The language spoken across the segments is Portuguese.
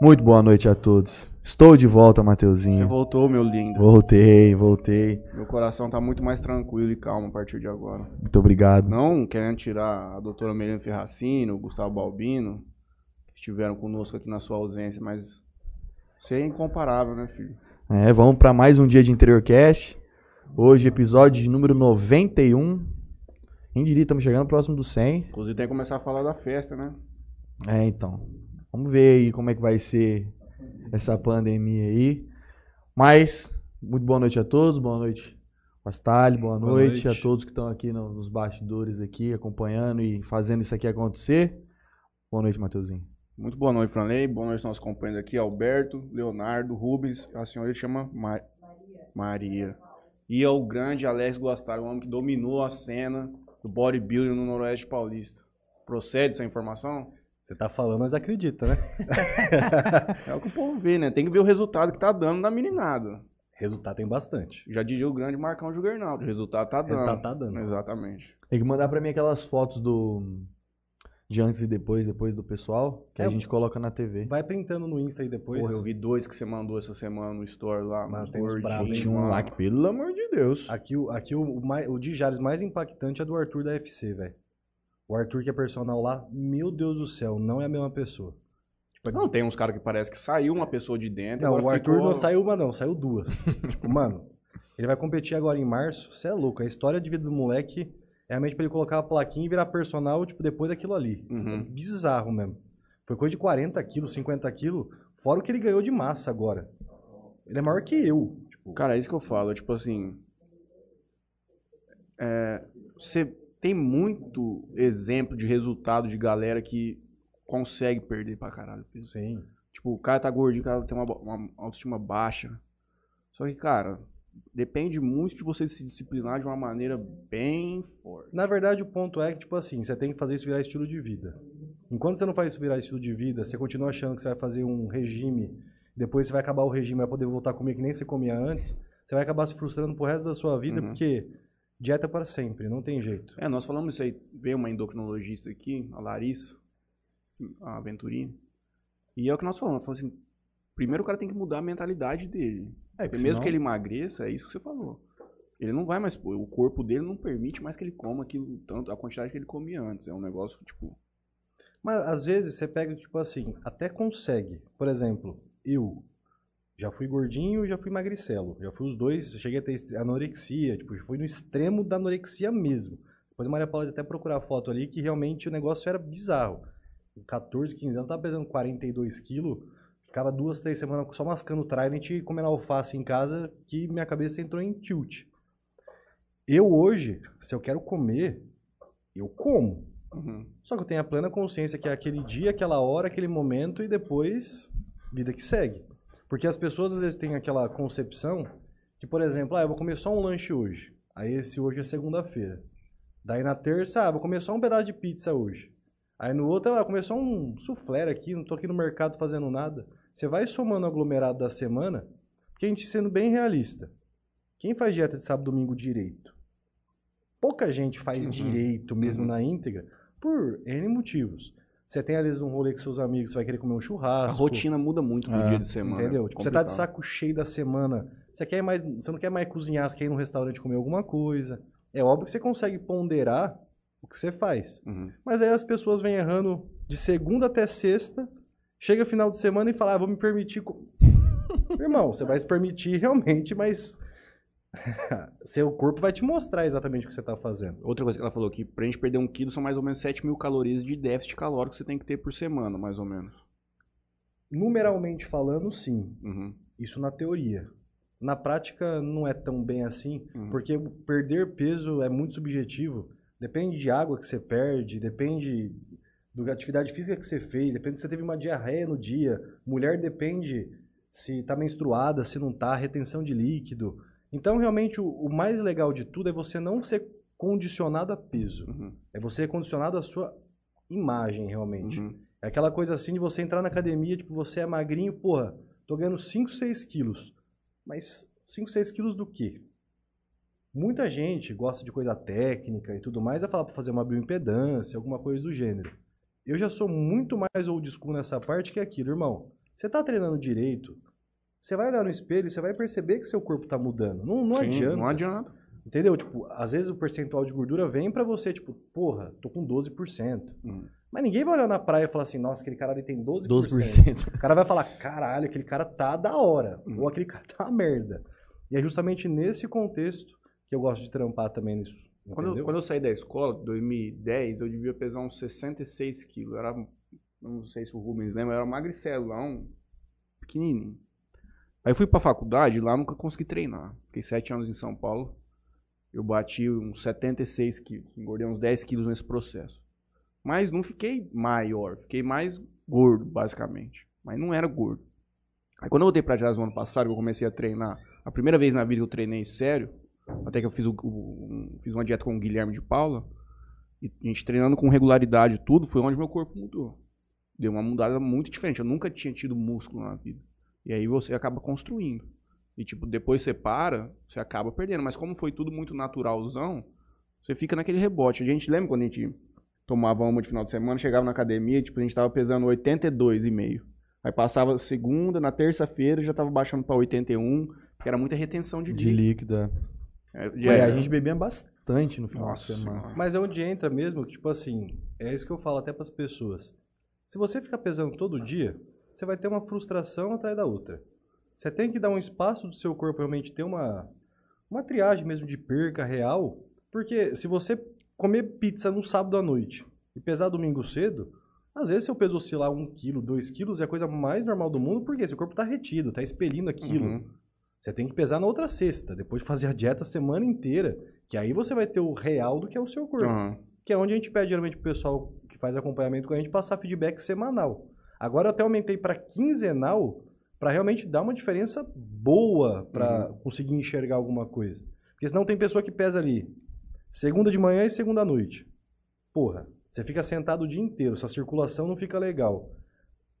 Muito boa noite a todos. Estou de volta, Você Mateuzinho. voltou, meu lindo. Voltei, voltei. Meu coração tá muito mais tranquilo e calmo a partir de agora. Muito obrigado. Não querendo tirar a doutora Melina Ferracino, o Gustavo Balbino, que estiveram conosco aqui na sua ausência, mas você é incomparável, né, filho? É, vamos para mais um dia de Interiorcast. Hoje, episódio de número 91. Quem diria, estamos chegando próximo do 100. Inclusive tem que começar a falar da festa, né? É, então. Vamos ver aí como é que vai ser essa pandemia aí. Mas, muito boa noite a todos. Boa noite, Pastalho. Boa, Boa noite, noite. a todos que estão aqui no- nos bastidores aqui, acompanhando e fazendo isso aqui acontecer. Boa noite, Mateuzinho. Muito boa noite, Franley. Boa noite aos nossos companheiros aqui, Alberto, Leonardo, Rubens. A senhora chama Ma- Maria. E ao grande Alex Guastar, o homem que dominou a cena do bodybuilding no Noroeste Paulista. Procede essa informação? Você tá falando, mas acredita, né? É o que o povo vê, né? Tem que ver o resultado que tá dando na meninada. Resultado tem bastante. Já diria o grande Marcão Jugernaldo. O resultado tá dando. Resultado tá dando. Exatamente. Tem que mandar pra mim aquelas fotos do de antes e depois, depois do pessoal, que É, a gente coloca na TV. Vai printando no Insta aí depois. Porra, eu vi dois que você mandou essa semana no store lá. Mas tem uns bravos? Tinha um lá que, pelo amor de Deus. Aqui, o- aqui o, o, o de Jales mais impactante é do Arthur da FC, velho. O Arthur que é personal lá, meu Deus do céu, não é a mesma pessoa. Não, tem uns caras que parece que saiu uma pessoa de dentro. Não, o Arthur ficou- não saiu uma não, saiu duas. tipo, mano, ele vai competir agora em março, você é louco. A história de vida do moleque é realmente pra ele colocar a plaquinha e virar personal, tipo, depois daquilo ali. Uhum. Bizarro mesmo. Foi coisa de 40 quilos, 50 quilos, fora o que ele ganhou de massa agora. Ele é maior que eu. Tipo, Cara, é isso que eu falo. Tipo assim. é, Você tem muito exemplo de resultado de galera que consegue perder pra caralho. peso. sim. Tipo, o cara tá gordinho, o cara tem uma, uma autoestima baixa. Só que, cara, depende muito de você se disciplinar de uma maneira bem forte. Na verdade, o ponto é que, tipo assim, você tem que fazer isso virar estilo de vida. Enquanto você não faz isso virar estilo de vida, você continua achando que você vai fazer um regime, depois você vai acabar o regime, vai poder voltar a comer que nem você comia antes, você vai acabar se frustrando pro resto da sua vida, Uhum. porque dieta para sempre, não tem jeito. É, nós falamos isso aí. Veio uma endocrinologista aqui, a Larissa, a Venturini. E é o que nós falamos. Falamos assim, primeiro o cara tem que mudar a mentalidade dele. É, Porque mesmo que ele emagreça, é isso que você falou. Ele não vai mais, pô, o corpo dele não permite mais que ele coma aquilo, tanto, a quantidade que ele comia antes. É um negócio, tipo, Mas às vezes você pega, tipo assim, até consegue. Por exemplo, eu já fui gordinho e já fui magricelo. Já fui os dois, cheguei a ter anorexia, tipo, fui no extremo da anorexia mesmo. Depois a Maria Paula até procurar a foto ali, que realmente o negócio era bizarro. Com 14, 15 anos, tava pesando 42 quilos, ficava duas, três semanas só mascando Trident e comendo alface em casa, que minha cabeça entrou em tilt. Eu hoje, se eu quero comer, eu como. uhum. Só que eu tenho a plena consciência que é aquele dia, aquela hora, aquele momento e depois vida que segue. Porque as pessoas às vezes têm aquela concepção que, por exemplo, ah, eu vou comer só um lanche hoje. Aí esse hoje é segunda-feira. Daí na terça, ah, vou comer só um pedaço de pizza hoje. Aí no outro, ah, comer só um soufflé aqui, não tô aqui no mercado fazendo nada. Você vai somando o aglomerado da semana, porque a gente sendo bem realista. Quem faz dieta de sábado e domingo direito? Pouca gente faz Uhum. direito mesmo Uhum. na íntegra por N motivos. Você tem, às vezes, um rolê com seus amigos, você vai querer comer um a churrasco. rotina muda muito no É, dia de semana. Entendeu? Tipo, você tá de saco cheio da semana. Você, quer mais, você não quer mais cozinhar, você quer ir num restaurante comer alguma coisa. É óbvio que você consegue ponderar o que você faz. Uhum. Mas aí as pessoas vêm errando de segunda até sexta, chega final de semana e fala, ah, vou me permitir. co-" Irmão, você vai se permitir realmente, mas seu corpo vai te mostrar exatamente o que você tá fazendo. Outra coisa que ela falou aqui, pra gente perder um quilo são mais ou menos 7 mil calorias de déficit calórico que você tem que ter por semana, mais ou menos. Numeralmente falando, sim. Uhum. Isso na teoria. Na prática não é tão bem assim, Uhum. porque perder peso é muito subjetivo. Depende de água que você perde, depende da atividade física que você fez, depende se você teve uma diarreia no dia. Mulher depende se está menstruada, se não está, retenção de líquido. Então, realmente, o, o mais legal de tudo é você não ser condicionado a peso. Uhum. É você ser condicionado à sua imagem, realmente. Uhum. É aquela coisa assim de você entrar na academia, tipo, você é magrinho, porra, tô ganhando 5, 6 quilos. Mas 5, 6 quilos do quê? Muita gente gosta de coisa técnica e tudo mais, vai falar pra fazer uma bioimpedância, alguma coisa do gênero. Eu já sou muito mais old school nessa parte que aquilo, irmão. Você tá treinando direito, você vai olhar no espelho e você vai perceber que seu corpo tá mudando. Não, não Sim, adianta. Não adianta. Entendeu? Tipo, às vezes o percentual de gordura vem pra você, tipo, porra, tô com 12%. Uhum. Mas ninguém vai olhar na praia e falar assim, nossa, aquele cara ali tem 12%. 12%. O cara vai falar, caralho, aquele cara tá da hora. Uhum. Ou aquele cara tá uma merda. E é justamente nesse contexto que eu gosto de trampar também nisso. Quando, eu- quando eu saí da escola, em 2010, eu devia pesar uns 66 quilos. Era, não sei se o Rubens lembra, era magricelão, pequenininho. Aí fui pra faculdade, lá nunca consegui treinar. Fiquei sete anos em São Paulo. Eu bati uns 76 quilos. Engordei uns 10 quilos nesse processo. Mas não fiquei maior, fiquei mais gordo, basicamente. Mas não era gordo. Aí quando eu voltei pra Jazz no ano passado, que eu comecei a treinar, a primeira vez na vida que eu treinei sério, até que eu fiz, o- fiz uma dieta com o Guilherme de Paula, e a gente treinando com regularidade tudo, foi onde meu corpo mudou. Deu uma mudada muito diferente. Eu nunca tinha tido músculo na vida. E aí você acaba construindo. E tipo, depois você para, você acaba perdendo. Mas como foi tudo muito naturalzão, você fica naquele rebote. A gente lembra quando a gente tomava uma de final de semana, chegava na academia, tipo, a gente tava pesando 82,5. Aí passava a segunda, na terça-feira já tava baixando pra 81, porque era muita retenção de, De líquido. líquido, é. É, de- a gente bebia bastante no final Nossa, de semana. Mas é onde entra mesmo, tipo assim, é isso que eu falo até pras pessoas. Se você ficar pesando todo dia, você vai ter uma frustração atrás da outra. Você tem que dar um espaço do seu corpo realmente ter uma, uma triagem mesmo de perca real, porque se você comer pizza no sábado à noite e pesar domingo cedo, às vezes seu peso oscilar 1 kg, 2 kg é a coisa mais normal do mundo, porque seu corpo está retido, está expelindo aquilo. Uhum. Você tem que pesar na outra sexta, depois de fazer a dieta a semana inteira, que aí você vai ter o real do que é o seu corpo. Aham. Que é onde a gente pede geralmente pro pessoal que faz acompanhamento com a gente passar feedback semanal. Agora eu até aumentei para quinzenal para realmente dar uma diferença boa para conseguir enxergar alguma coisa. Porque senão tem pessoa que pesa ali segunda de manhã e segunda à noite. Porra, você fica sentado o dia inteiro, sua circulação não fica legal.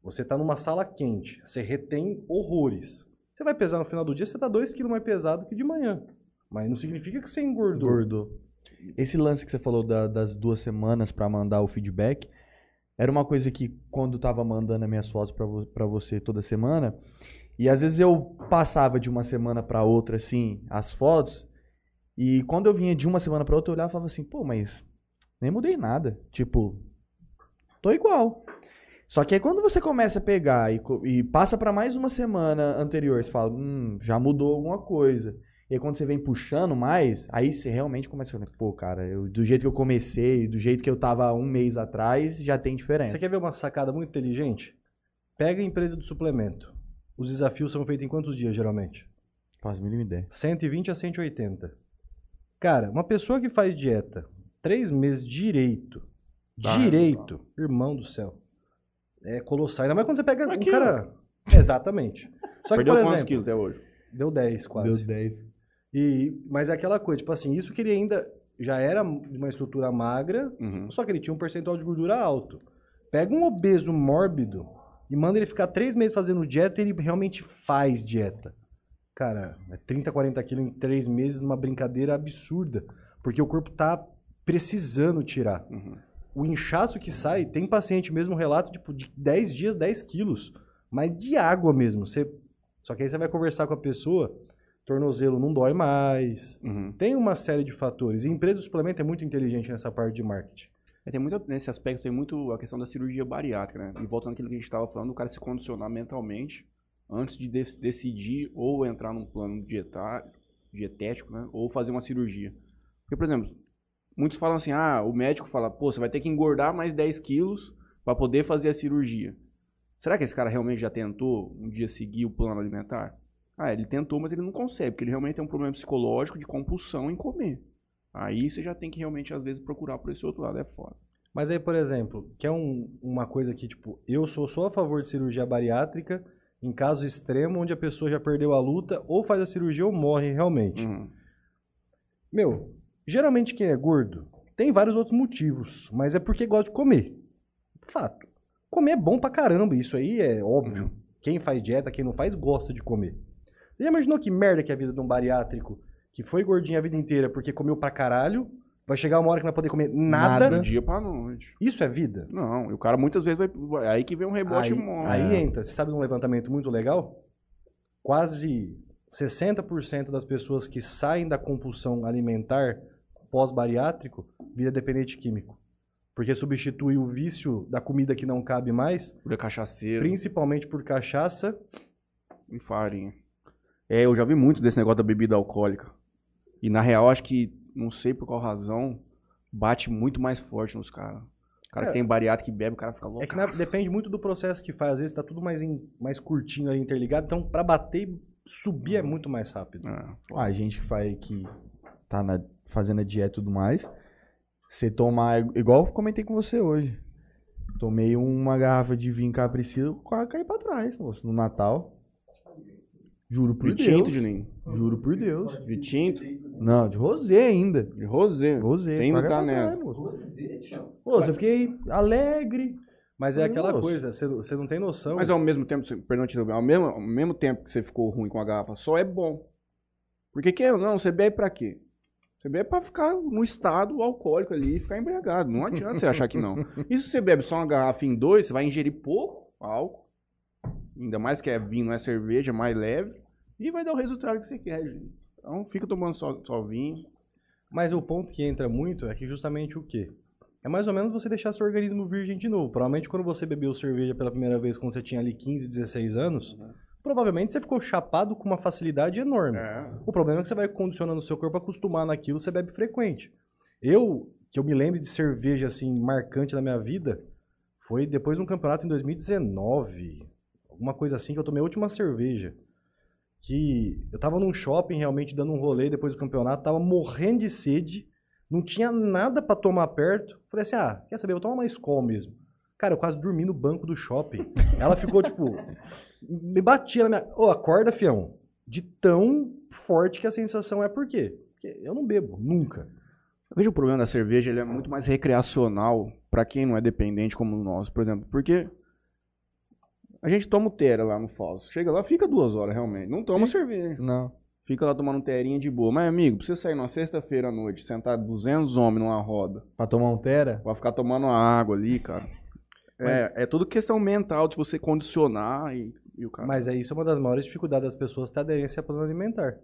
Você tá numa sala quente, você retém horrores. Você vai pesar no final do dia, você tá 2 kg mais pesado que de manhã. Mas não significa que você engordou. Engordou. Esse lance que você falou da- das duas semanas pra mandar o feedback, era uma coisa que quando eu tava mandando as minhas fotos pra você toda semana, e às vezes eu passava de uma semana pra outra, assim, as fotos, e quando eu vinha de uma semana pra outra, eu olhava e falava assim, pô, mas nem mudei nada. Tipo, tô igual. Só que aí quando você começa a pegar e, e passa pra mais uma semana anterior, você fala, hum, já mudou alguma coisa. E aí quando você vem puxando mais, aí você realmente começa a falar, pô, cara, eu- do jeito que eu comecei, do jeito que eu tava um mês atrás, já tem diferença. Você quer ver uma sacada muito inteligente? Pega a empresa de suplemento. Os desafios são feitos em quantos dias, geralmente? Faz mínima ideia. 120 a 180. Cara, uma pessoa que faz dieta três meses direito, Tá, direito, irmão do céu, é colossal. Ainda mais quando você pega um Aqui, cara... Exatamente. Só que, Perdeu por quantos exemplo, quilos até hoje? deu 10 quase. Deu 10. E, mas é aquela coisa, tipo assim, isso que ele ainda já era de uma estrutura magra, Uhum. só que ele tinha um percentual de gordura alto. Pega um obeso mórbido e manda ele ficar três meses fazendo dieta e ele realmente faz dieta. Cara, é 30, 40 quilos em três meses numa brincadeira absurda. Porque o corpo tá precisando tirar. Uhum. O inchaço que sai, tem paciente mesmo, relato tipo, de 10 dias, 10 quilos. Mas de água mesmo. Você... Só que aí você vai conversar com a pessoa, tornozelo não dói mais. Uhum. Tem uma série de fatores. E a empresa de suplemento é muito inteligente nessa parte de marketing. É, tem muito, nesse aspecto tem muito a questão da cirurgia bariátrica, né? E voltando àquilo que a gente estava falando, o cara se condicionar mentalmente antes de dec- decidir ou entrar num plano dietar, dietético, né? Ou fazer uma cirurgia. Porque, por exemplo, muitos falam assim, ah, o médico fala, pô, você vai ter que engordar mais 10 quilos para poder fazer a cirurgia. Será que esse cara realmente já tentou um dia seguir o plano alimentar? Ah, ele tentou, mas ele não consegue, porque ele realmente tem um problema psicológico de compulsão em comer. Aí você já tem que realmente, às vezes, procurar por esse outro lado, é foda. Mas aí, por exemplo, que é um- uma coisa que, tipo, eu sou só a favor de cirurgia bariátrica em caso extremo onde a pessoa já perdeu a luta, ou faz a cirurgia ou morre realmente. Uhum. Meu, geralmente quem é gordo tem vários outros motivos, mas é porque gosta de comer. Fato. Comer é bom pra caramba, isso aí é óbvio. Uhum. Quem faz dieta, quem não faz, gosta de comer. Você já imaginou que merda que é a vida de um bariátrico que foi gordinho a vida inteira porque comeu pra caralho Vai chegar uma hora que não vai poder comer nada. Nada. Do dia pra noite. Isso é vida? Não, e o cara muitas vezes vai. Aí que vem um rebote Aí, monstro. aí É. entra. Você sabe de um levantamento muito legal? Quase 60% das pessoas que saem da compulsão alimentar pós-bariátrico vira dependente químico. Porque substitui o vício da comida que não cabe mais, Por cachaceiro principalmente por cachaça. e farinha. É, eu já vi muito desse negócio da bebida alcoólica. E na real, acho que, não sei por qual razão, bate muito mais forte nos caras. O cara É. que tem bariátrico que bebe, o cara fica louco. É que na- depende muito do processo que faz. Às vezes tá tudo mais, em- mais curtinho ali, interligado. Então, pra bater e subir é muito mais rápido. É. Ah, a gente que faz que tá na- fazendo a dieta e tudo mais. Você tomar, igual eu comentei com você hoje. Tomei uma garrafa de vinho capricida, quase caí pra trás, moço, no Natal. Juro por De Deus. tinto, Juninho. Juro por Deus. De tinto. Não, de rosé ainda. De rosé. Rosé. Sem pra canela. trás, moço. Pô, eu fiquei alegre. Mas é aquela moço. coisa, você- você não tem noção. Mas ao mesmo tempo, perdão te ao mesmo, ao mesmo tempo que você ficou ruim com a garrafa só, é bom. Porque quer ou não, você bebe pra quê? Você bebe pra ficar no estado alcoólico ali e ficar embriagado. Não adianta você achar que não. E se você bebe só uma garrafa em dois, você vai ingerir pouco álcool. Ainda mais que é vinho, não é cerveja, mais leve. E vai dar o resultado que você quer, gente. Então fica tomando só, só vinho. Mas o ponto que entra muito é que justamente o quê? É mais ou menos você deixar seu organismo virgem de novo. Provavelmente quando você bebeu cerveja pela primeira vez quando você tinha ali 15, 16 anos, provavelmente você ficou chapado com uma facilidade enorme. É. O problema é que você vai condicionando o seu corpo a acostumar naquilo, você bebe frequente. Eu, que eu me lembro de cerveja assim marcante na minha vida, foi depois de um campeonato em 2019, alguma coisa assim que eu tomei a última cerveja. Que eu tava num shopping realmente dando um rolê depois do campeonato, tava morrendo de sede, não tinha nada pra tomar perto. Falei assim: "Ah, quer saber, vou tomar uma escola mesmo". Cara, eu quase dormi no banco do shopping. Ela ficou tipo me batia na minha, ô, acorda, fião. De tão forte que a sensação é por quê? Porque eu não bebo, nunca. Eu vejo o problema da cerveja, ele é muito mais recreacional pra quem não é dependente como nós, por exemplo. Porque a gente toma o Tera lá no Falso. Chega lá, fica duas horas realmente. Não toma cerveja. Não. Fica lá tomando um terinha de boa. Mas, amigo, pra você sair numa sexta-feira à noite, sentar 200 homens numa roda, Pra tomar um Tera? vai ficar tomando uma água ali, cara. É, é tudo questão mental de você condicionar e, e o cara. Mas é isso é uma das maiores dificuldades das pessoas ter aderência a plano alimentar.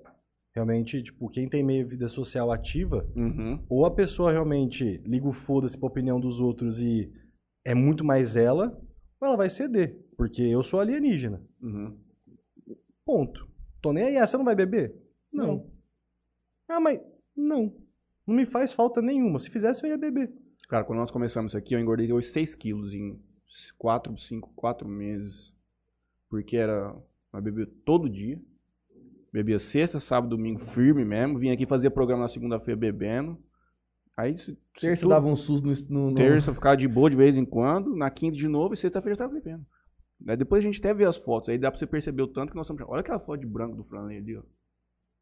Realmente, tipo, quem tem meio vida social ativa, Uhum. ou a pessoa realmente liga o foda-se pra opinião dos outros e é muito mais ela, ou ela vai ceder. Porque eu sou alienígena. Uhum. Ponto. Tô nem aí. Ah, você não vai beber? Não. Ah, mas não. Não me faz falta nenhuma. Se fizesse, eu ia beber. Cara, quando nós começamos isso aqui, eu engordei hoje 6 quilos em 4, 5, 4 meses. Porque era. Eu bebia todo dia. Bebia sexta, sábado, domingo firme mesmo. Vinha aqui fazer programa na segunda-feira bebendo. Aí se, se Terça tudo- dava um susto no. no, no... terça ficava de boa de vez em quando. Na quinta de novo e sexta-feira já tava bebendo. Aí depois a gente até vê as fotos. Aí dá pra você perceber o tanto que nós estamos. Olha aquela foto de branco do Franley ali, ó.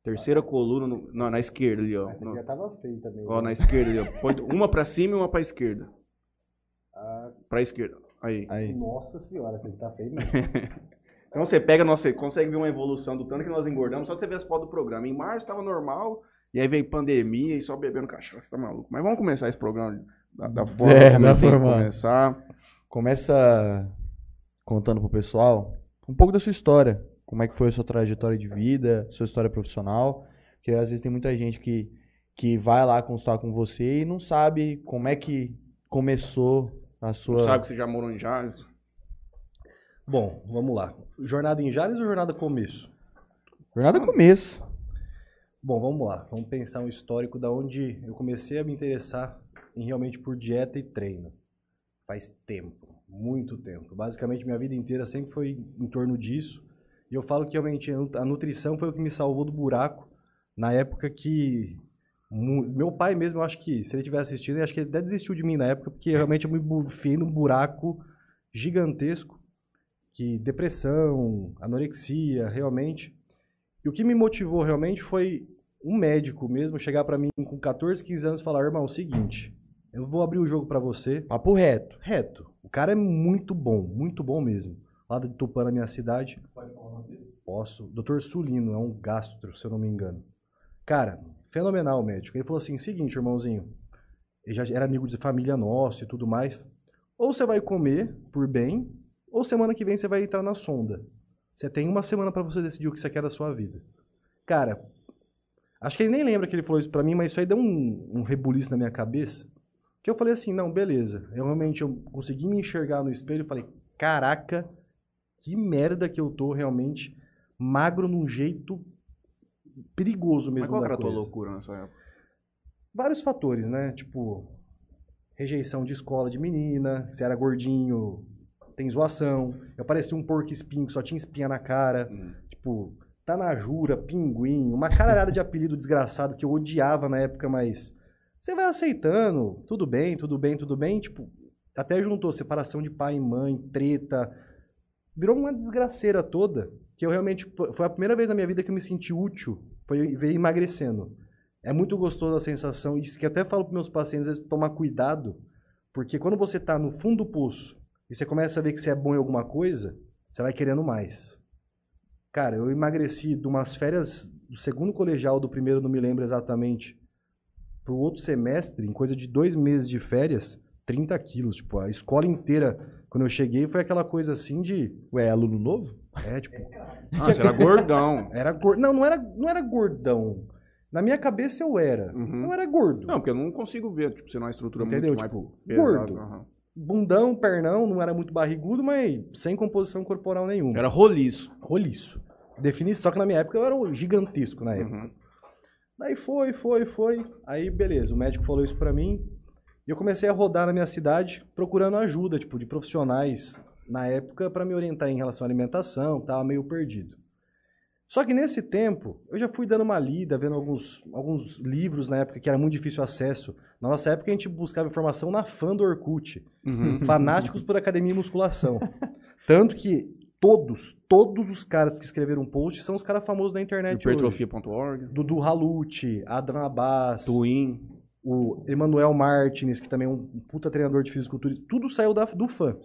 Terceira coluna no- não, na esquerda ali, ó. No- tava feio também. Ó, na esquerda ali, ó. Põe uma pra cima e uma pra esquerda. Pra esquerda. Aí. Aí. Nossa senhora, você tá feio mesmo. Então você pega, nossa, você consegue ver uma evolução do tanto que nós engordamos, só de você ver as fotos do programa. Em março tava normal, e aí veio pandemia e só bebendo cachaça, tá maluco. Mas vamos começar esse programa da, da forma É, como tem que começar. Começa contando pro pessoal um pouco da sua história. Como é que foi a sua trajetória de vida, sua história profissional. Porque às vezes tem muita gente que, que vai lá consultar com você e não sabe como é que começou a sua. Não sabe que você já morou em Jales. Bom, vamos lá. Jornada em Jales ou jornada começo? Jornada começo. Bom, vamos lá. Vamos pensar um histórico da onde eu comecei a me interessar em realmente por dieta e treino. Faz tempo, muito tempo. Basicamente, minha vida inteira sempre foi em torno disso. E eu falo que realmente a nutrição foi o que me salvou do buraco na época que meu pai mesmo, eu acho que se ele estiver assistindo, eu acho que ele até desistiu de mim na época, porque realmente eu me bufiei num buraco gigantesco que depressão, anorexia, realmente. E o que me motivou realmente foi um médico mesmo chegar pra mim com 14, 15 anos e falar: "Irmão, é o seguinte, eu vou abrir o jogo pra você, Papo reto. reto. O cara é muito bom, muito bom mesmo. Lá de Tupã, na minha cidade. Posso. Dr. Sulino, é um gastro, se eu não me engano. Cara, fenomenal o médico. Ele falou assim: seguinte, irmãozinho. ele já era amigo de família nossa e tudo mais. Ou você vai comer por bem, ou semana que vem você vai entrar na sonda. Você tem uma semana para você decidir o que você quer da sua vida. Cara, acho que ele nem lembra que ele falou isso pra mim, mas isso aí deu um, um rebuliço na minha cabeça. Que eu falei assim, não, beleza. Eu realmente eu consegui me enxergar no espelho e falei, caraca, que merda que eu tô realmente magro num jeito perigoso Mas mesmo qual da era a tua loucura nessa época? Vários fatores, né? Tipo, rejeição de escola de menina, se era gordinho, tem zoação. Eu parecia um porco espinho que só tinha espinha na cara. Hum. Tipo, Tanajura, Pinguim, uma caralhada de apelido desgraçado que eu odiava na época, mas você vai aceitando, tudo bem, tudo bem, tudo bem. Tipo, até juntou separação de pai e mãe, treta. Virou uma desgraceira toda, que eu realmente. Foi a primeira vez na minha vida que eu me senti útil, foi ver emagrecendo. É muito gostoso a sensação, isso que eu até falo para meus pacientes, às vezes, tomar cuidado, porque quando você tá no fundo do poço e você começa a ver que você é bom em alguma coisa, você vai querendo mais. Cara, eu emagreci de umas férias do segundo colegial, do primeiro não me lembro exatamente, pro outro semestre, em coisa de dois meses de férias, 30 quilos. Tipo, a escola inteira, quando eu cheguei, foi aquela coisa assim de. Ué, é aluno novo? É, tipo. Ah, você era gordão. Era gor... Não, não era, não era gordão. Na minha cabeça eu era. Uhum. Eu era gordo. Não, porque eu não consigo ver, tipo, você não é uma estrutura Entendeu? muito mais Tipo, pesada. gordo. aham. Bundão, pernão, não era muito barrigudo, mas sem composição corporal nenhuma. Era roliço. Roliço. Definição, só que na minha época eu era um gigantesco na época. Uhum. Daí foi, foi, foi. Aí beleza, o médico falou isso pra mim. E eu comecei a rodar na minha cidade procurando ajuda, tipo, de profissionais na época pra me orientar em relação à alimentação, tava meio perdido. Só que nesse tempo, eu já fui dando uma lida, vendo alguns, alguns livros na época que era muito difícil acesso. Na nossa época a gente buscava informação na fã do Orkut. Uhum. Fanáticos por academia e musculação. Tanto que todos, todos os caras que escreveram post são os caras famosos da internet. Hipertrofia.org. Dudu Halucci, Adran Abbas, Twin. o Emanuel Martins, que também é um puta treinador de fisiculturismo, tudo saiu da, do fã.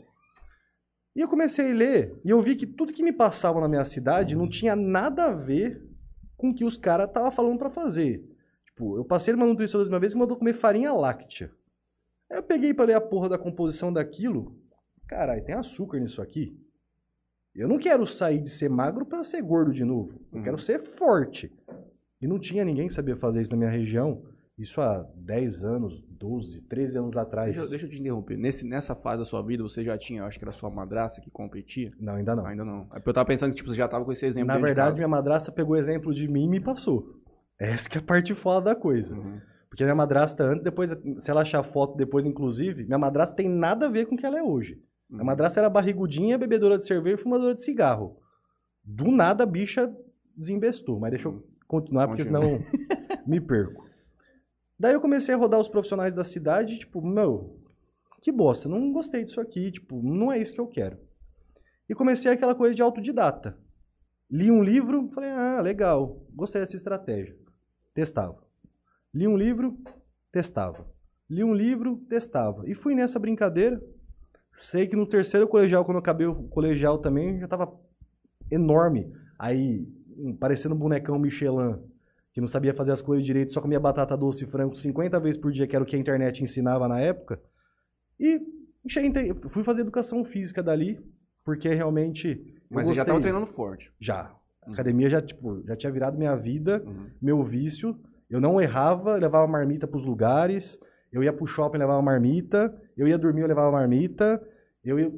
E eu comecei a ler, e eu vi que tudo que me passava na minha cidade não tinha nada a ver com o que os caras estavam falando pra fazer. Tipo, eu passei numa nutricionista uma vez que mandou comer farinha láctea. Aí eu peguei pra ler a porra da composição daquilo. Caralho, tem açúcar nisso aqui. Eu não quero sair de ser magro pra ser gordo de novo. Eu Uhum. quero ser forte. E não tinha ninguém que sabia fazer isso na minha região. Isso há 10 anos, 12, 13 anos atrás. Deixa, eu- deixa eu te interromper. Nesse, nessa fase da sua vida, você já tinha, acho que era sua madraça que competia? Não, ainda não. Ainda não. É eu tava pensando que tipo, você já tava com esse exemplo Na verdade, minha madrasta pegou o exemplo de mim e me passou. Essa que é a parte foda da coisa. Uhum. Porque minha madrasta antes, depois, se ela achar foto depois, inclusive, minha madrasta tem nada a ver com o que ela é hoje. Uhum. madrasta era barrigudinha, bebedora de cerveja e fumadora de cigarro. Do nada a bicha desembestou. Mas deixa eu continuar, porque senão me perco. Daí eu comecei a rodar os profissionais da cidade, tipo, meu, que bosta, não gostei disso aqui, tipo, não é isso que eu quero. E comecei aquela coisa de autodidata. Li um livro, falei, ah, legal, gostei dessa estratégia. Testava. Li um livro, testava. Li um livro, testava. E fui nessa brincadeira. Sei que no terceiro colegial, quando eu acabei o colegial também, já tava enorme. Aí, parecendo um bonecão Michelin, que não sabia fazer as coisas direito, só comia batata doce e frango 50 vezes por dia, que era o que a internet ensinava na época. E cheguei, fui fazer educação física dali, porque realmente. eu Mas você já tava treinando forte. Já. Uhum. Academia já, tipo, já tinha virado minha vida, Uhum. meu vício. Eu não errava, levava marmita pros lugares. Eu ia pro shopping, levava marmita. Eu ia dormir, eu levava marmita. Eu ia...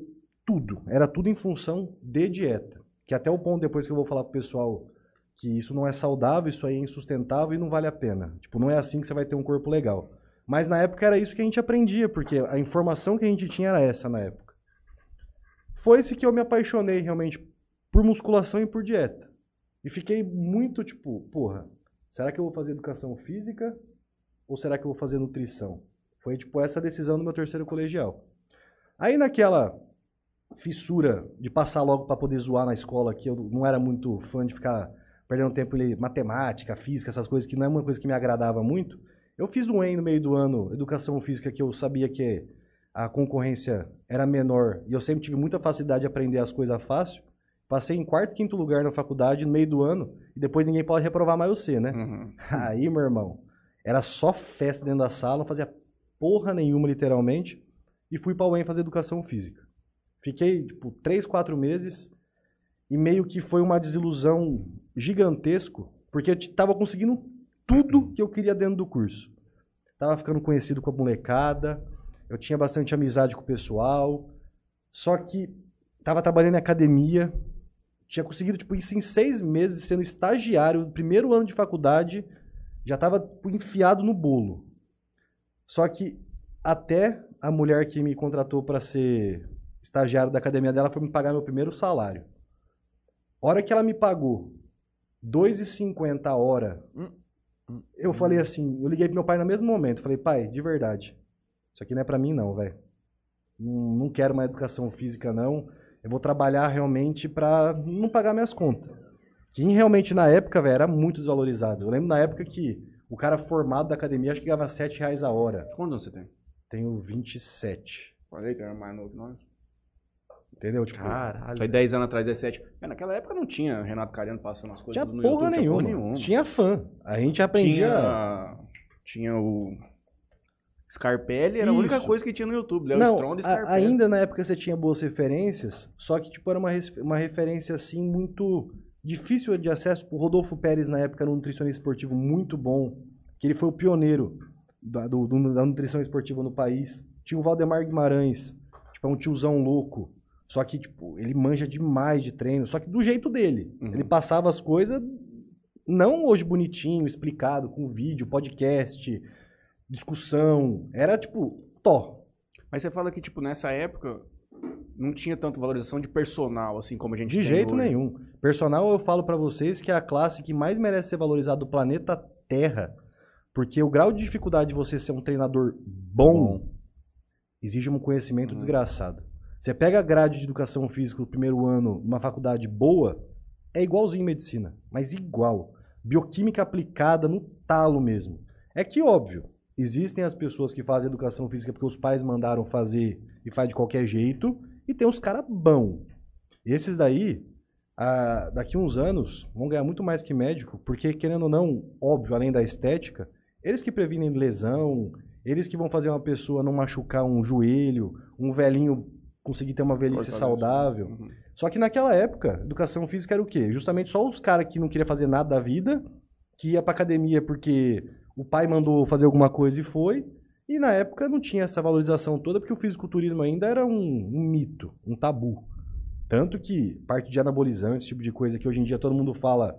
Tudo. Era tudo em função de dieta. Que até o ponto depois que eu vou falar pro pessoal que isso não é saudável, isso aí é insustentável e não vale a pena. Tipo, não é assim que você vai ter um corpo legal. Mas na época era isso que a gente aprendia, porque a informação que a gente tinha era essa na época. Foi esse que eu me apaixonei realmente por musculação e por dieta. E fiquei muito tipo, porra, será que eu vou fazer educação física ou será que eu vou fazer nutrição? Foi tipo essa decisão no meu terceiro colegial. Aí naquela fissura de passar logo para poder zoar na escola, que eu não era muito fã de ficar perdendo tempo em matemática, física, essas coisas que não é uma coisa que me agradava muito. Eu fiz um EM no meio do ano, educação física, que eu sabia que a concorrência era menor e eu sempre tive muita facilidade de aprender as coisas fácil. Passei em quarto, quinto lugar na faculdade no meio do ano e depois ninguém pode reprovar mais você, né? Uhum. Aí, meu irmão, era só festa dentro da sala, não fazia porra nenhuma, literalmente, e fui para o UEM fazer educação física. Fiquei, tipo, três, quatro meses e meio que foi uma desilusão gigantesco, porque eu tava conseguindo tudo que eu queria dentro do curso. Tava ficando conhecido com a molecada, eu tinha bastante amizade com o pessoal, só que tava trabalhando em academia, tinha conseguido, tipo, isso em seis meses, sendo estagiário, primeiro ano de faculdade, já tava tipo, enfiado no bolo. Só que até a mulher que me contratou para ser estagiário da academia dela foi me pagar meu primeiro salário. hora que ela me pagou 2,50 a hora, eu falei assim, eu liguei pro meu pai no mesmo momento, falei, pai, de verdade, isso aqui não é para mim não, velho. Não, não quero uma educação física não. Eu vou trabalhar realmente para não pagar minhas contas. Que realmente na época, velho, era muito desvalorizado. Eu lembro na época que o cara formado da academia acho que ganhava 7 reais a hora. Quantos anos você tem? Tenho 27. Falei que era mais novo que nós. Entendeu? Tipo, Caralho. Foi 10 anos atrás, 17. É, naquela época não tinha Renato Cariano passando as coisas tinha tudo no porra, YouTube, nenhuma. Tinha porra nenhuma. Tinha fã. A gente aprendia. Tinha, tinha o Scarpelli, era a única Isso. coisa que tinha no YouTube. Léo Não, Stronda e a- Scarpelli. ainda na época você tinha boas referências, só que tipo, era uma, uma referência assim muito difícil de acesso. O Rodolfo Pérez na época era um nutricionista esportivo muito bom, que ele foi o pioneiro da, do- da nutrição esportiva no país. Tinha o Valdemar Guimarães, tipo, é um tiozão louco. Só que, tipo, ele manja demais de treino, só que do jeito dele. Uhum. Ele passava as coisas, não hoje bonitinho, explicado, com vídeo, podcast, discussão. Era, tipo, tó. Mas você fala que, tipo, nessa época não tinha tanto valorização de personal, assim como a gente De jeito hoje. nenhum. Personal, eu falo pra vocês que é a classe que mais merece ser valorizada do planeta Terra. Porque o grau de dificuldade de você ser um treinador bom, exige um conhecimento Uhum. desgraçado. Você pega a grade de educação física do primeiro ano numa faculdade boa, é igualzinho medicina, mas igual. Bioquímica aplicada no talo mesmo. É que, óbvio, existem as pessoas que fazem educação física porque os pais mandaram fazer e faz de qualquer jeito, e tem os caras bons. Esses daí, ah, daqui uns anos, vão ganhar muito mais que médico, porque, querendo ou não, óbvio, além da estética, eles que previnem lesão, eles que vão fazer uma pessoa não machucar um joelho, um velhinho conseguir ter uma velhice saudável. Uhum. Só que naquela época, educação física era o quê? Justamente só os caras que não queriam fazer nada da vida, que ia pra academia porque o pai mandou fazer alguma coisa e foi. E na época não tinha essa valorização toda, porque o fisiculturismo ainda era um, um mito, um tabu. Tanto que parte de anabolizante, esse tipo de coisa que hoje em dia todo mundo fala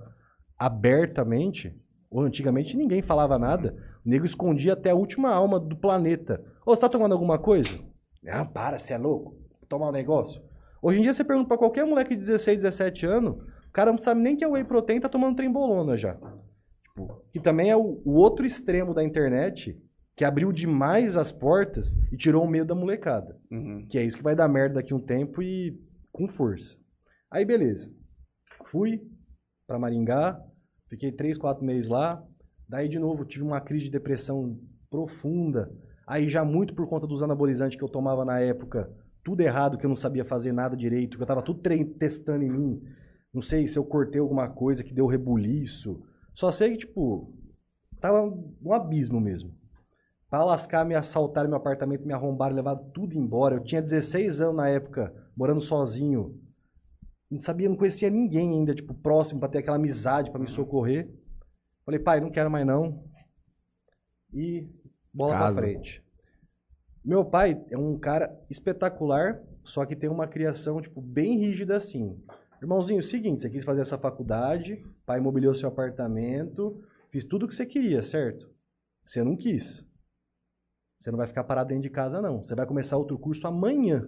abertamente, ou antigamente ninguém falava nada, o nego escondia até a última alma do planeta. Ô, você tá tomando alguma coisa? Não, para, você é louco. Tomar um negócio. Hoje em dia você pergunta pra qualquer moleque de 16, 17 anos, o cara não sabe nem que é whey protein, tá tomando trembolona já. Que também é o, o outro extremo da internet, que abriu demais as portas e tirou o medo da molecada. Uhum. Que é isso que vai dar merda daqui a um tempo e com força. Aí beleza. Fui pra Maringá, fiquei 3, 4 meses lá. Daí de novo tive uma crise de depressão profunda. Aí já muito por conta dos anabolizantes que eu tomava na época, tudo errado, que eu não sabia fazer nada direito, que eu tava tudo testando em mim. Não sei se eu cortei alguma coisa que deu rebuliço. Só sei que, tipo, tava um abismo mesmo. Pra lascar, me assaltaram meu apartamento, me arrombaram, levaram tudo embora. Eu tinha 16 anos na época, morando sozinho. Não sabia, não conhecia ninguém ainda, tipo, próximo, pra ter aquela amizade, pra me socorrer. Falei, pai, não quero mais não. E bola Casa. pra frente. Meu pai é um cara espetacular, só que tem uma criação, tipo, bem rígida assim. Irmãozinho, seguinte, você quis fazer essa faculdade, pai imobiliou seu apartamento, fiz tudo o que você queria, certo? Você não quis. Você não vai ficar parado dentro de casa, não. Você vai começar outro curso amanhã.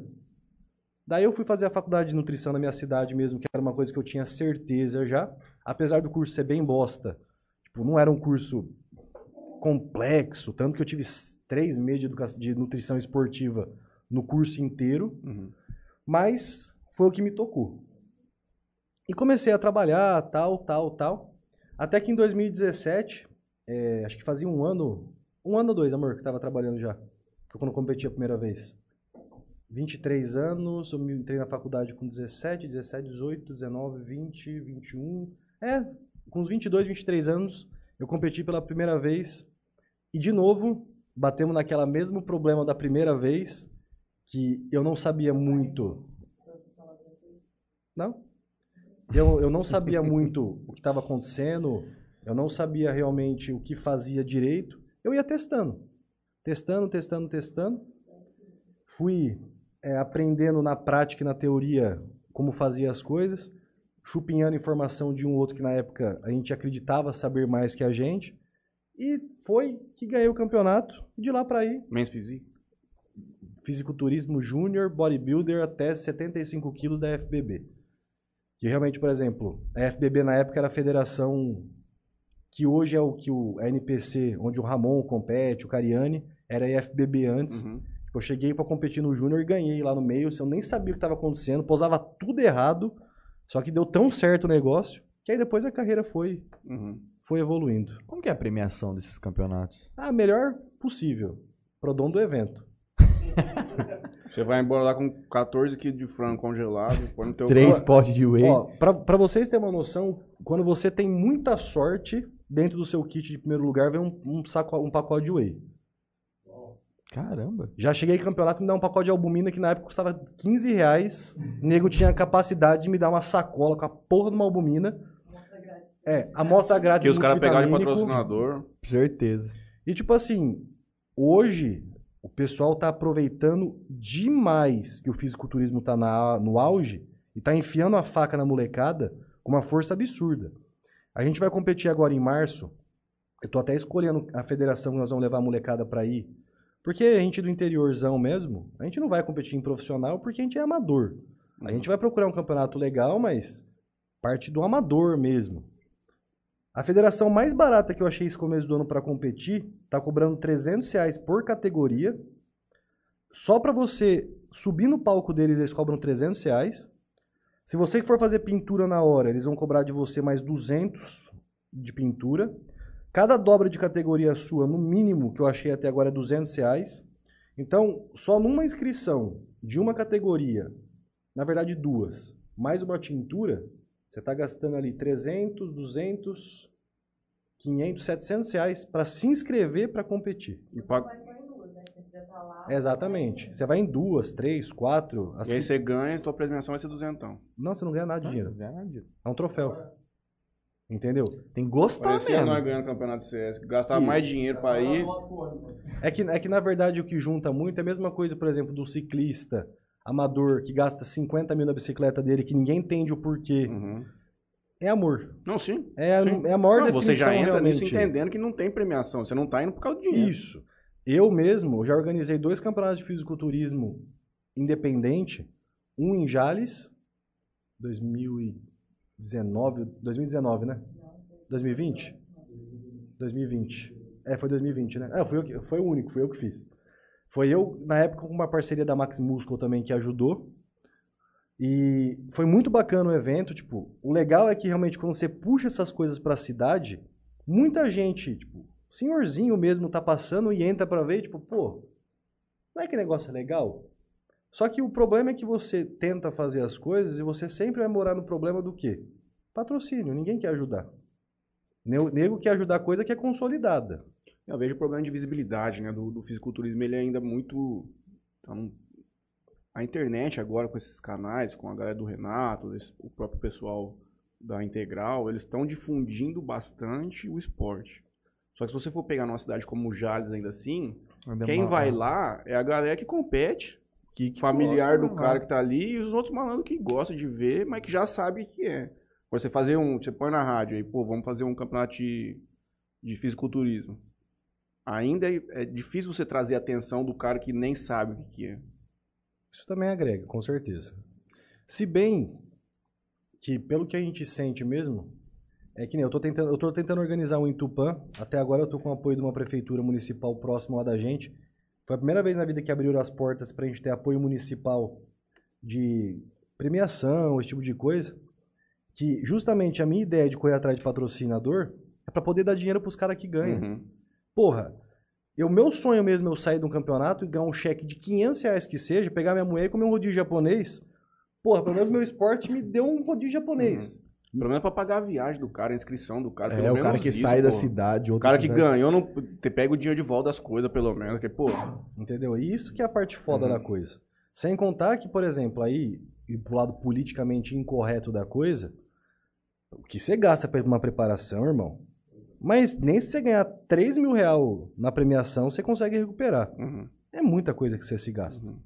Daí eu fui fazer a faculdade de nutrição na minha cidade mesmo, que era uma coisa que eu tinha certeza já. Apesar do curso ser bem bosta. Tipo, não era um curso complexo, tanto que eu tive três meses de, de nutrição esportiva no curso inteiro, Uhum. mas foi o que me tocou. E comecei a trabalhar, tal, tal, tal. Até que em 2017, é, acho que fazia um ano, um ano ou dois, amor, que eu tava trabalhando já. Que eu quando competi a primeira vez. 23 anos, eu me entrei na faculdade com 17, 17, 18, 19, 20, 21. É, com uns 22, 23 anos, eu competi pela primeira vez. E de novo, batemos naquela mesmo problema da primeira vez, que eu não sabia muito. Não? Eu, eu não sabia muito o que estava acontecendo, eu não sabia realmente o que fazia direito. Eu ia testando. Testando, testando, testando. Fui é, aprendendo na prática e na teoria como fazia as coisas, chupinhando informação de um outro que na época a gente acreditava saber mais que a gente. E foi que ganhei o campeonato. E de lá para aí. Men's Physique? Fisiculturismo Júnior, bodybuilder até 75 quilos da FBB. Que realmente, por exemplo, a FBB na época era a federação que hoje é o que o NPC, onde o Ramon compete, o Cariani, era a FBB antes. Uhum. Tipo, eu cheguei para competir no Júnior e ganhei lá no meio, assim, eu nem sabia o que estava acontecendo, posava tudo errado, só que deu tão certo o negócio, que aí depois a carreira foi, Uhum. foi evoluindo. Como que é a premiação desses campeonatos? Ah, melhor possível, pro dono do evento. Você vai embora lá com 14 quilos de frango congelado, põe no teu Três potes de whey. Ó, pra, pra vocês terem uma noção, quando você tem muita sorte, dentro do seu kit de primeiro lugar vem um, um saco, um pacote de whey. Caramba. Já cheguei em campeonato e me dá um pacote de albumina que na época custava 15 reais. O nego tinha a capacidade de me dar uma sacola com a porra de uma albumina. É, amostra grátis que os caras pegaram de patrocinador. Certeza. E tipo assim, hoje o pessoal tá aproveitando demais que o fisiculturismo tá na, no auge e tá enfiando a faca na molecada com uma força absurda. A gente vai competir agora em março. Eu tô até escolhendo a federação que nós vamos levar a molecada para ir. Porque a gente do interiorzão mesmo, a gente não vai competir em profissional porque a gente é amador. A gente vai procurar um campeonato legal, mas parte do amador mesmo. A federação mais barata que eu achei esse começo do ano para competir tá cobrando 300 reais por categoria. Só para você subir no palco deles, eles cobram 300 reais. Se você for fazer pintura na hora, eles vão cobrar de você mais 200 de pintura. Cada dobra de categoria sua, no mínimo, que eu achei até agora, é 200 reais. Então, só numa inscrição de uma categoria, na verdade duas, mais uma tintura, você está gastando ali 300, 200, 500, 700 reais para se inscrever para competir. E, paga- Exatamente. Você vai em duas, três, quatro. as e aí que- você ganha, sua premiação vai ser duzentão. Não, você não ganha nada de dinheiro. Tem É um troféu. Entendeu? que gostar Parecia mesmo. nós ganhando campeonato de CS. Gastar Que- mais dinheiro pra ir. É que, é que, na verdade, o que junta muito é a mesma coisa, por exemplo, do ciclista amador que gasta 50 mil na bicicleta dele, que ninguém entende o porquê. Uhum. É amor. Não, sim. É, Sim. é a maior Não, definição você já entra realmente. nisso entendendo que não tem premiação. Você não tá indo por causa do dinheiro. Isso. Eu mesmo já organizei dois campeonatos de fisiculturismo independente, um em Jales, 2019, 2019, né? 2020? 2020. É, foi 2020, né? É, foi, eu foi o único, foi eu que fiz. Foi eu, na época, com uma parceria da Max Muscle também, que ajudou. E foi muito bacana o evento, tipo, o legal é que realmente quando você puxa essas coisas pra cidade, muita gente, tipo, senhorzinho mesmo tá passando e entra pra ver, tipo, pô, não é que negócio é legal? Só que o problema é que você tenta fazer as coisas e você sempre vai morar no problema do quê? Patrocínio, ninguém quer ajudar. Nego quer ajudar coisa que é consolidada. Eu vejo o problema de visibilidade, né? Do, do fisiculturismo, ele é ainda muito. tá num- a internet agora, com esses canais, com a galera do Renato, esse- o próprio pessoal da Integral, eles estão difundindo bastante o esporte. Só que se você for pegar numa cidade como Jales, ainda assim, Ainda quem vai lá é a galera que compete, que, que familiar gosta, do né? cara que tá ali, e os outros malandros que gostam de ver, mas que já sabe o que é. Você fazer um, você põe na rádio aí, pô, vamos fazer um campeonato de, de fisiculturismo. Ainda é, é difícil você trazer a atenção do cara que nem sabe o que, é. Isso também agrega, com certeza. Se bem que, pelo que a gente sente mesmo, é que nem eu tô tentando, eu tô tentando organizar um em Tupã. Até agora eu tô com o apoio de uma prefeitura municipal próxima lá da gente. Foi a primeira vez na vida que abriram as portas pra gente ter apoio municipal de premiação, esse tipo de coisa. Que justamente a minha ideia de correr atrás de patrocinador é pra poder dar dinheiro pros caras que ganham. Uhum. Porra, o meu sonho mesmo é eu sair de um campeonato e ganhar um cheque de 500 reais que seja, pegar minha mulher e comer um rodízio japonês. Porra, pelo menos meu esporte me deu um rodízio japonês. Pelo menos pra pagar a viagem do cara, a inscrição do cara. É, pelo o menos cara que isso, sai da pô. cidade, O cara que cidade. ganhou, não, te pega o dinheiro de volta das coisas, pelo menos. Que, pô, Entendeu? E isso que é a parte foda Uhum. da coisa. Sem contar que, por exemplo, aí, e pro lado politicamente incorreto da coisa, o que você gasta pra uma preparação, irmão, mas nem se você ganhar 3 mil real na premiação, você consegue recuperar. uhum, É muita coisa que você se gasta. uhum.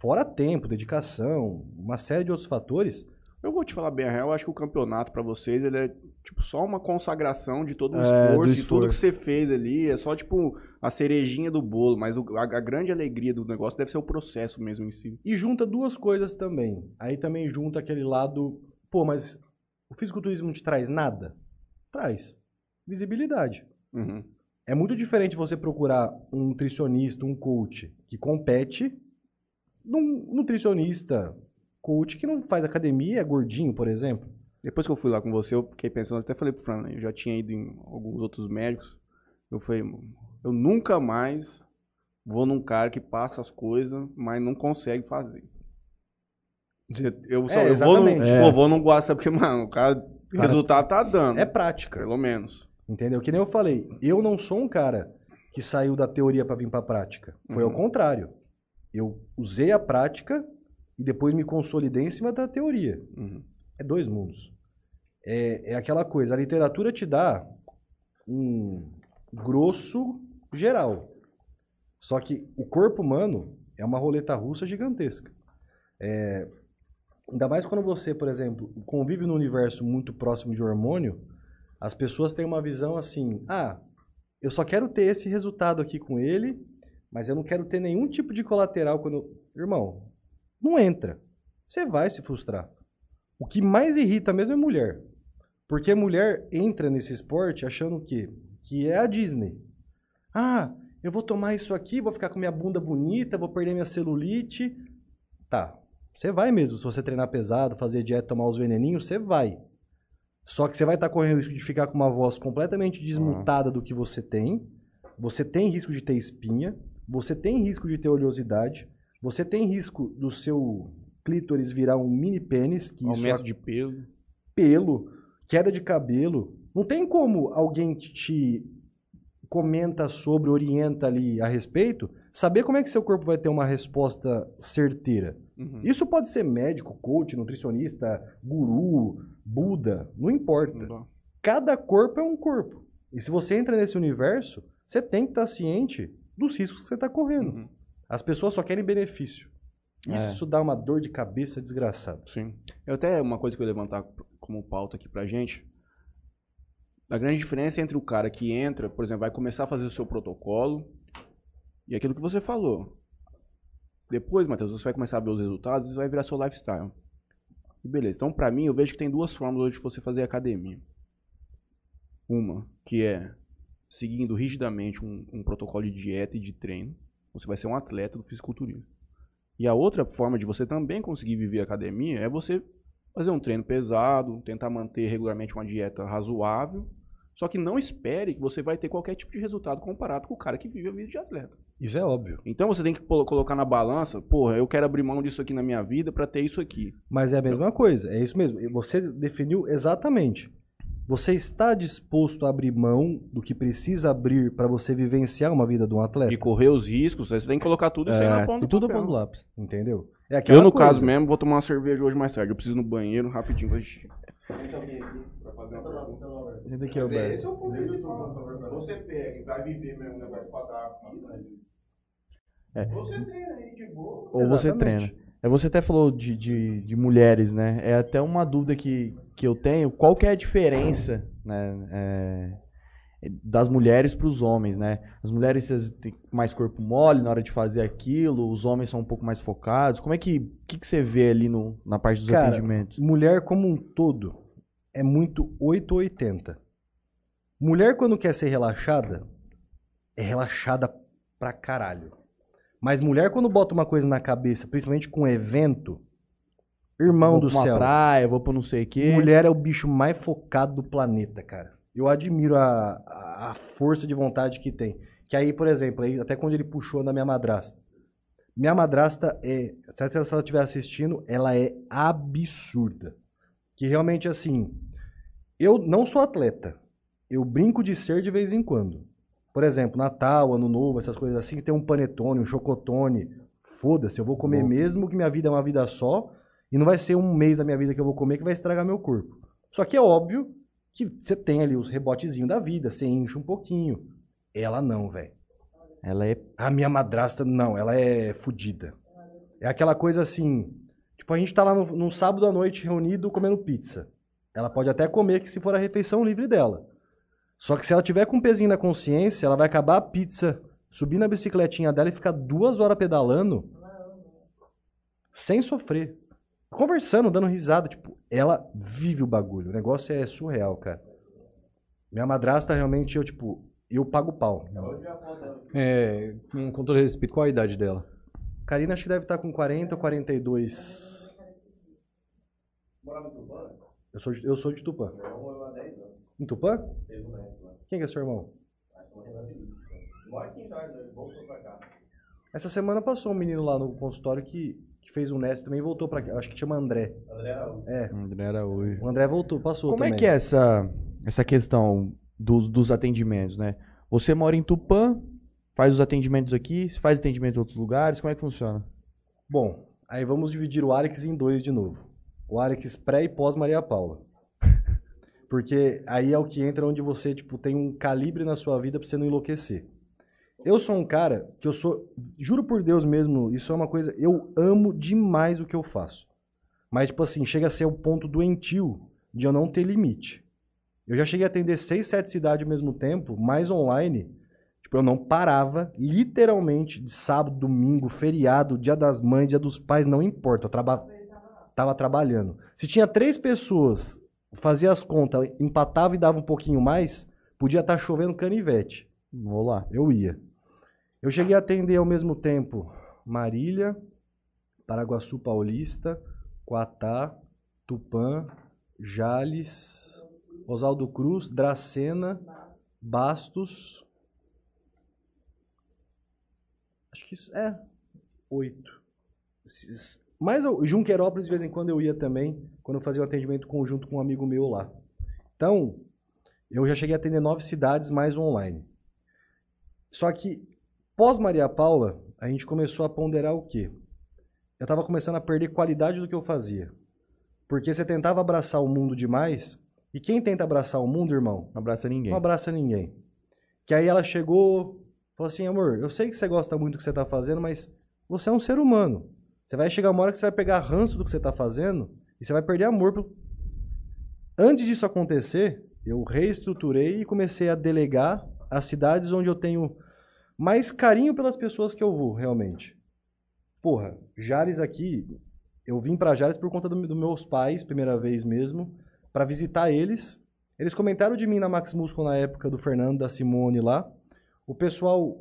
Fora tempo, dedicação, uma série de outros fatores. Eu vou te falar bem a real, eu acho que o campeonato pra vocês, ele é tipo só uma consagração de todo o É, esforço, do de tudo que você fez ali, é só tipo a cerejinha do bolo, mas o- a, a grande alegria do negócio deve ser o processo mesmo em si. E junta duas coisas também. Aí também junta aquele lado, pô, mas o fisiculturismo não te traz nada? Traz. Visibilidade. Uhum. É muito diferente você procurar um nutricionista, um coach que compete, num nutricionista, coach que não faz academia, é gordinho, por exemplo. Depois que eu fui lá com você, eu fiquei pensando, até falei pro Fran, né, eu já tinha ido em alguns outros médicos, eu falei, eu nunca mais vou num cara que passa as coisas, mas não consegue fazer. Eu só É, eu vou, exatamente. tipo, É. eu vou num gosta porque, mano, o cara, Cara, resultado tá dando, É prática, pelo menos. Entendeu? Que nem eu falei, eu não sou um cara que saiu da teoria para vir para prática. Foi ao Uhum. contrário. Eu usei a prática e depois me consolidei em cima da teoria. Uhum. É dois mundos. É, é aquela coisa, a literatura te dá um grosso geral. Só que o corpo humano é uma roleta russa gigantesca. É, ainda mais quando você, por exemplo, convive num universo muito próximo de hormônio, as pessoas têm uma visão assim: ah, eu só quero ter esse resultado aqui com ele, mas eu não quero ter nenhum tipo de colateral quando. eu-" Irmão, não entra. Você vai se frustrar. O que mais irrita mesmo é mulher. Porque mulher entra nesse esporte achando que que é a Disney. Ah, eu vou tomar isso aqui, vou ficar com minha bunda bonita, vou perder minha celulite. Tá. Você vai mesmo, se você treinar pesado, fazer dieta, tomar os veneninhos, você vai. Só que você vai estar correndo o risco de ficar com uma voz completamente desmutada do que você tem. Você tem risco de ter espinha, você tem risco de ter oleosidade, você tem risco do seu clítoris virar um mini pênis, que isso Aumento de peso. pelo, queda de cabelo. Não tem como alguém que te comenta sobre, orienta ali a respeito, saber como é que seu corpo vai ter uma resposta certeira. Uhum. Isso pode ser médico, coach, nutricionista, guru, Buda, não importa. Dá. Cada corpo é um corpo. E se você entra nesse universo, você tem que estar ciente dos riscos que você está correndo. Uhum. As pessoas só querem benefício. É. Isso dá uma dor de cabeça desgraçada. Sim. Eu até uma coisa que eu ia levantar como pauta aqui pra gente. A grande diferença entre o cara que entra, por exemplo, vai começar a fazer o seu protocolo e aquilo que você falou. Depois, Matheus, você vai começar a ver os resultados e vai virar seu lifestyle. E beleza. Então, pra mim, eu vejo que tem duas formas hoje de você fazer academia. Uma, que é seguindo rigidamente um, um protocolo de dieta e de treino. Você vai ser um atleta do fisiculturismo. E a outra forma de você também conseguir viver academia é você fazer um treino pesado, tentar manter regularmente uma dieta razoável, só que não espere que você vai ter qualquer tipo de resultado comparado com o cara que vive a vida de atleta. Isso é óbvio. Então você tem que colocar na balança, porra, eu quero abrir mão disso aqui na minha vida pra ter isso aqui. Mas é a mesma coisa, é isso mesmo. Você definiu exatamente. Você está disposto a abrir mão do que precisa abrir para você vivenciar uma vida de um atleta? E correr os riscos, você tem que colocar tudo isso aí na É, ponta do tudo papel. ponto do lápis. Entendeu? É Eu, no coisa. caso mesmo, vou tomar uma cerveja hoje mais tarde. Eu preciso ir no banheiro rapidinho. Ixi. Senta aqui, Alberto. é o contexto. Você pega e vai viver mesmo o negócio pra dar. É. Você treina aí de boa. Ou você treina. É, você até falou de, de, de mulheres, né? É até uma dúvida que, que eu tenho. Qual que é a diferença, né? é, das mulheres para os homens, né? As mulheres têm mais corpo mole na hora de fazer aquilo, os homens são um pouco mais focados. Como é que, que, que você vê ali no, na parte dos Cara, atendimentos? Mulher como um todo é muito 8 ou 80. Mulher quando quer ser relaxada, é relaxada pra caralho. Mas mulher quando bota uma coisa na cabeça, principalmente com evento, irmão vou do pra uma céu. praia, vou pra não sei o quê. Mulher é o bicho mais focado do planeta, cara. Eu admiro a, a, a força de vontade que tem. Que aí, por exemplo, aí, até quando ele puxou na minha madrasta. Minha madrasta é. Se ela estiver assistindo, ela é absurda. Que realmente, assim. Eu não sou atleta. Eu brinco de ser de vez em quando. Por exemplo, Natal, Ano Novo, essas coisas assim, tem um panetone, um chocotone. Foda-se, eu vou comer Bom. mesmo que minha vida é uma vida só. E não vai ser um mês da minha vida que eu vou comer que vai estragar meu corpo. Só que é óbvio que você tem ali os rebotezinhos da vida, você enche um pouquinho. Ela não, velho. Ela é. A minha madrasta, não, ela é fodida. É aquela coisa assim. Tipo, a gente tá lá no, no sábado à noite reunido comendo pizza. Ela pode até comer que se for a refeição livre dela. Só que se ela tiver com um pezinho na consciência, ela vai acabar a pizza, subir na bicicletinha dela e ficar duas horas pedalando sem sofrer. Conversando, dando risada. Tipo, ela vive o bagulho. O negócio é surreal, cara. Minha madrasta realmente, eu, tipo, eu pago pau. É, com, todo respeito, qual a idade dela? Karina acho que deve estar com 40 ou 42. Eu sou de, eu sou de Tupã. Em Tupã? Quem que é seu irmão? Essa semana passou um menino lá no consultório que, que fez um Nesp também e voltou pra cá. Acho que chama André. É, André Araújo. o André voltou, passou Como também. é que é essa, essa questão dos, dos atendimentos, né? Você mora em Tupã, faz os atendimentos aqui, você faz atendimento em outros lugares, como é que funciona? Bom, aí vamos dividir o Arix em dois de novo. O Arix pré e pós Maria Paula. Porque aí é o que entra onde você, tipo, tem um calibre na sua vida pra você não enlouquecer. Eu sou um cara que eu sou, juro por Deus mesmo, isso é uma coisa, eu amo demais o que eu faço. Mas, tipo assim, chega a ser o ponto doentio de eu não ter limite. Eu já cheguei a atender seis, sete cidades ao mesmo tempo, mais online. Tipo, eu não parava, literalmente, de sábado, domingo, feriado, dia das mães, dia dos pais, não importa. Eu traba... tava trabalhando. Se tinha três pessoas, fazia as contas, empatava e dava um pouquinho mais, podia estar chovendo canivete. Vou lá. Eu ia. Eu cheguei a atender ao mesmo tempo Marília, Paraguaçu Paulista, Quatá, Tupã, Jales, Oswaldo Cruz, Dracena, Bastos. Acho que isso é oito. Mas eu- Junquerópolis, de vez em quando, eu ia também, quando eu fazia um atendimento conjunto com um amigo meu lá. Então, eu já cheguei a atender nove cidades mais online. Só que, pós Maria Paula, a gente começou a ponderar o quê? Eu estava começando a perder qualidade do que eu fazia. Porque você tentava abraçar o mundo demais, e quem tenta abraçar o mundo, irmão, Não abraça ninguém. não abraça ninguém. Que aí ela chegou, falou assim, amor, eu sei que você gosta muito do que você está fazendo, mas você é um ser humano. Você vai chegar uma hora que você vai pegar ranço do que você está fazendo e você vai perder amor. Pro... Antes disso acontecer, eu reestruturei e comecei a delegar as cidades onde eu tenho mais carinho pelas pessoas que eu vou, realmente. Porra, Jales aqui, eu vim pra Jales por conta do- dos meus pais, primeira vez mesmo, pra visitar eles. Eles comentaram de mim na Max Muscle na época do Fernando, da Simone lá. O pessoal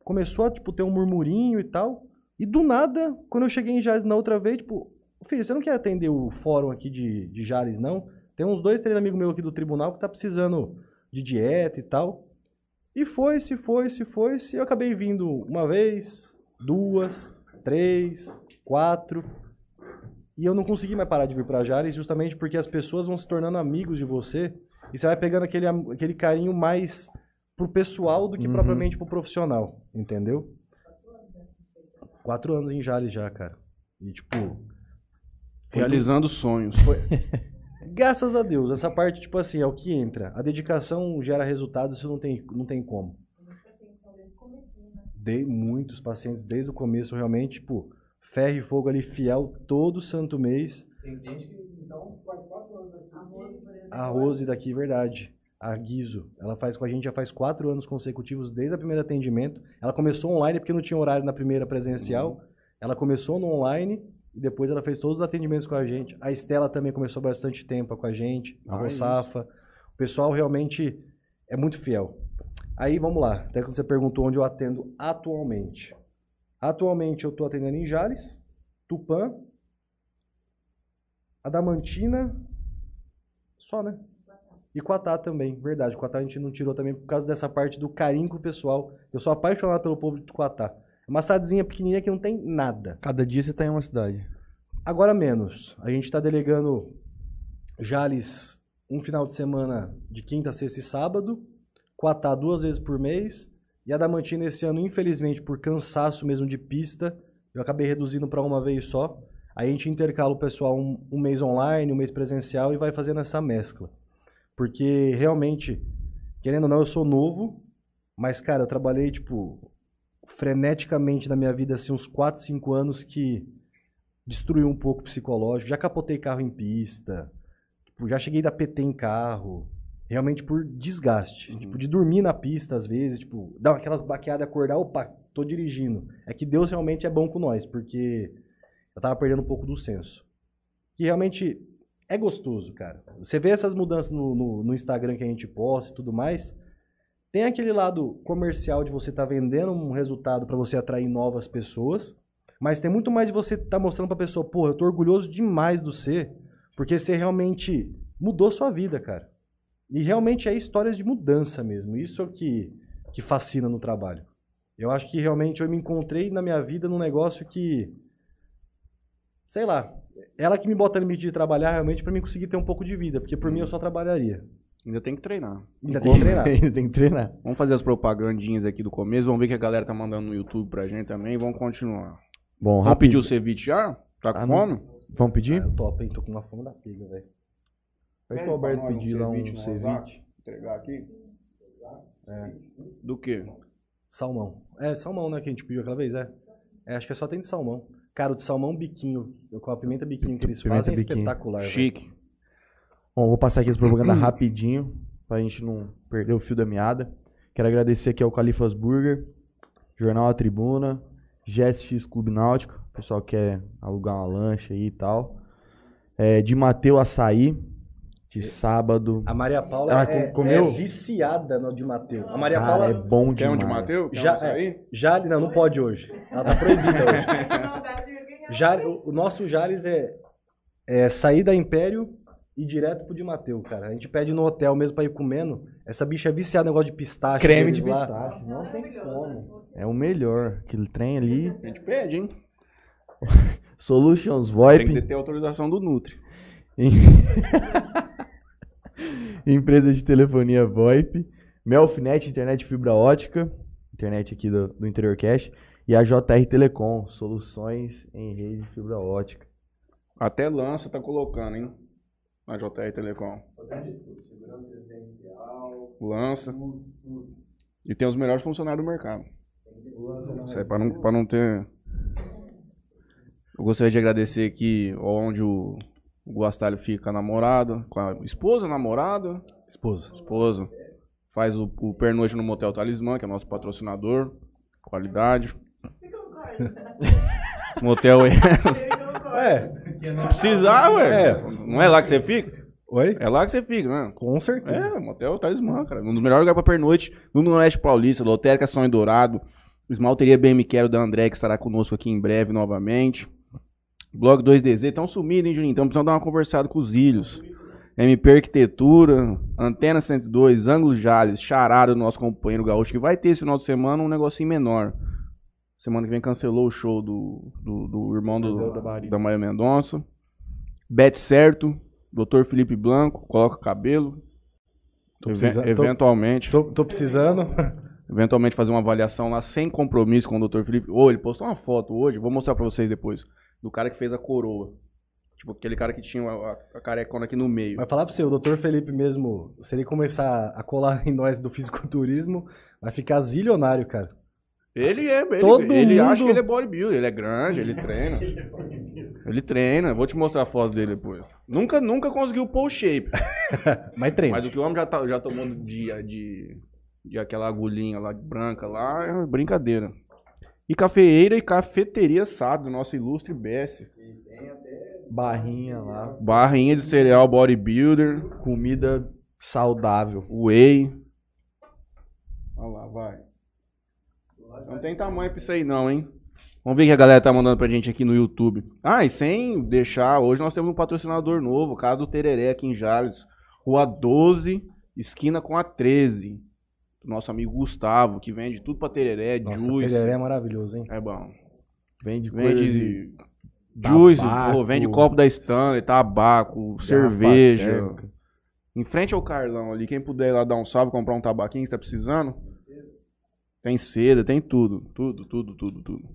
começou a tipo, ter um murmurinho e tal. E do nada, quando eu cheguei em Jales na outra vez, tipo, filho, você não quer atender o fórum aqui de, de Jales, não? Tem uns dois, três amigos meus aqui do tribunal que tá precisando de dieta e tal. E foi-se, foi-se, foi-se. Eu acabei vindo uma vez, duas, três, quatro. E eu não consegui mais parar de vir pra Jales justamente porque as pessoas vão se tornando amigos de você e você vai pegando aquele, aquele carinho mais pro pessoal do que Uhum. propriamente pro profissional, entendeu? Quatro anos em Jales já, cara. E tipo. foi Realizando sonhos. Graças a Deus, essa parte, tipo assim, é o que entra. A dedicação gera resultado, isso não tem, não tem como. Dei muitos pacientes desde o começo, realmente, tipo, ferro e fogo ali, fiel, todo santo mês. A Rose daqui, verdade. A Guizo, ela faz com a gente já faz quatro anos consecutivos desde o primeiro atendimento. Ela começou online porque não tinha horário na primeira presencial. Ela começou no online e depois ela fez todos os atendimentos com a gente. A Estela também começou bastante tempo com a gente. A Ah, Rossafa. O pessoal realmente é muito fiel. Aí vamos lá. Até que você perguntou onde eu atendo atualmente. Atualmente eu estou atendendo em Jales, Tupã, Adamantina, só, né? E Quatá também, verdade. Quatá a gente não tirou também por causa dessa parte do carinho com o pessoal. Eu sou apaixonado pelo povo de Quatá. É uma cidadezinha pequenininha que não tem nada. Cada dia você tá em uma cidade. Agora menos. A gente está delegando Jales um final de semana de quinta, sexta e sábado, Quatá duas vezes por mês, e a Damantina esse ano, infelizmente, por cansaço mesmo de pista, eu acabei reduzindo para uma vez só. Aí a gente intercala o pessoal um, um mês online, um mês presencial e vai fazendo essa mescla. Porque realmente, querendo ou não, eu sou novo, mas, cara, eu trabalhei, tipo, freneticamente na minha vida, assim, uns 4, 5 anos que destruiu um pouco o psicológico. Já capotei carro em pista, tipo, já cheguei da PT em carro, realmente por desgaste. Uhum. Tipo, de dormir na pista às vezes, tipo, dar aquelas baqueadas, acordar, opa, tô dirigindo. É que Deus realmente é bom com nós, porque eu tava perdendo um pouco do senso. Que realmente é gostoso, cara. Você vê essas mudanças no, no, no Instagram que a gente posta e tudo mais. Tem aquele lado comercial de você estar vendendo um resultado para você atrair novas pessoas, mas tem muito mais de você estar mostrando para a pessoa, pô, eu tô orgulhoso demais do você, porque você realmente mudou sua vida, cara. E realmente é histórias de mudança mesmo. Isso é o que, que fascina no trabalho. Eu acho que realmente eu me encontrei na minha vida num negócio que, sei lá, ela que me bota no limite de trabalhar realmente para mim conseguir ter um pouco de vida, porque por mim eu só trabalharia. Ainda tem que treinar. Ainda tem que treinar. tem que treinar. Vamos fazer as propagandinhas aqui do começo. Vamos ver o que a galera tá mandando no YouTube pra gente também. Vamos continuar. Bom, Vamos rápido. pedir o ceviche já? Tá com Ah, não. fome? Vamos pedir? Ah, eu topo, hein? Tô com uma fome da pega, velho. Pede pro Alberto pedir lá um ceviche. Entregar aqui. Do quê? Salmão. É, salmão, né, que a gente pediu aquela vez, é. É, acho que é só tem de salmão. Cara, o de salmão biquinho, com a pimenta biquinho que eles Pimenta fazem é biquinho. espetacular, velho. Chique. Bom, vou passar aqui as propagandas rapidinho, pra gente não perder o fio da meada. Quero agradecer aqui ao Califas Burger, Jornal A Tribuna, GSX Clube Náutico, o pessoal quer alugar uma lancha aí e tal. É, de Mateu Açaí, de sábado. A Maria Paula Ela é, com- comeu? é viciada no de Mateu. A Maria Cara, Paula é bom Quer um demais. de Mateu? Quer já, um açaí? já, não, não pode hoje. Ela tá proibida hoje. Já, o, o nosso Jales é, é sair da Império e ir direto pro de Mateu, cara. A gente pede no hotel mesmo pra ir comendo. Essa bicha é viciada no negócio de pistache. Creme de lá. pistache, não tem como. É o melhor. Aquele trem ali. A gente pede, hein? Solutions Tem que VoIP. ter autorização do Nutri. Empresa de telefonia VoIP. Melfinet, internet fibra ótica. Internet aqui do, do Interior Cash. E a JR Telecom, soluções em rede de fibra ótica. Até lança tá colocando, hein? Na JR Telecom. Lança. E tem os melhores funcionários do mercado. Isso aí pra não, pra não ter. Eu gostaria de agradecer aqui onde o, o Guastalho fica namorada, com a esposa, namorada, Esposa. esposa. Faz o, o pernoite no Motel Talismã, que é nosso patrocinador. Qualidade. Motel é. É. Se precisar, ué. É. Não é lá que você fica? Oi? É lá que você fica, né? Com certeza. É, motel Talismã, cara. Um dos melhores lugares pra pernoite no Noroeste Paulista, Lotérica Sonho Dourado, Esmalteria BM Quero da André, que estará conosco aqui em breve novamente. Blog 2DZ, estão sumindo, hein, Juninho? Então precisamos dar uma conversada com os ilhos. MP Arquitetura, Antena 102, Ângulo Jales, Charada do nosso companheiro Gaúcho, que vai ter esse final de semana um negocinho menor. Semana que vem cancelou o show do, do, do irmão do, Da Maria. da Maria Mendonça. Bet Certo, Dr. Felipe Blanco, coloca cabelo. Tô Even- eventualmente, Tô, tô precisando. eventualmente fazer uma avaliação lá sem compromisso com o Dr. Felipe. Ô, ele postou uma foto hoje, vou mostrar pra vocês depois, do cara que fez a coroa. Tipo, aquele cara que tinha a, a- a carecona aqui no meio. Vai falar pra você, o Dr. Felipe mesmo, se ele começar a colar em nós do fisiculturismo, vai ficar zilionário, cara. Ele é, ele, Todo ele mundo- acha que ele é bodybuilder, ele é grande, ele treina. Ele treina, vou te mostrar a foto dele depois. Nunca, nunca conseguiu pôr o shape. Mas treina. Mas o que o homem já, tá, já tomou de, de, de aquela agulhinha lá branca lá é brincadeira. E cafeeira e cafeteria Sado, do nosso ilustre BS. Barrinha lá. Barrinha de cereal bodybuilder, Comida saudável. whey. Olha lá, vai. Não tem tamanho pra isso aí não, hein? Vamos ver o que a galera tá mandando pra gente aqui no YouTube. Ah, e sem deixar, hoje nós temos um patrocinador novo, Casa do Tereré aqui em Jales. Rua 12, esquina com a 13. Do nosso amigo Gustavo, que vende tudo pra Tereré, Nossa, juice. tereré é maravilhoso, hein? É bom. Vende Vende juice, pô, vende copo da Stanley, tabaco, cerveja. térmica. Em frente ao Carlão ali, quem puder ir lá dar um salve, comprar um tabaquinho que tá precisando. Tem seda, tem tudo. Tudo, tudo, tudo, tudo.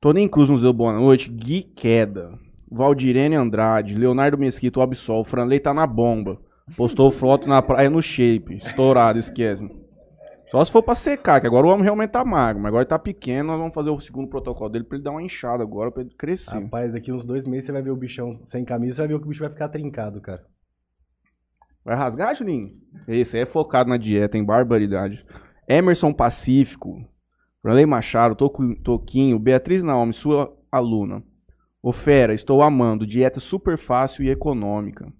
Toninho Cruz nos deu boa noite. Gui Queda. Valdirene Andrade. Leonardo Mesquita, Absol. Franley tá na bomba. Postou foto na praia no shape. Estourado, esquece. Só se for pra secar, que agora o homem realmente tá magro. Mas agora ele tá pequeno, nós vamos fazer o segundo protocolo dele pra ele dar uma inchada agora, pra ele crescer. Rapaz, daqui uns dois meses você vai ver o bichão sem camisa, você vai ver que o bicho vai ficar trincado, cara. Vai rasgar, Juninho? Esse é focado na dieta, em barbaridade. Emerson Pacífico, Franley Machado, Toquinho, Beatriz Naomi, sua aluna. Ô Fera, estou amando, dieta super fácil e econômica.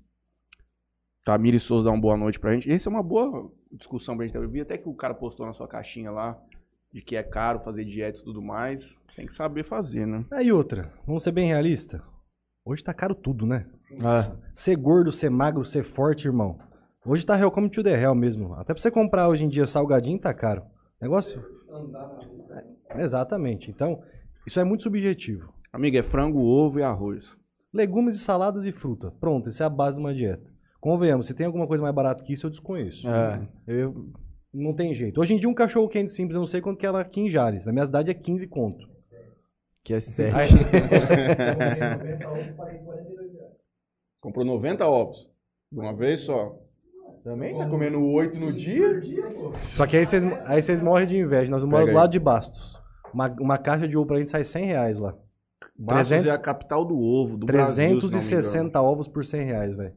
Tamiri Souza dá uma boa noite pra gente. Essa é uma boa discussão pra gente ter. Eu vi até que o cara postou na sua caixinha lá, de que é caro fazer dieta e tudo mais. Tem que saber fazer, né? Aí outra, vamos ser bem realista. Hoje tá caro tudo, né? É. Ser gordo, ser magro, ser forte, irmão. Hoje tá real como to the hell mesmo. Até pra você comprar hoje em dia salgadinho tá caro. Negócio. Exatamente. Então, isso é muito subjetivo. Amiga, é frango, ovo e arroz. Legumes e saladas e fruta. Pronto, essa é a base de uma dieta. Convenhamos, se tem alguma coisa mais barata que isso, eu desconheço. É, eu, Não tem jeito. Hoje em dia, um cachorro quente simples, eu não sei quanto que ela aqui em Jales. Na minha cidade é 15 conto. que é sete. Aí, Comprou 90 ovos. De uma vez só. Também tá comendo oito no dia? só que aí vocês, aí vocês morrem de inveja. Nós moramos do lado de Bastos. Uma, uma caixa de ovo pra gente sai 100 reais lá. Bastos 300 é a capital do ovo, do Brasil, se não me engano. 360 ovos por 100 reais, velho.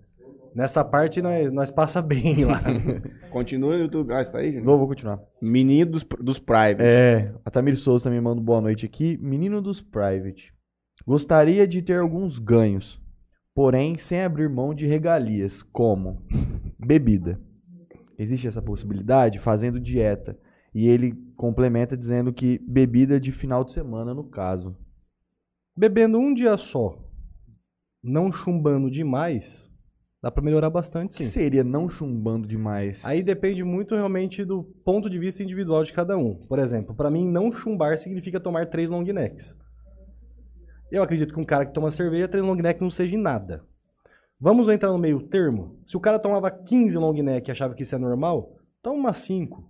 Nessa parte nós, nós passa bem lá. Continua no YouTube. Ah, você tá aí, gente? Vou, vou continuar. Menino dos, dos Private. É, a Tamir Souza também manda boa noite aqui. Menino dos Private. Gostaria de ter alguns ganhos, porém sem abrir mão de regalias, como bebida. Existe essa possibilidade fazendo dieta. E ele complementa dizendo que bebida de final de semana, no caso. Bebendo um dia só, não chumbando demais, dá pra melhorar bastante O que sim. seria não chumbando demais? Aí depende muito realmente do ponto de vista individual de cada um. Por exemplo, pra mim não chumbar significa tomar três long necks. Eu acredito que um cara que toma cerveja, três long neck não seja em nada. Vamos entrar no meio termo? Se o cara tomava 15 long neck e achava que isso é normal, toma umas 5.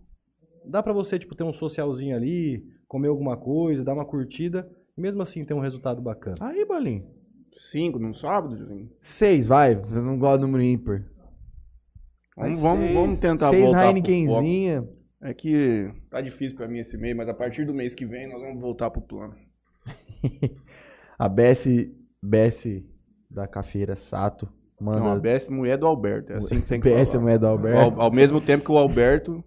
Dá pra você tipo ter um socialzinho ali, comer alguma coisa, dar uma curtida e mesmo assim ter um resultado bacana. Aí, Bolinho. Cinco no sábado, Julinho? Seis, vai. Eu não gosto do número ímpar. Vamos, vamos, seis. vamos tentar Seis voltar pro Heinekenzinha. É que tá difícil pra mim esse mês, mas a partir do mês que vem nós vamos voltar pro plano. A BS, BS da Cafeira Sato manda. Não, a BS mulher do Alberto. É assim que tem que BS é falar. mulher do Alberto. Ao, ao mesmo tempo que o Alberto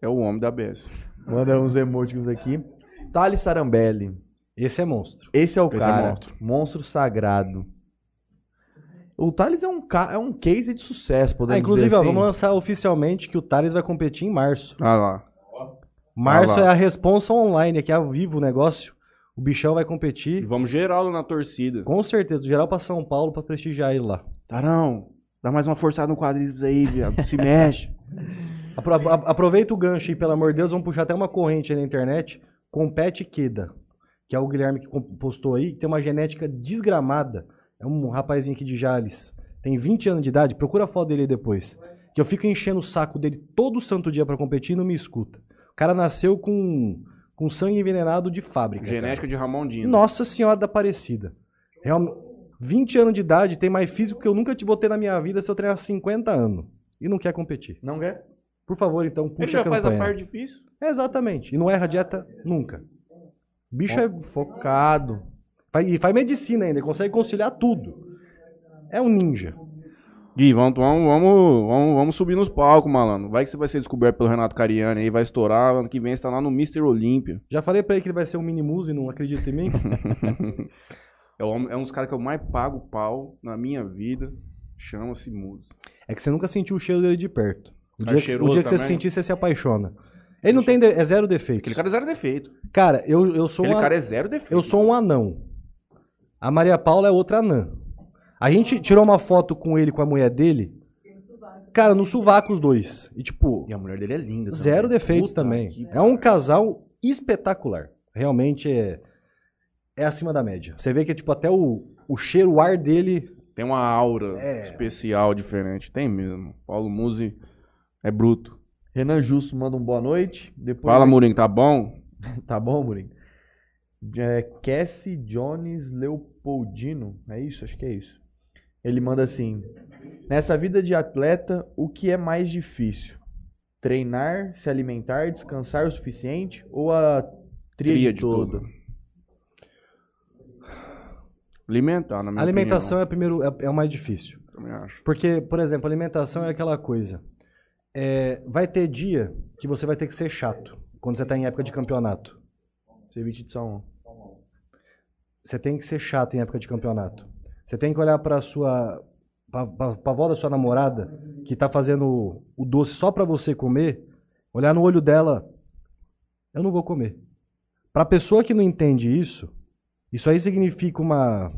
é o homem da BS. Manda uns emoticons aqui. Thales Sarambelli. Esse é monstro. Esse é o Esse é cara. monstro. monstro sagrado. O Thales é um, ca... é um case de sucesso, podemos Ah, inclusive, dizer ó, assim. vamos lançar oficialmente que o Thales vai competir em março. Ah lá. Março Ah lá. é a responsa online, aqui ao vivo o negócio. O bichão vai E competir, vamos geral na torcida. com certeza, do geral pra São Paulo pra prestigiar ele lá. Tarão, dá mais uma forçada no quadríceps aí, viado. Se mexe. Apro- aproveita o gancho aí, pelo amor de Deus, vamos puxar até uma corrente aí na internet. Compete Queda, que é o Guilherme que postou aí, que tem uma genética desgramada. É um rapazinho aqui de Jales. Tem 20 anos de idade, procura a foto dele aí depois. Que eu fico enchendo o saco dele todo santo dia pra competir e não me escuta. O cara nasceu com, com sangue envenenado de fábrica. cara. Genética de Ramon Dino. Nossa Senhora da Aparecida. Realmente, 20 anos de idade, tem mais físico que eu nunca te botei na minha vida se eu treinar 50 anos. E não quer competir. Não quer? Por favor, então, Ele puxa já a faz a parte difícil. Exatamente. E não erra a dieta nunca. Bicho é... Focado. E faz medicina ainda, ele consegue conciliar tudo. É um ninja. Gui, vamos, vamos, vamos, vamos, subir nos palcos, malandro. Vai que você vai ser descoberto pelo Renato Cariani aí, vai estourar. Ano que vem você tá lá no Mr. Olímpia. Já falei pra ele que ele vai ser um mini-muse, não acredita em mim? É, um, é um dos caras que eu mais pago pau na minha vida. Chama-se Muso. É que você nunca sentiu o cheiro dele de perto. O dia, que, o dia que você sentir, você se apaixona. Ele não tem... de- É zero defeito. Aquele cara é zero defeito. Cara, eu, eu sou Aquele uma... cara é zero defeito. Eu sou um anão. A Maria Paula é outra anã. A gente tirou uma foto com ele, com a mulher dele. Cara, no sovaco os dois. E tipo, E a mulher dele é linda. zero também. defeitos Puta também. que É um casal espetacular. Realmente é, é acima da média. Você vê que tipo, até o, o cheiro, o ar dele Tem uma aura É. especial, diferente. Tem mesmo. Paulo Musi é bruto. Renan Justo manda um boa noite. Depois Fala, Murinho, tá bom? Tá bom, Murim? É, Cassie Jones Leopoldino, é isso? Acho que é isso. Ele manda assim: Nessa vida de atleta, o que é mais difícil? Treinar, se alimentar, descansar o suficiente ou a tríade, Tríade toda? toda. Alimentar, na minha alimentação é, primeiro, é, é o mais difícil. opinião, também acho. Porque, por exemplo, alimentação é aquela coisa. É, vai ter dia que você vai ter que ser chato quando você está em época de campeonato. Ceviche de salmão. Você tem que ser chato em época de campeonato. Você tem que olhar para sua pra, pra avó da sua namorada que tá fazendo o doce só para você comer, olhar no olho dela, eu não vou comer. Pra pessoa que não entende isso, isso aí significa uma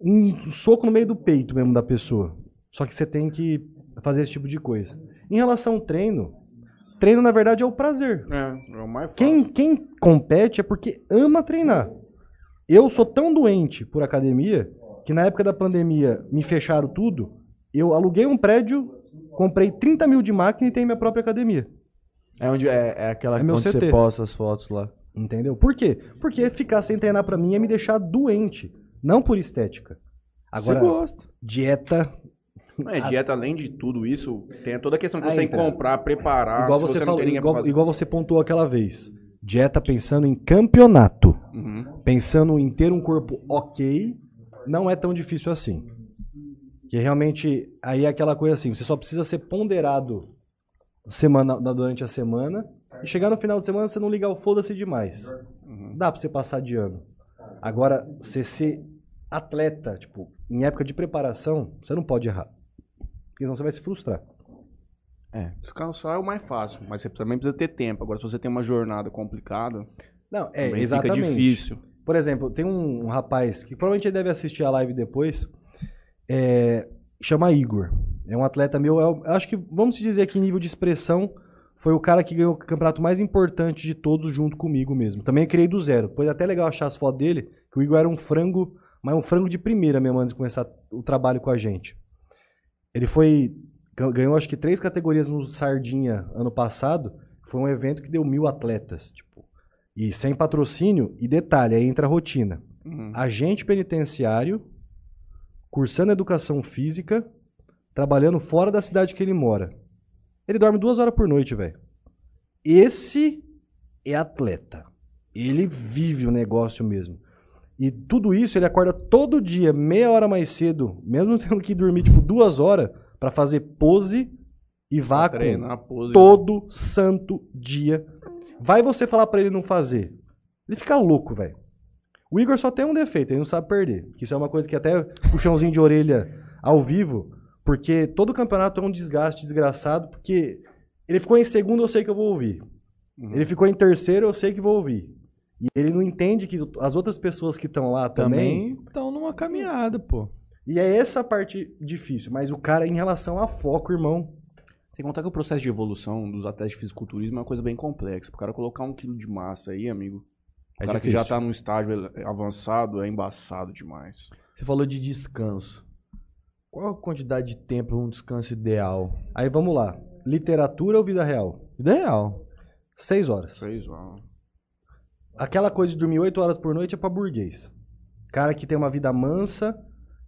um soco no meio do peito mesmo da pessoa. Só que você tem que fazer esse tipo de coisa. Em relação ao treino, treino na verdade é o prazer. É, é o mais fácil. Quem, quem compete é porque ama treinar. Eu sou tão doente por academia que na época da pandemia me fecharam tudo. Eu aluguei um prédio, comprei 30 mil de máquina e tenho minha própria academia. É onde é, é aquela É meu onde você CT. posta as fotos lá. Entendeu? Por quê? Porque ficar sem treinar pra mim é me deixar doente. Não por estética. Agora, você gosta. dieta. É, dieta, além de tudo isso, tem toda a questão que você Ah, tem que então. comprar, preparar. igual se você, você, não falou, tem ninguém pra igual, fazer. igual você pontuou aquela vez. Dieta pensando em campeonato. Uhum. pensando em ter um corpo ok, não é tão difícil assim. Que realmente aí é aquela coisa assim, você só precisa ser ponderado semana, na- durante a semana e chegar no final de semana você não ligar o foda-se demais. Uhum. Dá pra você passar de ano. Agora, você ser atleta, tipo, em época de preparação, você não pode errar. Porque senão você vai se frustrar. Descansar é o mais fácil, mas você também precisa ter tempo. Agora, se você tem uma jornada complicada, Não, é, exatamente. fica difícil. Por exemplo, tem um, rapaz que provavelmente deve assistir a live depois, é, chama Igor. É um atleta meu, eu acho que, vamos dizer em nível de expressão, foi o cara que ganhou o campeonato mais importante de todos junto comigo mesmo. Também criei do zero. Foi até legal achar as fotos dele, que o Igor era um frango, mas um frango de primeira mesmo antes de começar o trabalho com a gente. Ele foi, gan- ganhou acho que três categorias no Sardinha ano passado, foi um evento que deu mil atletas, tipo, e sem patrocínio, e detalhe, aí entra a rotina. Uhum. Agente penitenciário, cursando educação física, trabalhando fora da cidade que ele mora. Ele dorme duas horas por noite, velho. Esse é atleta. Ele vive o negócio mesmo. E tudo isso ele acorda todo dia, meia hora mais cedo, mesmo tendo que dormir tipo duas horas, pra fazer pose e vácuo Treinar, pose. todo santo dia. Vai você falar pra ele não fazer. Ele fica louco, velho. O Igor só tem um defeito, ele não sabe perder. Isso é uma coisa que até puxãozinho de orelha ao vivo, porque todo campeonato é um desgaste desgraçado, porque ele ficou em segundo, eu sei que eu vou ouvir. Uhum. Ele ficou em terceiro, eu sei que vou ouvir. E ele não entende que as outras pessoas que estão lá também, estão numa caminhada, pô. E é essa a parte difícil, mas o cara em relação a foco, irmão, Sem contar que o processo de evolução dos atletas de fisiculturismo é uma coisa bem complexa. O cara colocar um quilo de massa aí, amigo. O É cara que difícil. já tá num estágio avançado é embaçado demais. Você falou de descanso. Qual a quantidade de tempo um descanso ideal? aí vamos lá. Literatura ou vida real? Ideal. Seis horas. Seis horas. Aquela coisa de dormir 8 horas por noite é pra burguês. Cara que tem uma vida mansa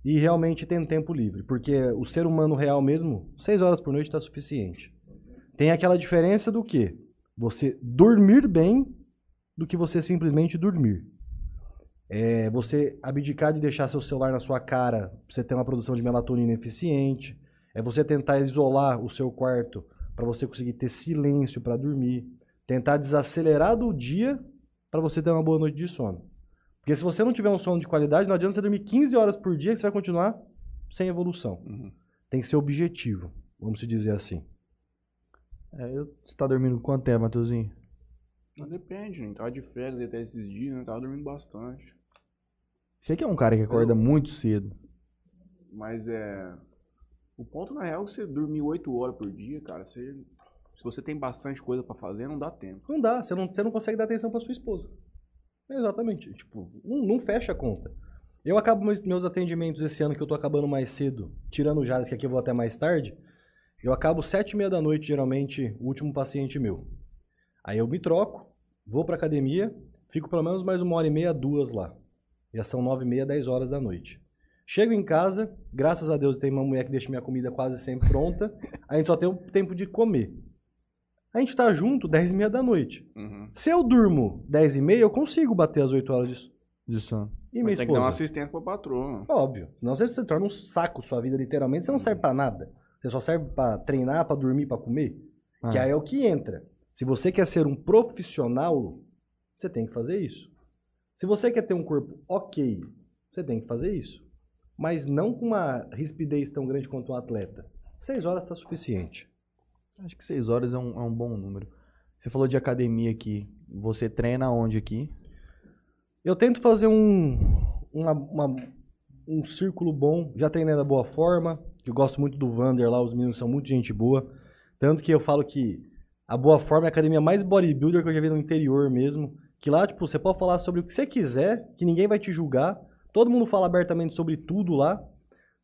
e realmente tem tempo livre. Porque o ser humano real mesmo, 6 horas por noite tá suficiente. Tem aquela diferença do que? Você dormir bem do que você simplesmente dormir. É você abdicar de deixar seu celular na sua cara você ter uma produção de melatonina eficiente. É você tentar isolar o seu quarto para você conseguir ter silêncio para dormir. Tentar desacelerar do dia para você ter uma boa noite de sono. Porque se você não tiver um sono de qualidade, não adianta você dormir 15 horas por dia que você vai continuar sem evolução. Uhum. Tem que ser objetivo, vamos se dizer assim. É, eu- você tá dormindo quanto tempo, Matheusinho? Mas depende, né? Tava de férias até esses dias, né? Tava dormindo bastante. Você que é um cara que acorda muito cedo. Mas é. O ponto, na real, é que você dormir 8 horas por dia, cara, você. Se você tem bastante coisa pra fazer, não dá tempo. Não dá, você não, você não consegue dar atenção para sua esposa. Exatamente. Tipo, não, não fecha a conta. Eu acabo meus, meus atendimentos esse ano que eu tô acabando mais cedo, tirando o Jales, que aqui eu vou até mais tarde. Eu acabo sete e meia da noite, geralmente, o último paciente meu. Aí eu me troco, vou pra academia, fico pelo menos mais uma hora e meia, duas lá. Já são nove e meia, dez horas da noite. Chego em casa, graças a Deus tem uma mulher que deixa minha comida quase sempre pronta. A gente só tem o tempo de comer. A gente tá junto dez e meia da noite. Uhum. Se eu durmo dez e meia, eu consigo bater as oito horas de De sono. E minha Mas tem que dar uma esposa? assistência pra patroa. Óbvio. Senão você se torna um saco sua vida, literalmente. Você não serve pra nada. Você só serve pra treinar, pra dormir, pra comer. Que Ah. aí é o que entra. Se você quer ser um profissional, você tem que fazer isso. Se você quer ter um corpo ok, você tem que fazer isso. Mas não com uma rispidez tão grande quanto um atleta. Seis horas está suficiente. Acho que seis horas é um, é um bom número. Você falou de academia aqui. Você treina onde aqui? Eu tento fazer um, uma- uma- um círculo bom. Já treinei na boa forma. Eu gosto muito do Vander lá, os meninos são muito gente boa. Tanto que eu falo que a boa forma é a academia mais bodybuilder que eu já vi no interior mesmo. Que lá, tipo, você pode falar sobre o que você quiser, que ninguém vai te julgar. Todo mundo fala abertamente sobre tudo lá.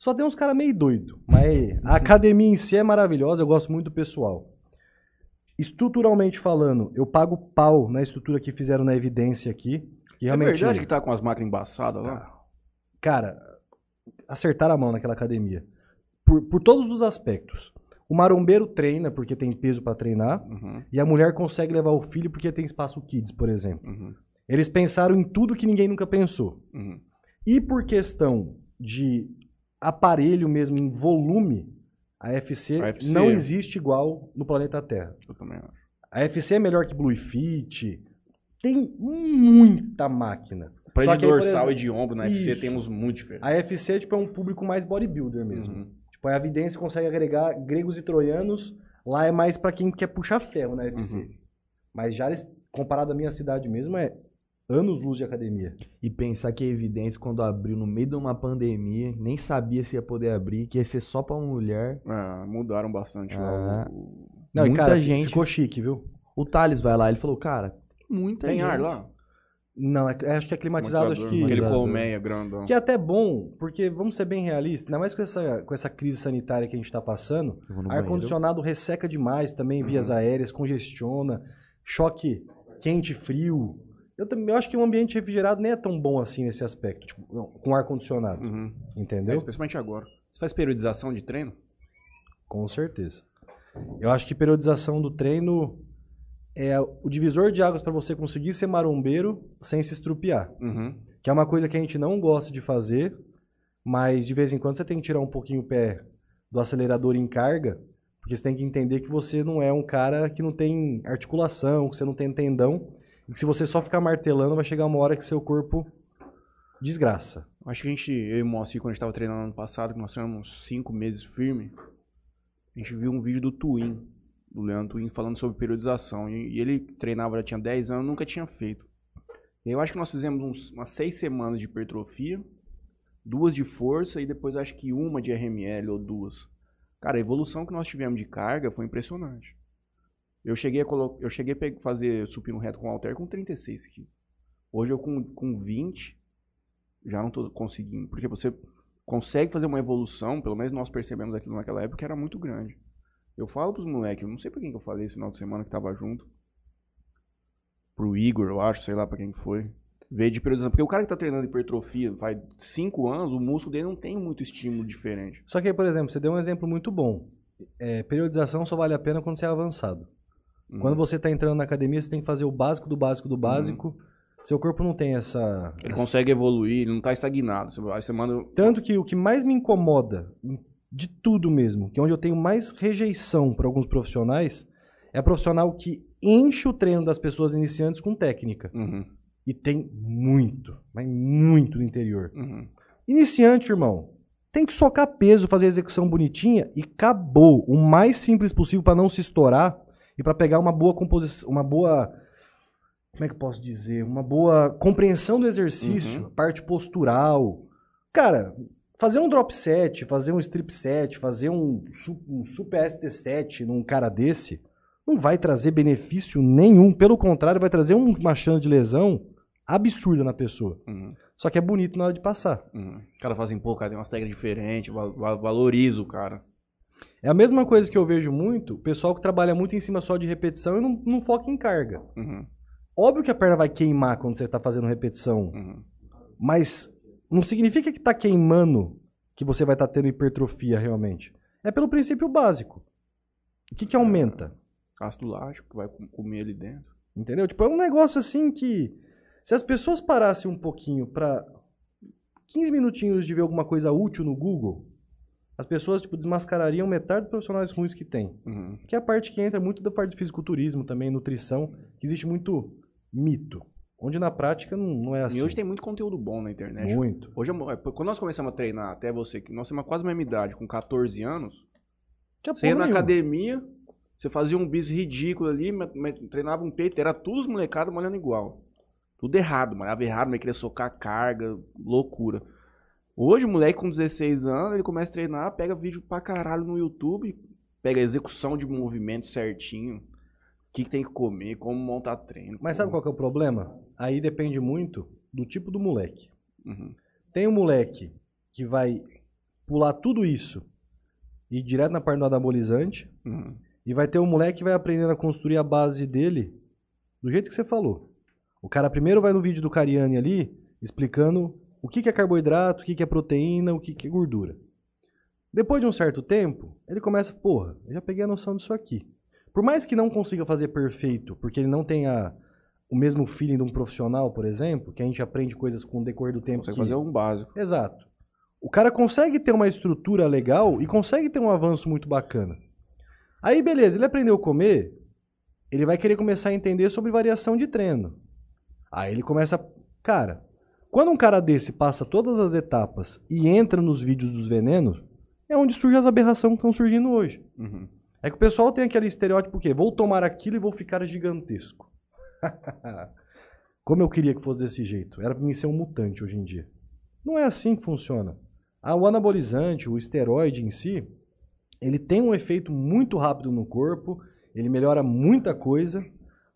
Só tem uns caras meio doido. Mas a academia em si é maravilhosa, eu gosto muito do pessoal. Estruturalmente falando, eu pago pau na estrutura que fizeram na evidência aqui. Que É verdade que tá com as máquinas embaçadas lá? Cara, acertar a mão naquela academia. Por, por todos os aspectos. O marombeiro treina porque tem peso pra treinar. Uhum, E a mulher consegue levar o filho porque tem espaço kids, por exemplo. uhum, Eles pensaram em tudo que ninguém nunca pensou. uhum. E por questão de aparelho mesmo em volume, a FC, A FC. não existe igual no planeta Terra. Eu também acho. A FC é melhor que Blue Fit. Tem muita máquina. Pra Só de que aí, por dorsal exemplo- e de ombro na Isso. temos muito diferente. A FC tipo, é um público mais bodybuilder mesmo. Uhum. Tipo, a evidência consegue agregar gregos e troianos. Lá é mais pra quem quer puxar ferro na UFC. Uhum. Mas já comparado à minha cidade mesmo, é anos luz de academia. E pensar que a Evidência, quando abriu no meio de uma pandemia, nem sabia se ia poder abrir, que ia ser só pra mulher. Ah, mudaram bastante Ah. lá. o- Não, e Muita cara, gente- ficou chique, viu? O Thales vai lá, ele falou, cara, muita Tem gente. ar lá? Não, é- é- acho que é climatizado, acho que... Aquele colmeia grandão. Que é até bom, porque vamos ser bem realistas, ainda mais com essa, com essa crise sanitária que a gente tá passando, ar-condicionado resseca demais também, vias aéreas, congestiona, choque quente, frio. Eu, também, eu acho que o ambiente refrigerado nem é tão bom assim nesse aspecto, tipo, não, com ar-condicionado, Uhum. É, entendeu? especialmente agora. Você faz periodização de treino? Com certeza. Eu acho que periodização do treino é o divisor de águas para você conseguir ser marombeiro sem se estrupiar. Uhum. Que é uma coisa que a gente não gosta de fazer, mas de vez em quando você tem que tirar um pouquinho o pé do acelerador em carga, porque você tem que entender que você não é um cara que não tem articulação, que você não tem tendão, se você só ficar martelando, vai chegar uma hora que seu corpo desgraça. Acho que a gente, eu e o Moacir, quando a gente tava treinando ano passado, que nós treinamos cinco meses firme, a gente viu um vídeo do Twin, do Leandro Twin, falando sobre periodização. E, e ele treinava, já tinha 10 anos, nunca tinha feito. E eu acho que nós fizemos uns- umas seis semanas de hipertrofia, duas de força e depois acho que uma de RML ou duas. Cara, a evolução que nós tivemos de carga foi impressionante. Eu cheguei a, eu cheguei a fazer supino reto com halter com 36 quilos. Hoje eu com, com 20 já não tô conseguindo. Porque você consegue fazer uma evolução, pelo menos nós percebemos aquilo naquela época, que era muito grande. Eu falo pros moleques, eu não sei pra quem que eu falei esse final de semana que tava junto. Pro Igor, eu acho, sei lá pra quem que foi. Veio de periodização. Porque o cara que tá treinando hipertrofia faz 5 anos, o músculo dele não tem muito estímulo diferente. Só que aí, por exemplo, você deu um exemplo muito bom. É, periodização só vale a pena quando você é avançado. Uhum. Quando você está entrando na academia, você tem que fazer o básico do básico do básico. Seu corpo não tem essa. Ele essa- consegue evoluir, ele não tá estagnado. Você- Aí você manda. Tanto que o que mais me incomoda, de tudo mesmo, que é onde eu tenho mais rejeição para alguns profissionais, é profissional que enche o treino das pessoas iniciantes com técnica. Uhum, E tem muito, mas muito no interior. uhum. Iniciante, irmão, tem que socar peso, fazer a execução bonitinha e acabou. O mais simples possível para não se estourar e para pegar uma boa composição, uma boa como é que eu posso dizer, uma boa compreensão do exercício, Uhum. parte postural. Cara, fazer um drop set, fazer um strip set, fazer um, um super ST set num cara desse, não vai trazer benefício nenhum. Pelo contrário, vai trazer um- uma chance de lesão absurda na pessoa. Uhum. Só que é bonito na hora de passar. Uhum. O cara fala assim, pô, cara, tem umas técnicas diferentes, val- val- valoriza o cara. É a mesma coisa que eu vejo muito, o pessoal que trabalha muito em cima só de repetição e não, não foca em carga. Uhum, Óbvio que a perna vai queimar quando você tá fazendo repetição, uhum. mas não significa que tá queimando que você vai estar tendo hipertrofia realmente. É pelo princípio básico. O que que aumenta? Ácido lático que vai com- comer ali dentro. Entendeu? Tipo, é um negócio assim que se as pessoas parassem um pouquinho pra 15 minutinhos de ver alguma coisa útil no Google, as pessoas tipo desmascarariam metade dos profissionais ruins que tem. Uhum. Que é a parte que entra muito da parte de fisiculturismo também, nutrição, que existe muito mito, onde na prática não, não é assim. E hoje tem muito conteúdo bom na internet. muito. Hoje, é- quando nós começamos a treinar, até você, que nós temos quase a mesma idade, com 14 anos, Tinha você ia na nenhuma. academia, você fazia um bis ridículo ali, treinava um peito, era tudo os molecados malhando igual. Tudo errado, malhava errado, mas queria socar carga, loucura. Hoje, o moleque com 16 anos, ele começa a treinar, pega vídeo pra caralho no YouTube, pega a execução de movimento certinho, o que, que tem que comer, como montar treino. Mas sabe qual que é o problema? Aí depende muito do tipo do moleque. Uhum. Tem um moleque que vai pular tudo isso e ir direto na parte do anabolizante, Uhum. e vai ter um moleque que vai aprendendo a construir a base dele do jeito que você falou. O cara primeiro vai no vídeo do Cariani ali, explicando o que é carboidrato, o que é proteína, o que que é gordura. Depois de um certo tempo, ele começa, porra, eu já peguei a noção disso aqui. Por mais que não consiga fazer perfeito, porque ele não tenha o mesmo feeling de um profissional, por exemplo, que a gente aprende coisas com o decorrer do tempo. Consegue que- fazer um básico. Exato. O cara consegue ter uma estrutura legal e consegue ter um avanço muito bacana. Aí, beleza, ele aprendeu a comer, ele vai querer começar a entender sobre variação de treino. Aí ele começa. Cara, quando um cara desse passa todas as etapas e entra nos vídeos dos venenos, é onde surgem as aberrações que estão surgindo hoje. Uhum. É que o pessoal tem aquele estereótipo que vou tomar aquilo e vou ficar gigantesco. Como eu queria que fosse desse jeito. Era pra mim ser um mutante hoje em dia. Não é assim que funciona. Ah, o anabolizante, o esteroide em si, ele tem um efeito muito rápido no corpo, ele melhora muita coisa.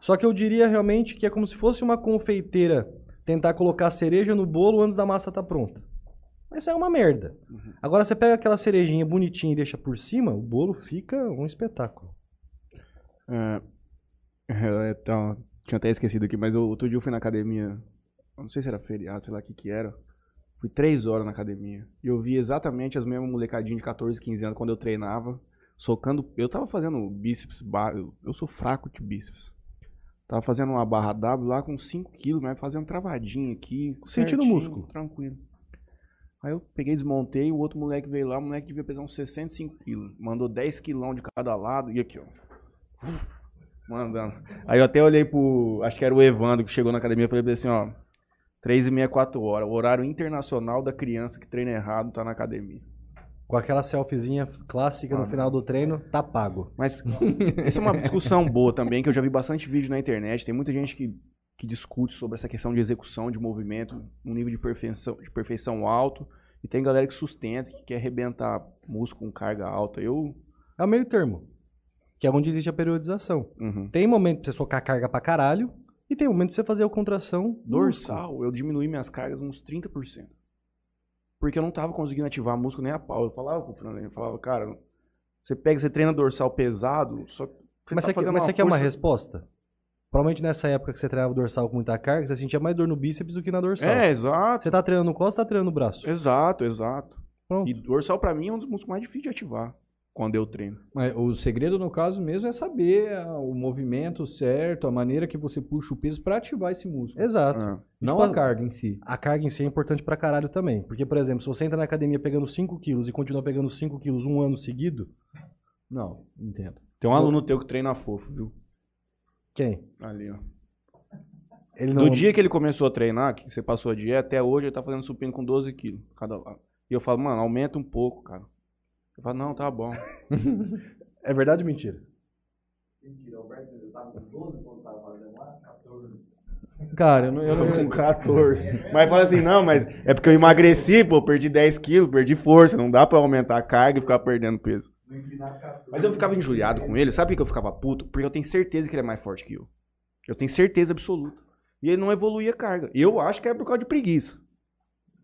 Só que eu diria realmente que é como se fosse uma confeiteira tentar colocar cereja no bolo antes da massa estar pronta. Mas é uma merda. Agora você pega aquela cerejinha bonitinha e deixa por cima, o bolo fica um espetáculo. É, então, tinha até esquecido aqui, mas eu- outro dia eu fui na academia. Não sei se era feriado, sei lá o que que era. Fui três horas na academia. E eu vi exatamente as mesmas molecadinhas de 14, 15 anos quando eu treinava. Socando. Eu tava fazendo bíceps. eu sou fraco de bíceps. Tava fazendo uma barra W lá com 5 quilos, mas fazendo travadinha aqui. Sentindo o músculo. Tranquilo. Aí eu peguei, desmontei, o outro moleque veio lá, o moleque devia pesar uns 65 quilos. Mandou 10 quilão de cada lado e aqui, ó. Mandando. Aí eu até olhei pro. Acho que era o Evandro que chegou na academia e falei pra ele assim, ó. 3 e meia, 4 horas. O horário internacional da criança que treina errado tá na academia. Com aquela selfiezinha clássica no Ah, final do treino, tá pago. Mas essa é uma discussão boa também, que eu já vi bastante vídeo na internet. Tem muita gente que, que discute sobre essa questão de execução de movimento, um nível de perfeição, de perfeição alto. E tem galera que sustenta, que quer arrebentar músculo com carga alta. Eu. É o meio termo. Que é onde existe a periodização. Uhum. Tem momento pra você socar carga pra caralho, e tem momento pra você fazer a contração do músculo. Dorsal, eu diminuí minhas cargas uns 30%. Porque eu não tava conseguindo ativar músculo nem a pau. Eu falava pro Fernando, eu falava, cara, você pega, você treina dorsal pesado, só que você mas tá você, mas uma você quer uma força- resposta? Provavelmente nessa época que você treinava o dorsal com muita carga, você sentia mais dor no bíceps do que na dorsal. É, exato. Você tá treinando no costas, tá treinando no braço. Exato, exato. Pronto. E dorsal pra mim é um dos músculos mais difíceis de ativar quando eu treino. Mas o segredo, no caso mesmo, é saber ah, o movimento certo, a maneira que você puxa o peso para ativar esse músculo. Exato. Ah. Não a carga em si. A carga em si é importante pra caralho também. Porque, por exemplo, se você entra na academia pegando 5 quilos e continua pegando 5 quilos um ano seguido, Não, entendo. Tem um aluno teu que treina fofo, viu? quem? Ali, ó. Ele não... Do dia que ele começou a treinar, que você passou a dieta, até hoje ele tá fazendo supino com 12 quilos cada lado. E eu falo, mano, aumenta um pouco, cara. Eu falo, não, tá bom. É verdade ou mentira? Cara, eu não. Eu Eu não com 14. Mas fala assim, não, mas é porque eu emagreci, pô, perdi 10 quilos, perdi força. Não dá pra aumentar a carga e ficar perdendo peso. Mas eu ficava injuriado com ele. Sabe por que eu ficava puto? Porque eu tenho certeza que ele é mais forte que eu. Eu tenho certeza absoluta. E ele não evoluía a carga. Eu acho que é por causa de preguiça.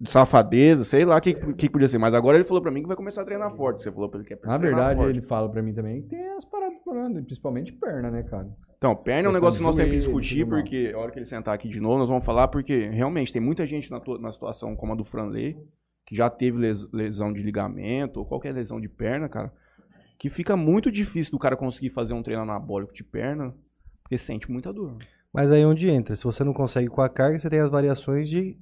De safadeza, sei lá o que, que podia ser. Mas agora ele falou pra mim que vai começar a treinar forte. Você falou pra ele que é Na verdade, forte. ele fala pra mim também que tem as paradas falando, principalmente perna, né, cara? Então, perna é um negócio que nós temos que joelho, discutir, porque a hora que ele sentar aqui de novo, nós vamos falar, porque realmente tem muita gente na, tua- na situação como a do Franley, que já teve les- lesão de ligamento, ou qualquer lesão de perna, cara, que fica muito difícil do cara conseguir fazer um treino anabólico de perna, porque sente muita dor. Mas aí é onde entra. Se você não consegue com a carga, você tem as variações de,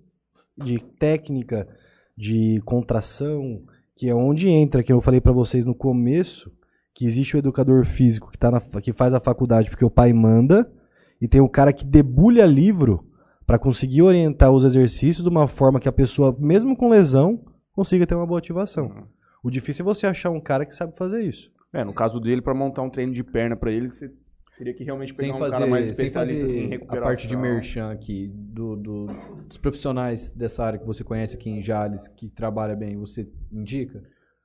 de técnica, de contração, que é onde entra, que eu falei pra vocês no começo, que existe o educador físico que, tá na, que faz a faculdade porque o pai manda, e tem o cara que debulha livro pra conseguir orientar os exercícios de uma forma que a pessoa, mesmo com lesão, consiga ter uma boa ativação. Uhum. O difícil é você achar um cara que sabe fazer isso. É, no caso dele, pra montar um treino de perna pra ele, você teria que realmente pegar Sem um fazer, cara mais sem especialista fazer assim, em a recuperação. parte de merchan aqui, do, do- dos profissionais dessa área que você conhece aqui em Jales, que trabalha bem, você indica?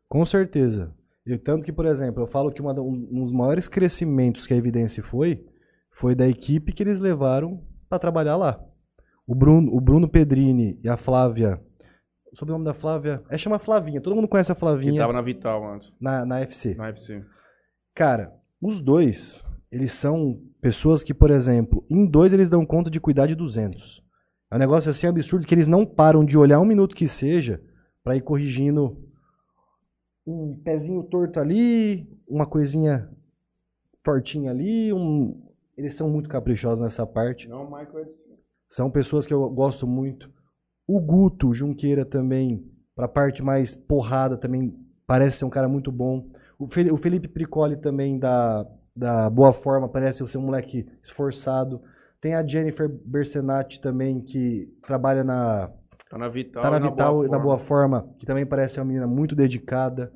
Com certeza. E tanto que, por exemplo, eu falo que uma um, dos maiores crescimentos que a Evidência foi, foi da equipe que eles levaram para trabalhar lá. O Bruno, o Bruno Pedrini e a Flávia. O sobrenome da Flávia. É chama Flavinha. Todo mundo conhece a Que Flavinha tava na Vital antes, na, na FC. na UFC. Cara, os dois, eles são pessoas que, por exemplo, em dois eles dão conta de cuidar de 200. É um negócio assim absurdo que eles não param de olhar um minuto que seja pra ir corrigindo um pezinho torto ali, uma coisinha tortinha ali, um... eles são muito caprichosos nessa parte. Não, o Michael é São pessoas que eu gosto muito. O Guto Junqueira também, pra parte mais porrada, também parece ser um cara muito bom. O Felipe Pricoli também, da, da Boa Forma, parece ser um moleque esforçado. Tem a Jennifer Bersenati também, que trabalha na, Tá na Vital. tá na na Vital boa e na. Boa Forma, que também parece ser uma menina muito dedicada.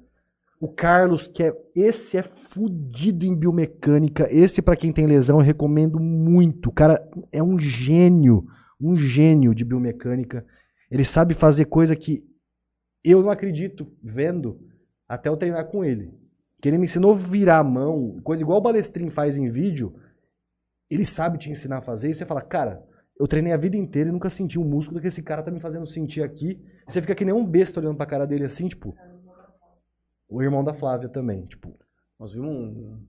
O Carlos, que é. Esse é fudido em biomecânica. Esse, pra quem tem lesão, eu recomendo muito. O cara é um gênio. Um gênio de biomecânica. Ele sabe fazer coisa que eu não acredito vendo até eu treinar com ele. Que ele me ensinou a virar a mão, coisa igual o Balestrin faz em vídeo. Ele sabe te ensinar a fazer e você fala, cara, eu treinei a vida inteira e nunca senti um músculo que esse cara tá me fazendo sentir aqui. Você fica que nem um besta olhando pra cara dele assim, tipo. O irmão da Flávia também, tipo. Nós vimos um.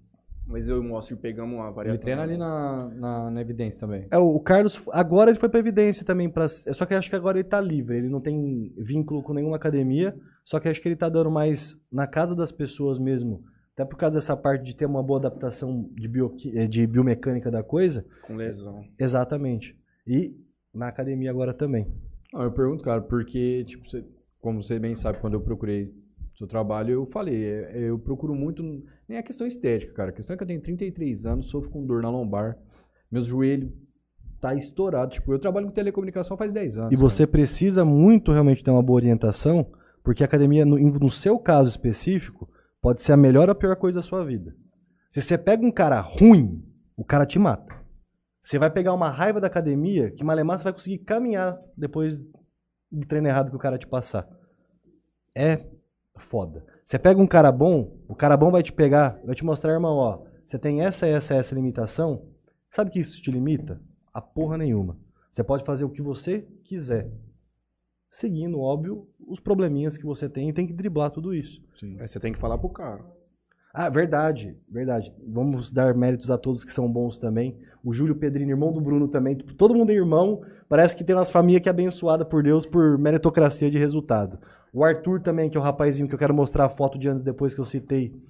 Mas eu e o Mostre pegamos uma variação. Ele treina ali na, na, na evidência também. É, o Carlos, agora ele foi pra evidência também. Pra, só que eu acho que agora ele tá livre. Ele não tem vínculo com nenhuma academia. Só que eu acho que ele tá dando mais na casa das pessoas mesmo. Até por causa dessa parte de ter uma boa adaptação de, bio, de biomecânica da coisa. Com lesão. Exatamente. E na academia agora também. Ah, eu pergunto, cara, porque, tipo, você- como você bem sabe, quando eu procurei seu trabalho, eu falei, é, eu procuro muito, nem a questão estética, cara. A questão é que eu tenho 33 anos, sofro com dor na lombar, meus joelhos tá estourado. Tipo, eu trabalho com telecomunicação faz 10 anos. E você precisa muito realmente ter uma boa orientação, porque a academia, no, no seu caso específico, pode ser a melhor ou a pior coisa da sua vida. Se você pega um cara ruim, o cara te mata. Você vai pegar uma raiva da academia que malemar você vai conseguir caminhar depois do treino errado que o cara te passar. É foda. Você pega um cara bom, o cara bom vai te pegar, vai te mostrar, irmão, ó, você tem essa, essa, essa limitação. Sabe que isso te limita? A porra nenhuma. Você pode fazer o que você quiser. Seguindo, óbvio, os probleminhas que você tem e tem que driblar tudo isso. Aí você tem que falar pro cara. Ah, verdade, verdade. Vamos dar méritos a todos que são bons também. O Júlio Pedrini, irmão do Bruno também. Todo mundo é irmão. Parece que tem umas famílias que é abençoada por Deus por meritocracia de resultado. O Arthur também, que é o rapazinho que eu quero mostrar a foto de anos depois que eu citei.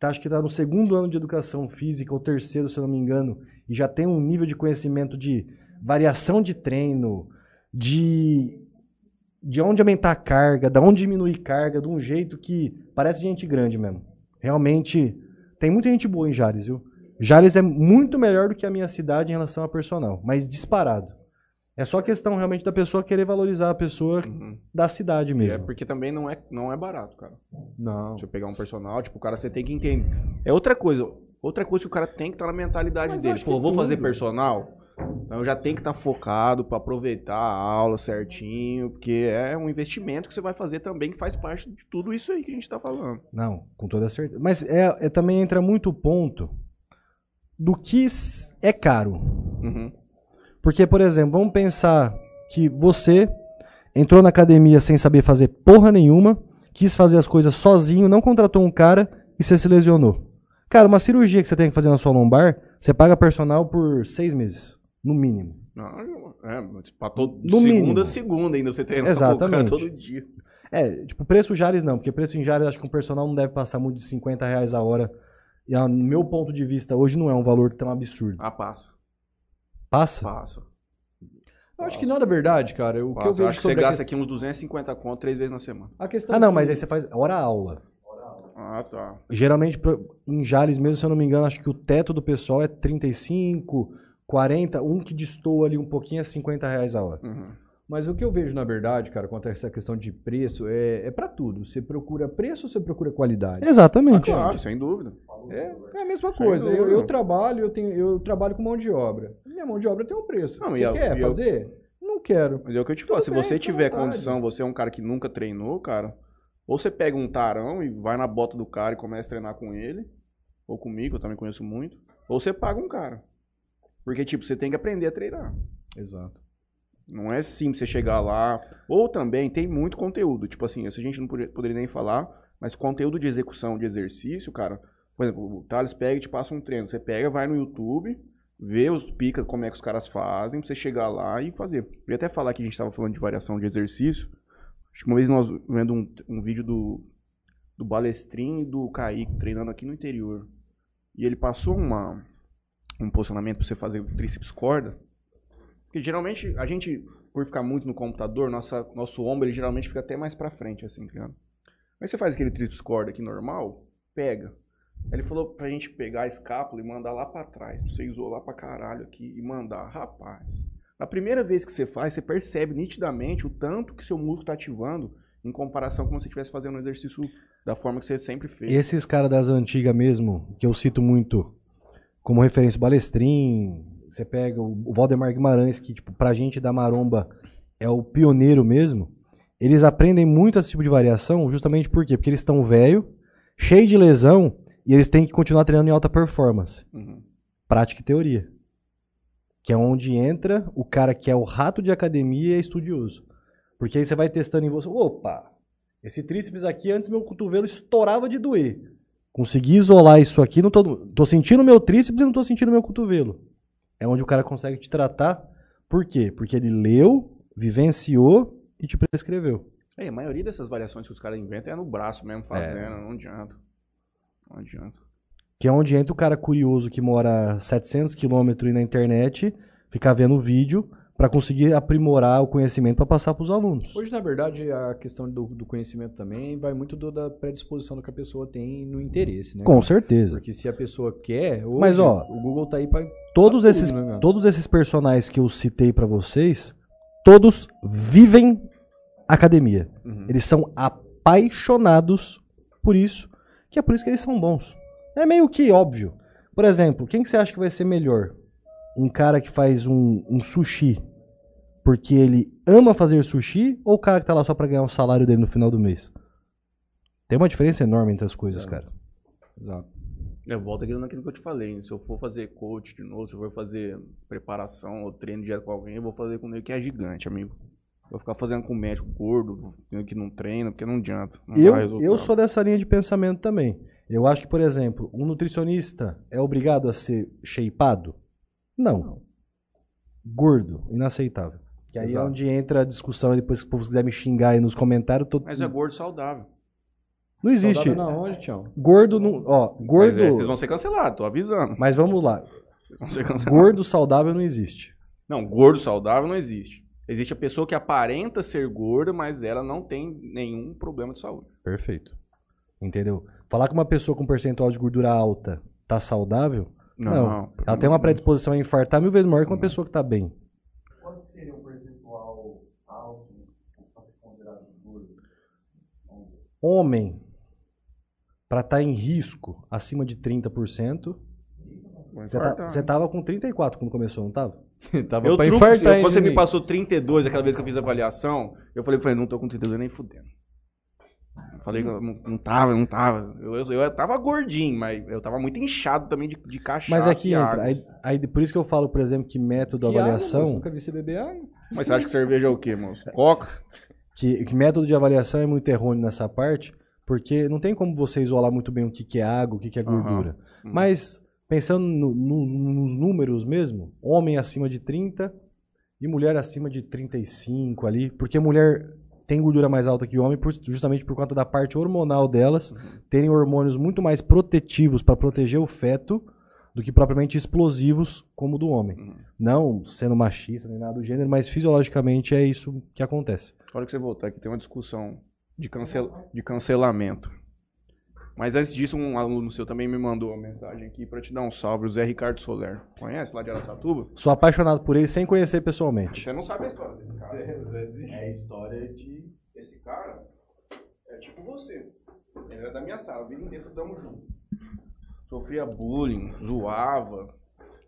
Tá, acho que está no segundo ano de educação física, ou terceiro, se eu não me engano. E já tem um nível de conhecimento de variação de treino, de de onde aumentar a carga, de onde diminuir carga, de um jeito que parece gente grande mesmo. Realmente, tem muita gente boa em Jales, viu? Jales é muito melhor do que a minha cidade em relação a personal, mas disparado. É só questão realmente da pessoa querer valorizar a pessoa Uhum. da cidade É mesmo. porque também não é, não é barato, cara. Não. Você pegar um personal, tipo, o cara você tem que entender. É outra coisa. Outra coisa que o cara tem que estar na mentalidade Mas eu dele. Pô, eu vou tudo. fazer personal, então já tem que estar focado pra aproveitar a aula certinho, porque é um investimento que você vai fazer também que faz parte de tudo isso aí que a gente tá falando. Não, com toda certeza. Mas é, é- também entra muito o ponto do que é caro. Uhum. Porque, por exemplo, vamos pensar que você entrou na academia sem saber fazer porra nenhuma, quis fazer as coisas sozinho, não contratou um cara e você se lesionou. Cara, uma cirurgia que você tem que fazer na sua lombar, você paga personal por seis meses, no mínimo. Não, é, mas pra todo, No segunda mínimo. a segunda ainda, você treina Exatamente. todo dia. É, tipo, preço Jales não, porque preço em Jales acho que um personal não deve passar muito de 50 reais a hora. E a- no meu ponto de vista, hoje não é um valor tão absurdo. Ah, passa. Passa? Passa. Eu acho que nada é verdade, cara. O que eu passa. Eu vejo acho que você gasta aqui uns 250 conto três vezes na semana. a questão Ah, não, que- mas aí você faz hora-aula. Ah, tá. Geralmente, em Jales mesmo, se eu não me engano, acho que o teto do pessoal é 35, 40, um que destoa ali um pouquinho é 50 reais a hora. Uhum. Mas o que eu vejo, na verdade, cara, quanto a essa questão de preço, é, é para tudo. Você procura preço ou você procura qualidade? Exatamente. Claro, sem dúvida. É, é a mesma Sem coisa. Eu, eu trabalho, eu, tenho, eu trabalho com mão de obra. Minha mão de obra tem um preço. Não, você e eu- quer eu- fazer? Não quero. Mas é o que eu te falo, Tudo se bem, você tiver vontade. condição, você é um cara que nunca treinou, cara, ou você pega um tarão e vai na bota do cara e começa a treinar com ele, ou comigo, eu também conheço muito, ou você paga um cara. Porque, tipo, você tem que aprender a treinar. Exato. Não é simples você chegar lá. Ou também tem muito conteúdo. Tipo assim, isso a gente não poderia, nem falar, mas conteúdo de execução de exercício, cara. Por exemplo, o Thales pega e te passa um treino. Você pega, vai no YouTube, vê os picas, como é que os caras fazem, pra você chegar lá e fazer. Eu ia até falar que a gente tava falando de variação de exercício. Acho que uma vez nós vendo um, um vídeo do, do Balestrin e do Kaique treinando aqui no interior. E ele passou uma, um posicionamento pra você fazer o tríceps corda. Porque geralmente a gente, por ficar muito no computador, nossa, nosso ombro ele geralmente fica até mais pra frente, assim, tá ligado? Aí você faz aquele tríceps corda aqui normal, pega. Ele falou pra gente pegar a escápula e mandar lá pra trás, pra você isolar pra caralho aqui e mandar. Rapaz, na primeira vez que você faz, você percebe nitidamente o tanto que seu músculo tá ativando em comparação com se você estivesse fazendo um exercício da forma que você sempre fez. Esses caras das antigas mesmo, que eu cito muito como referência, o Balestrin, você pega o Valdemar Guimarães, que tipo, pra gente da maromba é o pioneiro mesmo, eles aprendem muito esse tipo de variação justamente por quê? Porque eles estão velho, cheio de lesão, e eles têm que continuar treinando em alta performance. Uhum. Prática e teoria. Que é onde entra o cara que é o rato de academia e é estudioso. Porque aí você vai testando em você. Opa! Esse tríceps aqui, antes meu cotovelo estourava de doer. Consegui isolar isso aqui, não tô, tô sentindo meu tríceps e não tô sentindo meu cotovelo. É onde o cara consegue te tratar. Por quê? Porque ele leu, vivenciou e te prescreveu. É, a maioria dessas variações que os caras inventam é no braço mesmo fazendo, não adianta. Não adianta. Que é onde entra o cara curioso que mora 700 quilômetros na internet, ficar vendo o vídeo para conseguir aprimorar o conhecimento para passar para os alunos. Hoje, na verdade, a questão do, do conhecimento também vai muito do- da predisposição do que a pessoa tem no interesse, né? Com certeza. Porque se a pessoa quer, hoje, Mas, ó, o Google tá aí pra... Todos esses, tudo, né, todos esses personagens que eu citei para vocês, todos vivem academia. Uhum. Eles são apaixonados por isso, que é por isso que eles são bons. É meio que óbvio. Por exemplo, quem que você acha que vai ser melhor? Um cara que faz um, um sushi porque ele ama fazer sushi ou o cara que tá lá só pra ganhar o salário dele no final do mês? Tem uma diferença enorme entre as coisas, É. cara. Exato. Eu volto aquilo naquilo que eu te falei. Se eu for fazer coach de novo, se eu for fazer preparação ou treino direto com alguém, eu vou fazer com ele que é gigante, amigo. Vou ficar fazendo com médico gordo, que não treina, porque não adianta. Não Eu, eu sou dessa linha de pensamento também. Eu acho que, por exemplo, um nutricionista é obrigado a ser shapeado? Não. Gordo, inaceitável. Que aí é Exato. onde entra a discussão, e depois que o povo quiser me xingar aí nos comentários, tô... Mas é gordo saudável. não existe. Saudável na onde, Tião? Gordo não. Ó, gordo. Mas, é, vocês vão ser cancelados, tô avisando. Mas vamos lá. Vão ser cancelados. Gordo saudável não existe. Não, gordo saudável não existe. Existe a pessoa que aparenta ser gorda, mas ela não tem nenhum problema de saúde. Perfeito. Entendeu? Falar que uma pessoa com percentual de gordura alta tá saudável, Não, ela tem uma predisposição a infartar mil vezes maior que uma pessoa que tá bem. Quanto seria um percentual alto para ser considerado gordo? Homem, para estar em risco acima de 30%, você tá, você tava com 34 quando começou, não tava? Tava Eu pra truco, infartar, eu, quando você me passou 32, aquela vez que eu fiz a avaliação, eu falei pra ele, não tô com 32 nem fudendo. Eu falei que eu não, não tava, não tava. Eu, eu, eu tava gordinho, mas eu tava muito inchado também de, de cachaça Mas aqui entra. água. Aí, aí por isso que eu falo, por exemplo, que método Que de água, avaliação. moço? Nunca vi você beber água. Mas você acha que cerveja é o quê, moço? Coca? Que, que método de avaliação é muito errôneo nessa parte, porque não tem como você isolar muito bem o que, que é água, o que, que é gordura. Uhum. Mas, pensando no- no- nos números mesmo, homem acima de 30 e mulher acima de 35 ali, porque mulher tem gordura mais alta que homem por- justamente por conta da parte hormonal delas, Uhum. terem hormônios muito mais protetivos para proteger o feto do que propriamente explosivos como o do homem. Uhum. Não sendo machista nem nada do gênero, mas fisiologicamente é isso que acontece. A hora que você voltar aqui tem uma discussão de, cancel... de cancelamento. Mas antes disso, um aluno seu também me mandou uma mensagem aqui pra te dar um salve, o Zé Ricardo Soler. Conhece lá de Araçatuba? Sou apaixonado por ele sem conhecer pessoalmente. Você não sabe a história desse cara. É a história de. Esse cara é tipo você. Ele era da minha sala, vida inteira estudamos junto. Sofria bullying, zoava,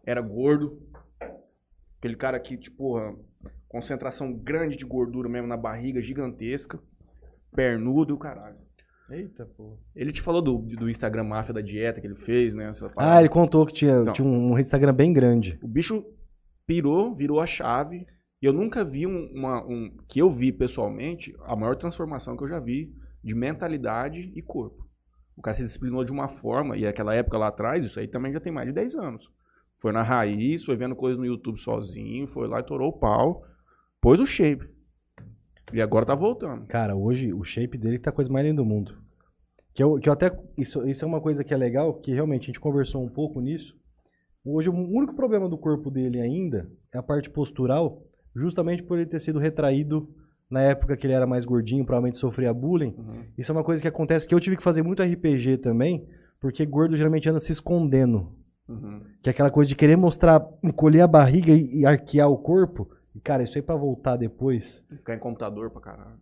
era gordo. Aquele cara que, tipo, porra, concentração grande de gordura mesmo na barriga, gigantesca. Pernudo e o caralho. Eita, pô. Ele te falou do, do Instagram máfia da dieta que ele fez, né? Ah, ele contou que tinha, Então. tinha um Instagram bem grande. O bicho pirou, virou a chave. E eu nunca vi um, uma. Um, que eu vi pessoalmente, a maior transformação que eu já vi de mentalidade e corpo. O cara se disciplinou de uma forma, e aquela época lá atrás, isso aí também já tem mais de 10 anos. Foi na raiz, foi vendo coisas no YouTube sozinho, foi lá e torou o pau, pôs o shape. E agora tá voltando. Cara, hoje o shape dele tá a coisa mais linda do mundo. Que eu, que eu até. Isso, isso é uma coisa que é legal, que realmente a gente conversou um pouco nisso. Hoje o único problema do corpo dele ainda é a parte postural, justamente por ele ter sido retraído na época que ele era mais gordinho, provavelmente sofria bullying. Uhum. Isso é uma coisa que acontece que eu tive que fazer muito RPG também, porque gordo geralmente anda se escondendo. Uhum. Que é aquela coisa de querer mostrar, encolher a barriga e, e arquear o corpo. E, cara, isso aí pra voltar depois. Ficar em computador pra caralho.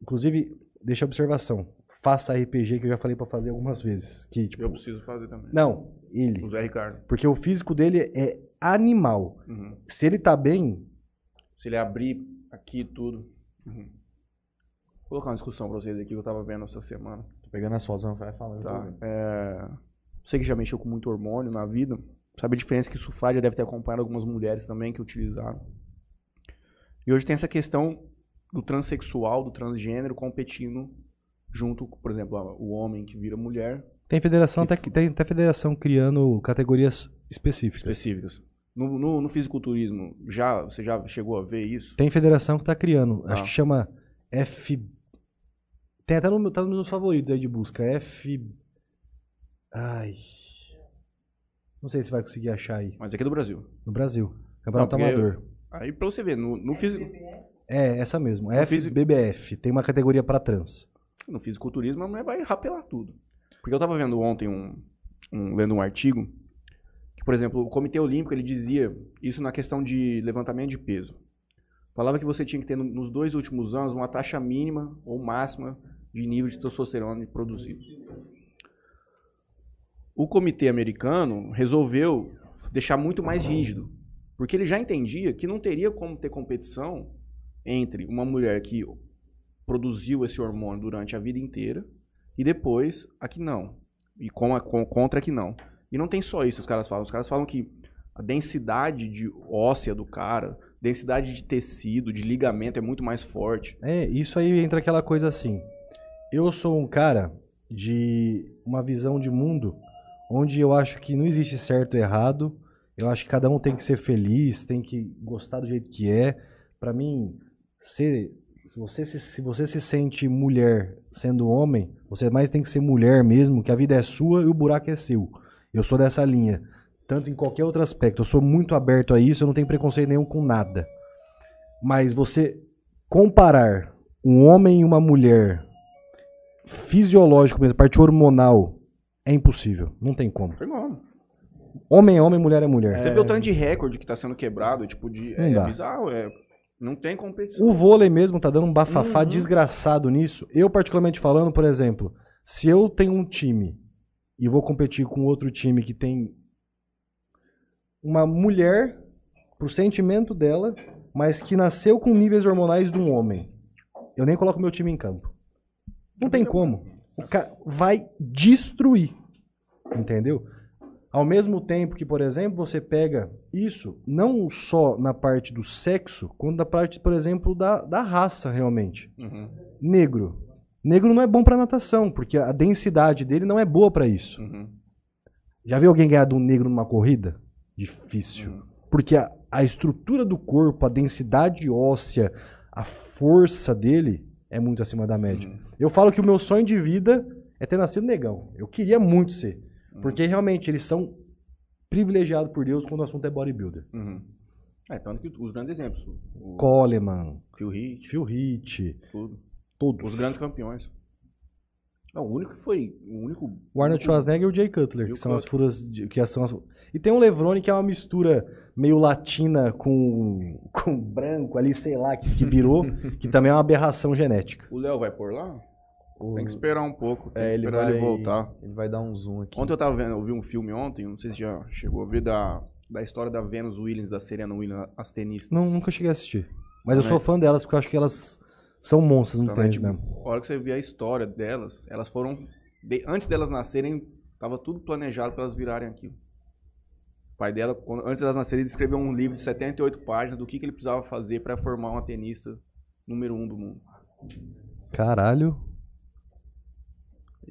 Inclusive, deixa a observação. Faça RPG que eu já falei pra fazer algumas vezes. Que, tipo, Eu preciso fazer também. não, ele. O Zé Ricardo. Porque o físico dele é animal. Uhum. Se ele tá bem, Se ele abrir aqui tudo. Uhum. Vou colocar uma discussão pra vocês aqui que eu tava vendo essa semana. Tô pegando as fotos, não vai falando. Tá. É... Você que já mexeu com muito hormônio na vida, sabe a diferença que isso faz? Já deve ter acompanhado algumas mulheres também que utilizaram. E hoje tem essa questão do transexual, do transgênero competindo junto, com, por exemplo, o homem que vira mulher tem federação, Que até, tem até federação criando categorias específicas. específicas. No, no, no fisiculturismo, já, você já chegou a ver isso? Tem federação que tá criando. Acho Ah. que chama F. Tem até no, tá nos meus favoritos aí de busca. F. Ai. Não sei se vai conseguir achar aí. Mas aqui do Brasil. No Brasil. Campeonato Não, Amador. Aí pra você ver, no, no, fisi- É, essa mesmo. fisi- FBBF. Tem uma categoria pra trans. no fisiculturismo a mulher vai rapelar tudo. Porque eu tava vendo ontem um, um- lendo um artigo que, por exemplo, o Comitê Olímpico ele dizia isso na questão de levantamento de peso. Falava que você tinha que ter no- nos dois últimos anos uma taxa mínima ou máxima de nível de testosterona produzido. O comitê americano resolveu deixar muito mais rígido, porque ele já entendia que não teria como ter competição entre uma mulher que produziu esse hormônio durante a vida inteira e depois a que não. E com a, com, contra a que não. E não tem só isso, os caras falam. Os caras falam que a densidade de óssea do cara, densidade de tecido, de ligamento é muito mais forte. É, isso aí entra aquela coisa assim. Eu sou um cara de uma visão de mundo onde eu acho que não existe certo e errado. Eu acho que cada um tem que ser feliz, tem que gostar do jeito que é. Pra mim, ser, se, você se, se você se sente mulher sendo homem, você mais tem que ser mulher mesmo, que a vida é sua e o buraco é seu. Eu sou dessa linha. Tanto em qualquer outro aspecto. Eu sou muito aberto a isso, eu não tenho preconceito nenhum com nada. Mas você comparar um homem e uma mulher fisiológico mesmo, parte hormonal, é impossível. Não tem como. Foi bom. Homem é homem, mulher é mulher. Você vê o tanto de recorde que está sendo quebrado, tipo, de, Não é, dá. bizarro, é, não tem competição. O vôlei mesmo tá dando um bafafá Uhum. desgraçado nisso. Eu, particularmente falando, por exemplo, se eu tenho um time e vou competir com outro time que tem uma mulher pro sentimento dela, mas que nasceu com níveis hormonais de um homem, eu nem coloco meu time em campo. Não tem como. O cara vai destruir. Entendeu? Ao mesmo tempo que, por exemplo, você pega isso não só na parte do sexo, quanto na parte, por exemplo, da, da raça, realmente. Uhum, Negro. Negro não é bom pra natação, porque a densidade dele não é boa pra isso. uhum, Já viu alguém ganhar de um negro numa corrida? Difícil. uhum. Porque a, a estrutura do corpo, a densidade óssea, a força dele é muito acima da média. Uhum. Eu falo que o meu sonho de vida é ter nascido negão. Eu queria muito ser. Porque realmente eles são privilegiados por Deus quando o assunto é bodybuilder. Uhum. É, tanto que os grandes exemplos. O Coleman, Phil Heath, Phil Heath, tudo. Todos. Os grandes campeões. Não, o único que foi. O único. O Arnold Schwarzenegger e o Jay Cutler, que são as furas de, que são as... E tem o Levrone que é uma mistura meio latina com, com branco ali, sei lá, que, que virou, que também é uma aberração genética. O Léo vai por lá? O- Tem que esperar um pouco. Tem É, que ele esperar vai, ele voltar. ele vai dar um zoom aqui. Ontem eu tava vendo, eu vi um filme ontem, não sei se já chegou a ver, da, da história da Venus Williams, da Serena Williams, as tenistas. Não, nunca cheguei a assistir. Mas eu Também. sou fã delas porque eu acho que elas são monstras no Também, tênis tipo, mesmo. A hora que você vê a história delas, elas foram. de- antes delas nascerem, tava tudo planejado para elas virarem aquilo. O pai dela, quando- antes delas nascerem, ele escreveu um livro de 78 páginas do que, que ele precisava fazer para formar uma tenista número um do mundo. Caralho.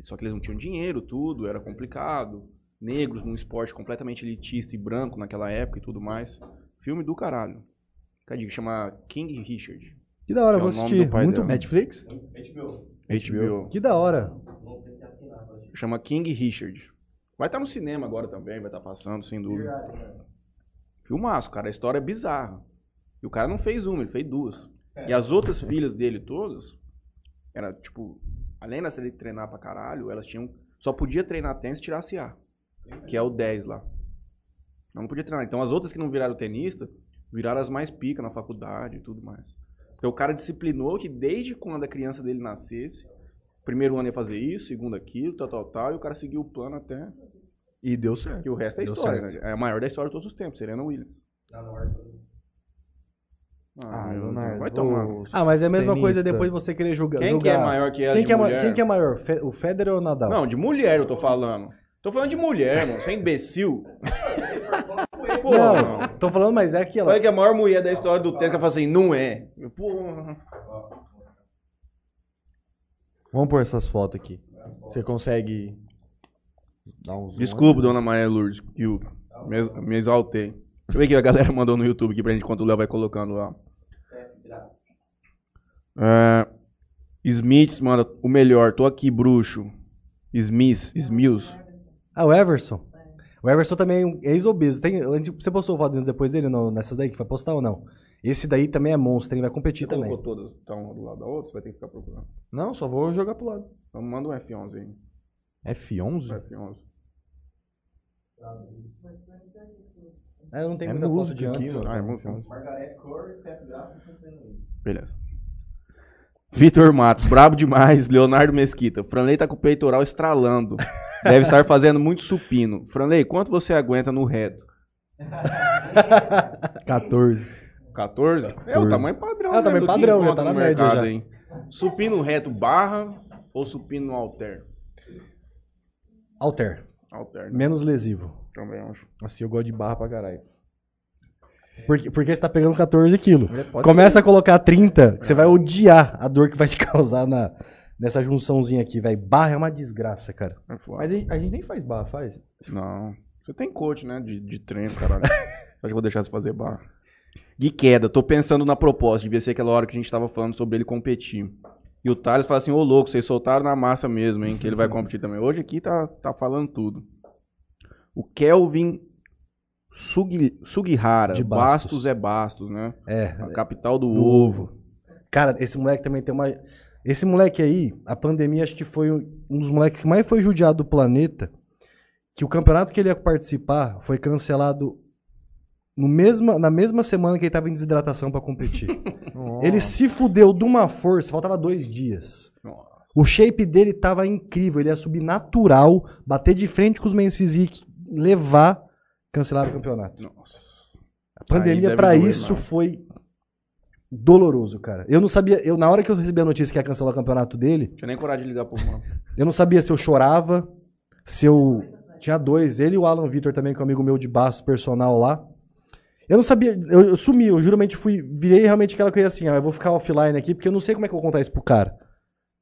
Só que eles não tinham dinheiro, tudo, era complicado. Negros num esporte completamente elitista e branco naquela época e tudo mais. Filme do caralho. Dica, chama King Richard. Que da hora, Que é vou assistir. Muito dela. Netflix? HBO. Que da hora. Chama King Richard. Vai estar no cinema agora também, vai estar passando, sem dúvida. Filmaço, cara. A história é bizarra. E o cara não fez uma, ele fez duas. E as outras filhas dele todas, era tipo, além de ele treinar pra caralho, elas tinham. Só podia treinar tênis se tirasse A. Que é o 10 lá. Não podia treinar. Então as outras que não viraram tenista, viraram as mais pica na faculdade e tudo mais. Porque o cara disciplinou que desde quando a criança dele nascesse, primeiro ano ia fazer isso, segundo aquilo, tal, tal, tal, e o cara seguiu o plano até. E deu certo. Que o resto é Deu história, certo. né? É a maior da história de todos os tempos, Serena Williams. Ah, Leonardo, Deus, vai tomar. Ah, mas é a mesma coisa depois você querer julgar. Quem que é maior que ela Quem de que é, mulher? quem que é maior? O Federer ou o Nadal? Não, de mulher eu tô falando. Tô falando de mulher, mano. Você é imbecil. Pô, Não, tô falando, mas é aquela. Olha que a maior mulher da história do tempo que fala assim, não é. Eu, Porra. Vamos pôr essas fotos aqui. Você consegue dar um zoom? Desculpa, dona Maria Lourdes, que eu me, me exaltei. Deixa eu ver o que a galera mandou no YouTube aqui pra gente enquanto o Léo vai colocando lá. É, Smiths manda o melhor, tô aqui, bruxo. Smith, Smills. Ah, o Everson. O Everson também é um ex-obeso. Tem, você postou foto depois dele no, nessa daí que vai postar ou não? Esse daí também é monstro, ele vai competir Você também. colocou todas, tá uma do lado da outra, você vai ter que ficar procurando. Não, só vou jogar pro lado. Então manda um F11 aí. F11? F11. Ah, eu não tenho É muita foto música de aqui. Ah, é muito Vitor Matos, brabo demais. Leonardo Mesquita. Franley tá com o peitoral estralando. Deve estar fazendo muito supino. Franley, quanto você aguenta no reto? 14. 14? É o tamanho padrão. É o né, tamanho padrão, já encontra tá na média mercado, já. hein? Supino reto barra ou supino no alter? Alter. Alter, né? Menos lesivo. Também acho. Assim, eu gosto de barra pra caralho. Porque, porque você tá pegando 14 quilos. É, Começa a colocar 30, que você vai odiar a dor que vai te causar na, nessa junçãozinha aqui, velho. Barra é uma desgraça, cara. É. Mas a gente, a gente nem faz barra, faz? Não. Você tem coach, né? De, de treino, caralho. Acho que eu vou deixar você fazer barra. Gui queda, tô pensando na proposta. Devia ser aquela hora que a gente tava falando sobre ele competir. E o Thales fala assim, ô louco, vocês soltaram na massa mesmo, hein? Que ele vai competir também. Hoje aqui tá, tá falando tudo. O Kelvin Sugi, Sugihara. De Bastos. Bastos. é Bastos, né? É. A capital do, Do ovo. Cara, esse moleque também tem uma. Esse moleque aí, a pandemia acho que foi um dos moleques que mais foi judiado do planeta. Que o campeonato que ele ia participar foi cancelado no mesma, na mesma semana que ele tava em desidratação pra competir. Ele se fudeu de uma força, faltava dois dias. O shape dele tava incrível, ele ia subir natural, bater de frente com os men's physique, levar, cancelar o campeonato. Nossa. A pandemia doer, isso não. foi doloroso, cara. Eu não sabia, eu na hora que eu recebi a notícia que ia cancelar o campeonato dele, Tinha nem coragem de ligar pro mano. eu não sabia se eu chorava, se eu Tinha dois, ele e o Alan Vitor também, que é um amigo meu de baço personal lá. Eu não sabia, eu, eu sumi, eu juramente fui, virei realmente aquela coisa assim, ó, eu vou ficar offline aqui, porque eu não sei como é que eu vou contar isso pro cara.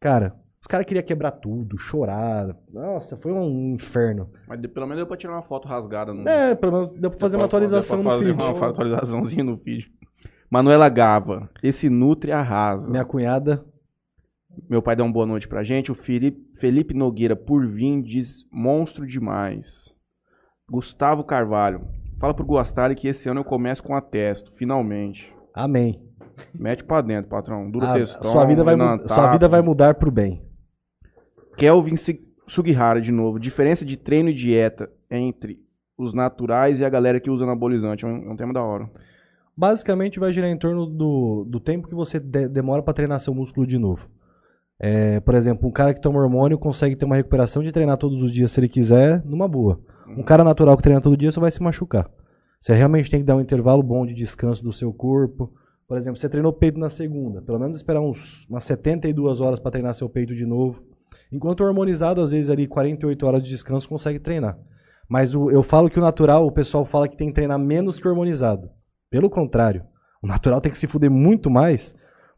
Cara, os caras queriam quebrar tudo, chorar. Nossa, foi um inferno. Mas de- pelo menos deu pra tirar uma foto rasgada no. É, pelo menos deu pra fazer uma atualização Deu pra no fazer feed. Uma atualizaçãozinha no feed. Manuela Gava, esse Nutri arrasa. Minha cunhada, Meu pai dá uma boa noite pra gente. O Felipe, Felipe Nogueira, por vir, diz monstro demais. Gustavo Carvalho, fala pro Guastari que esse ano eu começo com a testo, finalmente. amém. Mete pra dentro, patrão. Duro textão. sua, vida vai, sua vida vai mudar pro bem. Kelvin Sugihara, de novo. Diferença de treino e dieta entre os naturais e a galera que usa anabolizante. É um, é um tema da hora. Basicamente vai girar em torno do, do tempo que você de- demora pra treinar seu músculo de novo. É, por exemplo, um cara que toma hormônio consegue ter uma recuperação de treinar todos os dias se ele quiser, numa boa. Um cara natural que treina todo dia só vai se machucar. Você realmente tem que dar um intervalo bom de descanso do seu corpo. Por exemplo, você treinou peito na segunda, pelo menos esperar uns, umas 72 horas para treinar seu peito de novo. Enquanto o hormonizado, às vezes ali 48 horas de descanso consegue treinar. Mas o- eu falo que o natural, o pessoal fala que tem que treinar menos que o hormonizado. Pelo contrário, o natural tem que se fuder muito mais,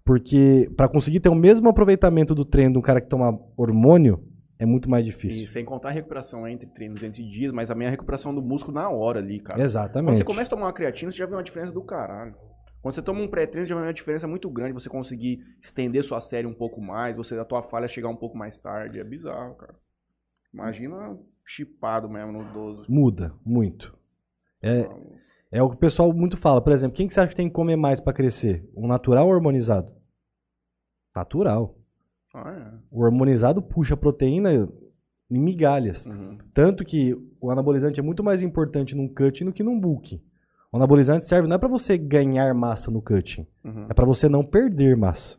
porque para conseguir ter o mesmo aproveitamento do treino de um cara que toma hormônio, é muito mais E difícil. sem contar a recuperação entre treinos entre dias, mas a minha recuperação do músculo na hora ali, cara. Quando Exatamente. você começa a tomar uma creatina, você já vê uma diferença do caralho. Quando você toma um pré-treino, já vê uma diferença muito grande. Você conseguir estender sua série um pouco mais, você a tua falha chegar um pouco mais tarde. É bizarro, cara. Imagina chipado mesmo no 12. Muda muito. É, é o que o pessoal muito fala. Por exemplo, quem que você acha que tem que comer mais para crescer? Um natural ou hormonizado? Natural. Ah, O hormonizado puxa proteína em migalhas. é. Uhum. Tanto que o anabolizante é muito mais importante num cutting do que num bulking. O anabolizante serve não é para você ganhar massa no cutting, Uhum. é para você não perder massa.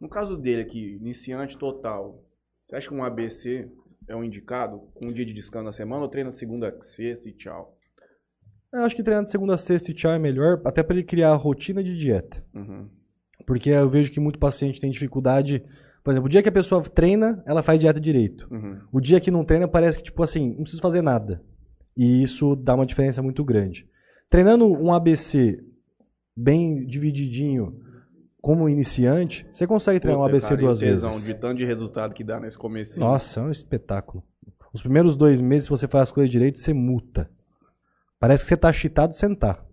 No caso dele aqui, iniciante total, você acha que um ABC é um indicado? Um dia de descanso na semana ou treina segunda, sexta e tchau? Eu acho que treinar de segunda a sexta e tchau é melhor, até para ele criar a rotina de dieta. Uhum. Porque eu vejo que muito paciente tem dificuldade. Por exemplo, o dia que a pessoa treina, ela faz dieta direito. Uhum. O dia que não treina, parece que, tipo assim, não preciso fazer nada. E isso dá uma diferença muito grande. Treinando um ABC bem divididinho como iniciante, você consegue treinar um ABC cara, duas vezes. De tanto de resultado que dá nesse começo. Nossa, é um espetáculo. Os primeiros dois meses, se você faz as coisas direito, você muta. Parece que você tá cheatado sem tá.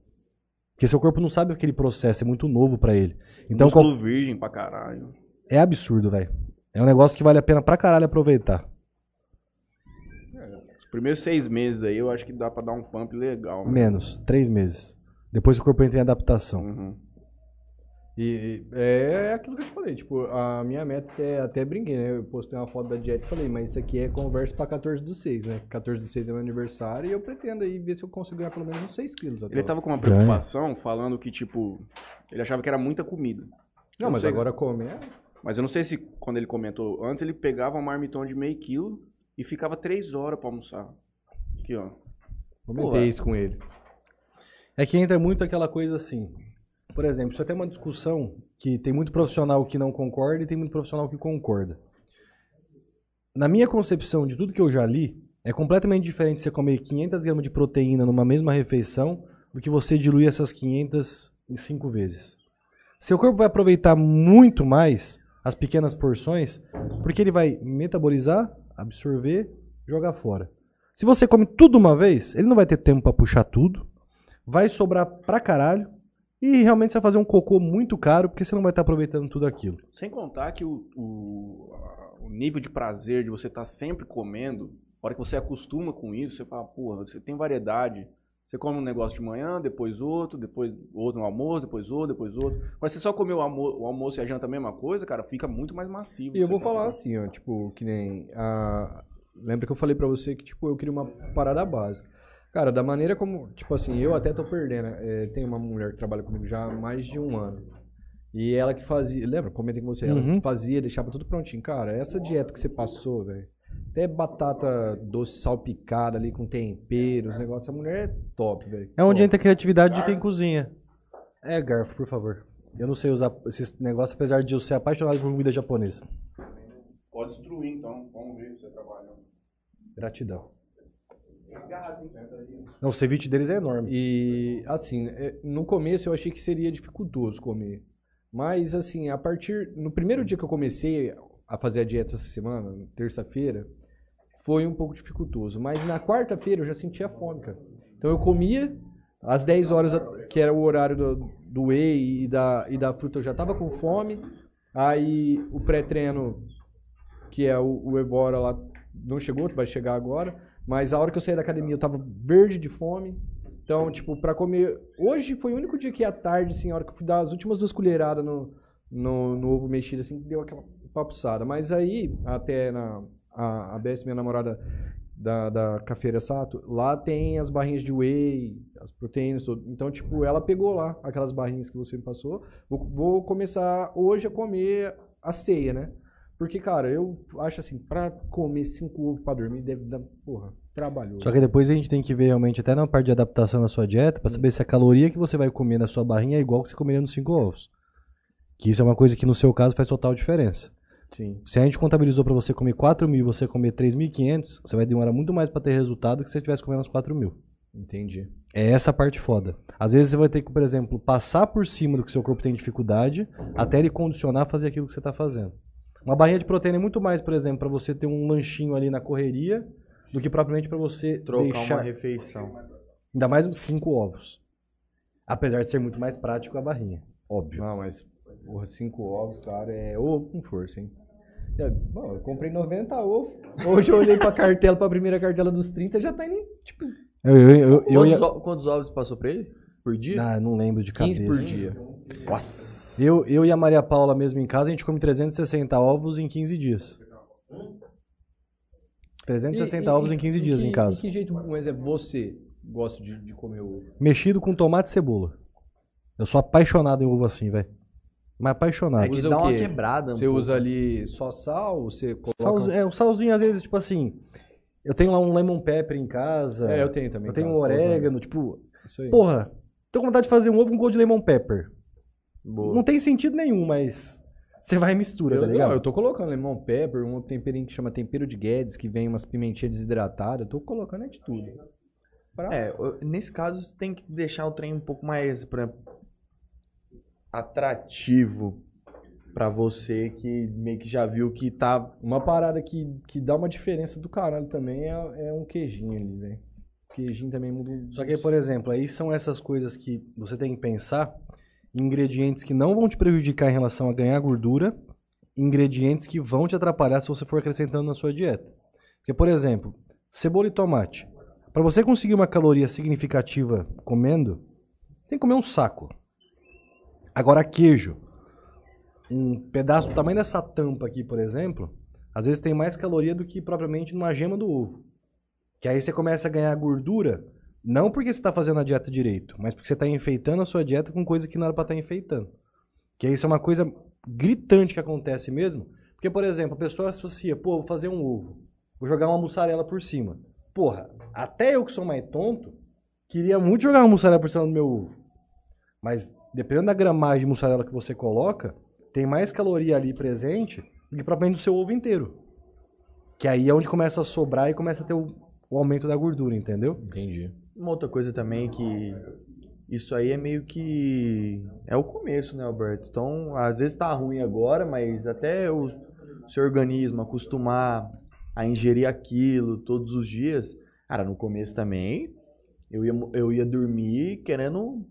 Porque seu corpo não sabe aquele processo, é muito novo pra ele. Então qual- Músculo virgem pra caralho. é absurdo, velho. É um negócio que vale a pena pra caralho aproveitar. Os primeiros seis meses aí eu acho que dá pra dar um pump legal. né? Menos, três meses. Depois o corpo entra em adaptação. Uhum. E e é aquilo que eu te falei, tipo, a minha meta é até brinquei, né? Eu postei uma foto da dieta e falei, mas isso aqui é conversa pra 14 do 6, né? 14 do 6 é meu aniversário e eu pretendo aí ver se eu consigo ganhar pelo menos uns 6 quilos até Ele lá. tava com uma preocupação falando que, tipo, ele achava que era muita comida. Não, eu mas sei- agora comer. Mas eu não sei se quando ele comentou antes, ele pegava um marmitão de meio quilo e ficava três horas pra almoçar. Aqui, ó. Comentei Pô, isso com ele. É que entra muito aquela coisa assim. Por exemplo, isso é até uma discussão que tem muito profissional que não concorda e tem muito profissional que concorda. Na minha concepção de tudo que eu já li, é completamente diferente você comer 500 gramas de proteína numa mesma refeição do que você diluir essas 500 em cinco vezes. Seu corpo vai aproveitar muito mais as pequenas porções, porque ele vai metabolizar, absorver, jogar fora. Se você come tudo uma vez, ele não vai ter tempo para puxar tudo, vai sobrar pra caralho e realmente você vai fazer um cocô muito caro porque você não vai estar aproveitando tudo aquilo. Sem contar que o, o, o nível de prazer de você estar sempre comendo, a hora que você acostuma com isso, você fala, porra, você tem variedade. Você come um negócio de manhã, depois outro, depois outro no almoço, depois outro, depois outro. Mas você só comer o, almo o almoço e a janta a mesma coisa, cara, fica muito mais massivo. E eu vou tá falar assim, ó, tipo, que nem a... Lembra que eu falei pra você que, tipo, eu queria uma parada básica. Cara, da maneira como, tipo assim, eu até tô perdendo. é, tem uma mulher que trabalha comigo já há mais de um ano. E ela que fazia, lembra? Comentei com você, ela Uhum. fazia, deixava tudo prontinho. Cara, essa dieta que você passou, velho. Até batata doce salpicada ali com tempero, os negócios. A mulher é top, velho. É onde Top. entra a criatividade de quem cozinha. É, garfo, por favor. Eu não sei usar esses negócios, apesar de eu ser apaixonado por comida japonesa. Pode destruir, então. Vamos ver você trabalhando. Gratidão. Não, o ceviche deles é enorme. E, assim, é, no começo eu achei que seria dificultoso comer. Mas, assim, a partir. No primeiro dia que eu comecei a fazer a dieta essa semana, terça-feira, foi um pouco dificultoso. Mas na quarta-feira eu já sentia fome, cara. Então eu comia, às 10 horas, que era o horário do, do whey e da, e da fruta, eu já tava com fome. Aí o pré-treino, que é o, o Evora lá, não chegou, vai chegar agora. Mas a hora que eu saí da academia eu tava verde de fome. Então, tipo, pra comer. Hoje foi o único dia que à tarde, assim, a hora que eu fui dar as últimas duas colheradas no, no, no ovo mexido, assim, deu aquela papuçada. Mas aí, até na. A, a minha namorada da, da Cafeira Sato, lá tem as barrinhas de whey, as proteínas, tudo. Então, tipo, ela pegou lá aquelas barrinhas que você me passou. Vou, vou começar hoje a comer a ceia, né? Porque, cara, eu acho assim, pra comer cinco ovos pra dormir deve dar, porra, trabalhoso. Só que depois a gente tem que ver realmente, até na parte de adaptação da sua dieta, pra saber se a caloria que você vai comer na sua barrinha é igual que você comeria nos cinco ovos. Que isso é uma coisa que no seu caso faz total diferença. Sim. Se a gente contabilizou pra você comer 4 mil e você comer 3.500, você vai demorar muito mais pra ter resultado que se você estivesse comendo os 4 mil. Entendi. É essa parte foda. Às vezes você vai ter que, por exemplo, passar por cima do que seu corpo tem dificuldade até ele condicionar a fazer aquilo que você está fazendo. Uma barrinha de proteína é muito mais, por exemplo, para você ter um lanchinho ali na correria do que propriamente para você Trocar deixar uma refeição. ainda mais uns 5 ovos. Apesar de ser muito mais prático a barrinha, óbvio. Não, mas, porra, cinco ovos, cara, é ovo com força, hein? É, bom, eu comprei 90 ovos. Hoje eu olhei pra cartela, pra primeira cartela dos 30, já tá indo, tipo, Eu, eu, eu, eu Quantos, ia... o- quantos ovos passou pra ele? Por dia? Ah, não lembro de 15 cabeça. por dia. Eu, eu e a Maria Paula mesmo em casa, a gente come 360 ovos em 15 dias. 360 E- e- ovos em 15 e dias que- em casa. E que jeito, um exemplo, você gosta de, de comer ovo? Mexido com tomate e cebola. Eu sou apaixonado em ovo assim, velho. Mas apaixonado. É que Usa dá o uma quebrada. um Você pouco. usa ali só sal? Você coloca... Salz- é, o salzinho, às vezes, tipo assim. Eu tenho lá um lemon pepper em casa. É, eu tenho também. eu tenho um tá usando. orégano, tipo. Isso aí. Porra, tô com vontade de fazer um ovo com gosto de lemon pepper. Boa. Não tem sentido nenhum, mas. Você vai e mistura, eu, tá ligado? não, eu tô colocando lemon pepper, um temperinho que chama tempero de Guedes, que vem umas pimentinhas desidratadas. Eu tô colocando é de tudo. Pra- É, nesse caso você tem que deixar o trem um pouco mais por exemplo, atrativo pra você que meio que já viu que tá. Uma parada que, que dá uma diferença do caralho também é, é um queijinho ali, velho. Queijinho também muda. um Só que, por exemplo, aí são essas coisas que você tem que pensar. Ingredientes que não vão te prejudicar em relação a ganhar gordura. Ingredientes que vão te atrapalhar se você for acrescentando na sua dieta. Porque, por exemplo, cebola e tomate. Para você conseguir uma caloria significativa comendo, você tem que comer um saco. Agora, queijo. Um pedaço do tamanho dessa tampa aqui, por exemplo, às vezes tem mais caloria do que propriamente numa gema do ovo. Que aí você começa a ganhar gordura, não porque você está fazendo a dieta direito, mas porque você está enfeitando a sua dieta com coisa que não era para estar enfeitando. Que isso é uma coisa gritante que acontece mesmo. Porque, por exemplo, a pessoa associa, pô, vou fazer um ovo, vou jogar uma mussarela por cima. Porra, até eu que sou mais tonto, queria muito jogar uma mussarela por cima do meu ovo. Mas, dependendo da gramagem de mussarela que você coloca, tem mais caloria ali presente do que propriamente do seu ovo inteiro. Que aí é onde começa a sobrar e começa a ter o, o aumento da gordura, entendeu? Entendi. Uma outra coisa também que. Isso aí é meio que. É o começo, né, Alberto? Então, às vezes tá ruim agora, mas até o seu organismo acostumar a ingerir aquilo todos os dias. Cara, no começo também, eu ia, eu ia dormir querendo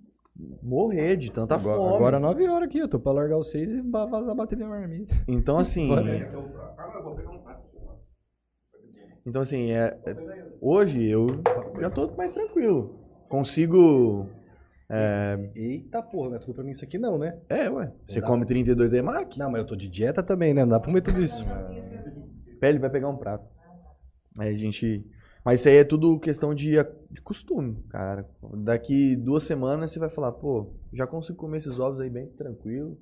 morrer de tanta Agora, fome. agora 9 horas aqui, eu tô pra largar os 6 e va- vazar a bateria na marmita. Então, assim. Pode. Então, assim, é, é- hoje eu já tô mais tranquilo. Consigo. Eita porra, não é tudo pra mim isso aqui não, né? É, ué. Você Dá. come 32 EMAC? Não, mas eu tô de dieta também, né? Não dá pra comer tudo isso. Pele vai pegar um prato. Aí a gente. Mas isso aí é tudo questão de, de costume, cara. Daqui duas semanas você vai falar, pô, já consigo comer esses ovos aí bem tranquilo.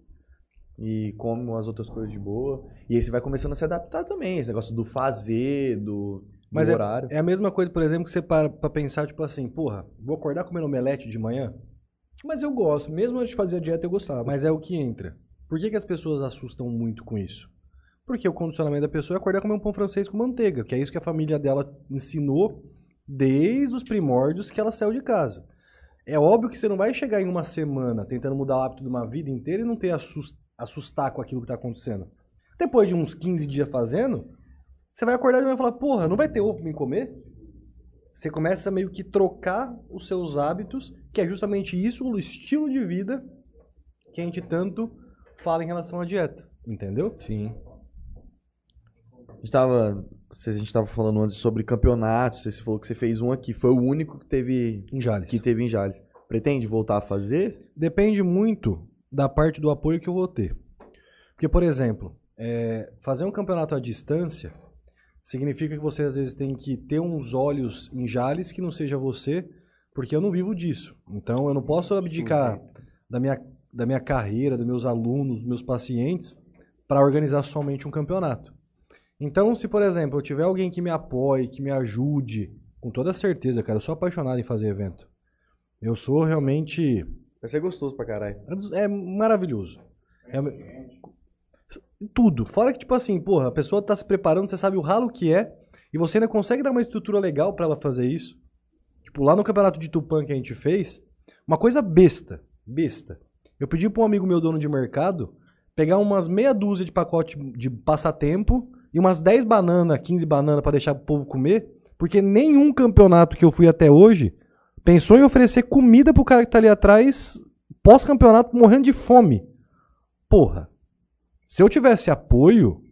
E como as outras coisas de boa. E aí você vai começando a se adaptar também. Esse negócio do fazer, do, do Mas é- horário. É a mesma coisa, por exemplo, que você para pra pensar, tipo assim, porra, vou acordar comendo omelete de manhã? Mas eu gosto, mesmo antes de fazer a dieta eu gostava. Mas é o que entra. Por que, que as pessoas assustam muito com isso? Porque o condicionamento da pessoa é acordar comer um pão francês com manteiga, que é isso que a família dela ensinou Desde os primórdios que ela saiu de casa. É óbvio que você não vai chegar em uma semana tentando mudar o hábito de uma vida inteira e não ter assus- assustar com aquilo que está acontecendo. Depois de uns 15 dias fazendo, você vai acordar e falar, porra, não vai ter ovo pra mim comer? Você começa meio que trocar os seus hábitos, que é justamente isso, o estilo de vida que a gente tanto fala em relação à dieta. Entendeu? Sim. A gente tava, a gente tava falando antes sobre campeonatos, você falou que você fez um aqui, foi o único que teve, Em Jales. que teve em Jales. Pretende voltar a fazer? Depende muito da parte do apoio que eu vou ter. Porque, por exemplo, é, fazer um campeonato à distância significa que você às vezes tem que ter uns olhos em Jales que não seja você, porque eu não vivo disso. Então eu não posso abdicar da minha, da minha carreira, dos meus alunos, dos meus pacientes, para organizar somente um campeonato. Então, se por exemplo eu tiver alguém que me apoie, que me ajude, com toda certeza, cara, eu sou apaixonado em fazer evento. Eu sou realmente Vai ser gostoso pra caralho. é maravilhoso. É... Tudo. Fora que, tipo assim, porra, a pessoa tá se preparando, você sabe o ralo que é, e você ainda consegue dar uma estrutura legal pra ela fazer isso. Tipo, lá no campeonato de Tupã que a gente fez, uma coisa besta. Besta. Eu pedi pra um amigo meu dono de mercado pegar umas meia dúzia de pacote de passatempo e umas 10 bananas, 15 bananas pra deixar pro povo comer, porque nenhum campeonato que eu fui até hoje pensou em oferecer comida pro cara que tá ali atrás pós-campeonato morrendo de fome. Porra. Se eu tivesse apoio,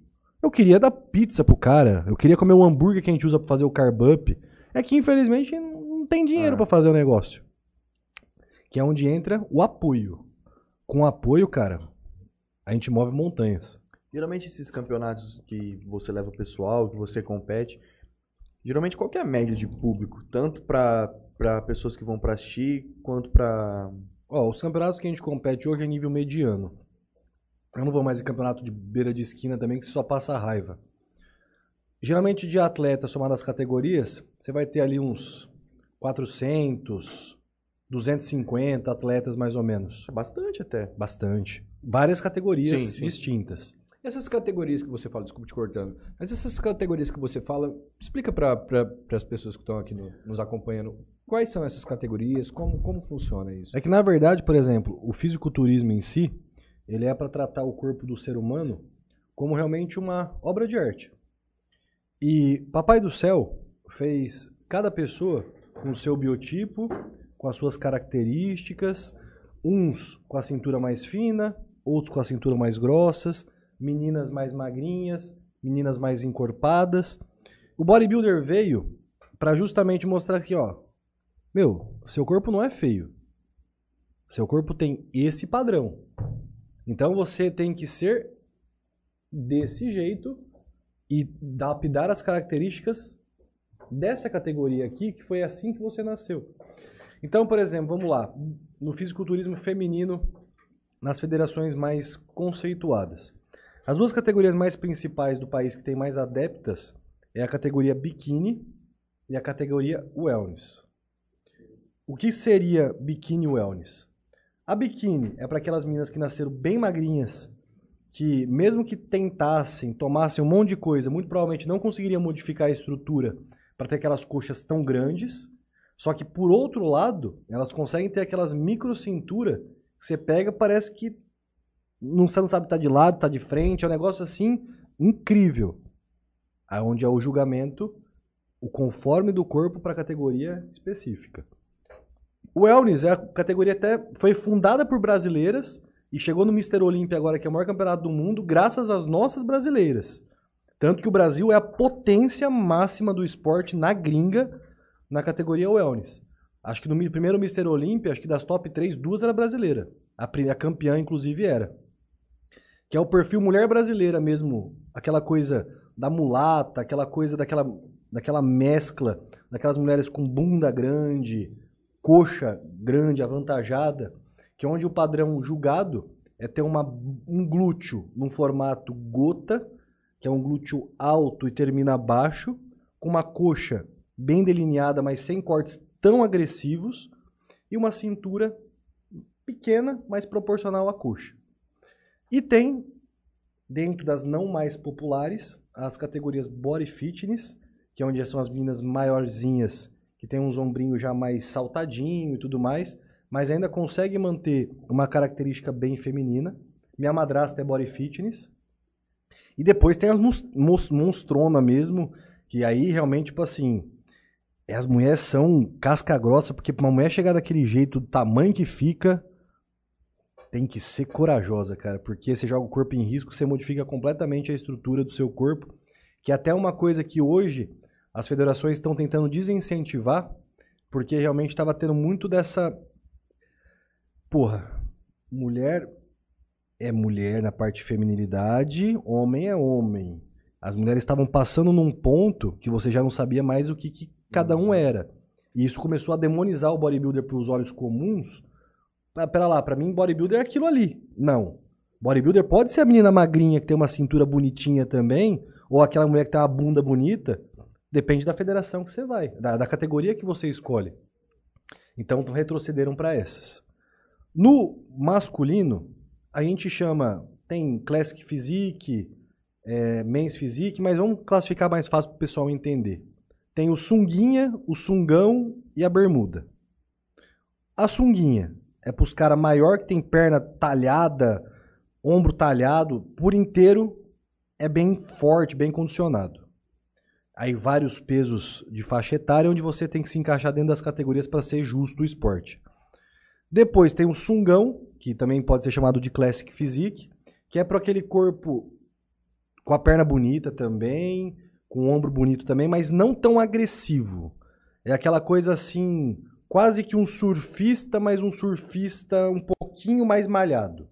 eu queria dar pizza pro cara. Eu queria comer o hambúrguer que a gente usa pra fazer o carb up. É que infelizmente não tem dinheiro Ah. pra fazer o negócio. Que é onde entra o apoio. Com apoio, cara, a gente move montanhas. Geralmente esses campeonatos que você leva o pessoal, que você compete, geralmente qual que é a média de público? Tanto pra pessoas que vão pra assistir, quanto pra... Ó, os campeonatos que a gente compete hoje é nível mediano. Eu não vou mais em campeonato de beira de esquina também, que só passa raiva. Geralmente de atleta somado às categorias, você vai ter ali uns 400, 250 atletas mais ou menos. É bastante até. Bastante. Várias categorias Sim, sim. distintas. Essas categorias que você fala, desculpa te cortando, mas essas categorias que você fala, explica para pra, as pessoas que estão aqui no- nos acompanhando, quais são essas categorias, como, como funciona isso? É que na verdade, por exemplo, o fisiculturismo em si, ele é para tratar o corpo do ser humano como realmente uma obra de arte. E Papai do Céu fez cada pessoa com o seu biotipo, com as suas características, uns com a cintura mais fina, outros com a cintura mais grossas, meninas mais magrinhas, meninas mais encorpadas. O bodybuilder veio para justamente mostrar que, ó, meu, seu corpo não é feio. Seu corpo tem esse padrão. Então você tem que ser desse jeito e lapidar as características dessa categoria aqui, que foi assim que você nasceu. Então, por exemplo, vamos lá, no fisiculturismo feminino, nas federações mais conceituadas. As duas categorias mais principais do país que tem mais adeptas é a categoria biquíni e a categoria wellness. O que seria biquíni wellness? A biquíni é para aquelas meninas que nasceram bem magrinhas, que mesmo que tentassem, tomassem um monte de coisa, muito provavelmente não conseguiriam modificar a estrutura para ter aquelas coxas tão grandes. Só que por outro lado, elas conseguem ter aquelas micro cintura que você pega, parece que não, você não sabe tá de lado, tá de frente, é um negócio assim incrível. Onde é o julgamento, o conforme do corpo para categoria específica. O Wellness é a categoria até foi fundada por brasileiras e chegou no Mr. Olímpia agora, que é o maior campeonato do mundo, graças às nossas brasileiras. Tanto que o Brasil é a potência máxima do esporte na gringa na categoria Wellness. Acho que no primeiro Mr. Olímpia, acho que das top 3, duas era brasileira. A, pri- a campeã, inclusive, era. Que é o perfil mulher brasileira mesmo. Aquela coisa da mulata, aquela coisa daquela, daquela mescla, daquelas mulheres com bunda grande, coxa grande, avantajada, que é onde o padrão julgado é ter uma, um glúteo num formato gota, que é um glúteo alto e termina baixo, com uma coxa bem delineada, mas sem cortes tão agressivos, e uma cintura pequena, mas proporcional à coxa. E tem, dentro das não mais populares, as categorias Body Fitness, que é onde são as meninas maiorzinhas que tem uns ombrinhos já mais saltadinho e tudo mais, mas ainda consegue manter uma característica bem feminina. Minha madrasta é body fitness. E depois tem as monstrona mesmo, que aí realmente, tipo assim, as mulheres são casca grossa, porque pra uma mulher chegar daquele jeito, do tamanho que fica, tem que ser corajosa, cara, porque você joga o corpo em risco, você modifica completamente a estrutura do seu corpo, que é até uma coisa que hoje as federações estão tentando desincentivar, porque realmente estava tendo muito dessa. Porra, mulher é mulher na parte de feminilidade, homem é homem. As mulheres estavam passando num ponto que você já não sabia mais o que, que cada um era. E isso começou a demonizar o bodybuilder para os olhos comuns. Ah, pera lá, pra mim bodybuilder é aquilo ali. Não. Bodybuilder pode ser a menina magrinha que tem uma cintura bonitinha também, ou aquela mulher que tem uma bunda bonita. Depende da federação que você vai, da, da categoria que você escolhe. Então retrocederam para essas. No masculino, a gente chama, tem Classic Physique, é, Men's Physique, mas vamos classificar mais fácil para o pessoal entender. Tem o sunguinha, o sungão e a bermuda. A sunguinha é para os caras maior que tem perna talhada, ombro talhado, por inteiro é bem forte, bem condicionado. Aí vários pesos de faixa etária onde você tem que se encaixar dentro das categorias para ser justo o esporte. Depois tem o sungão, que também pode ser chamado de Classic Physique, que é para aquele corpo com a perna bonita também, com o ombro bonito também, mas não tão agressivo. É aquela coisa assim, quase que um surfista, mas um surfista um pouquinho mais malhado.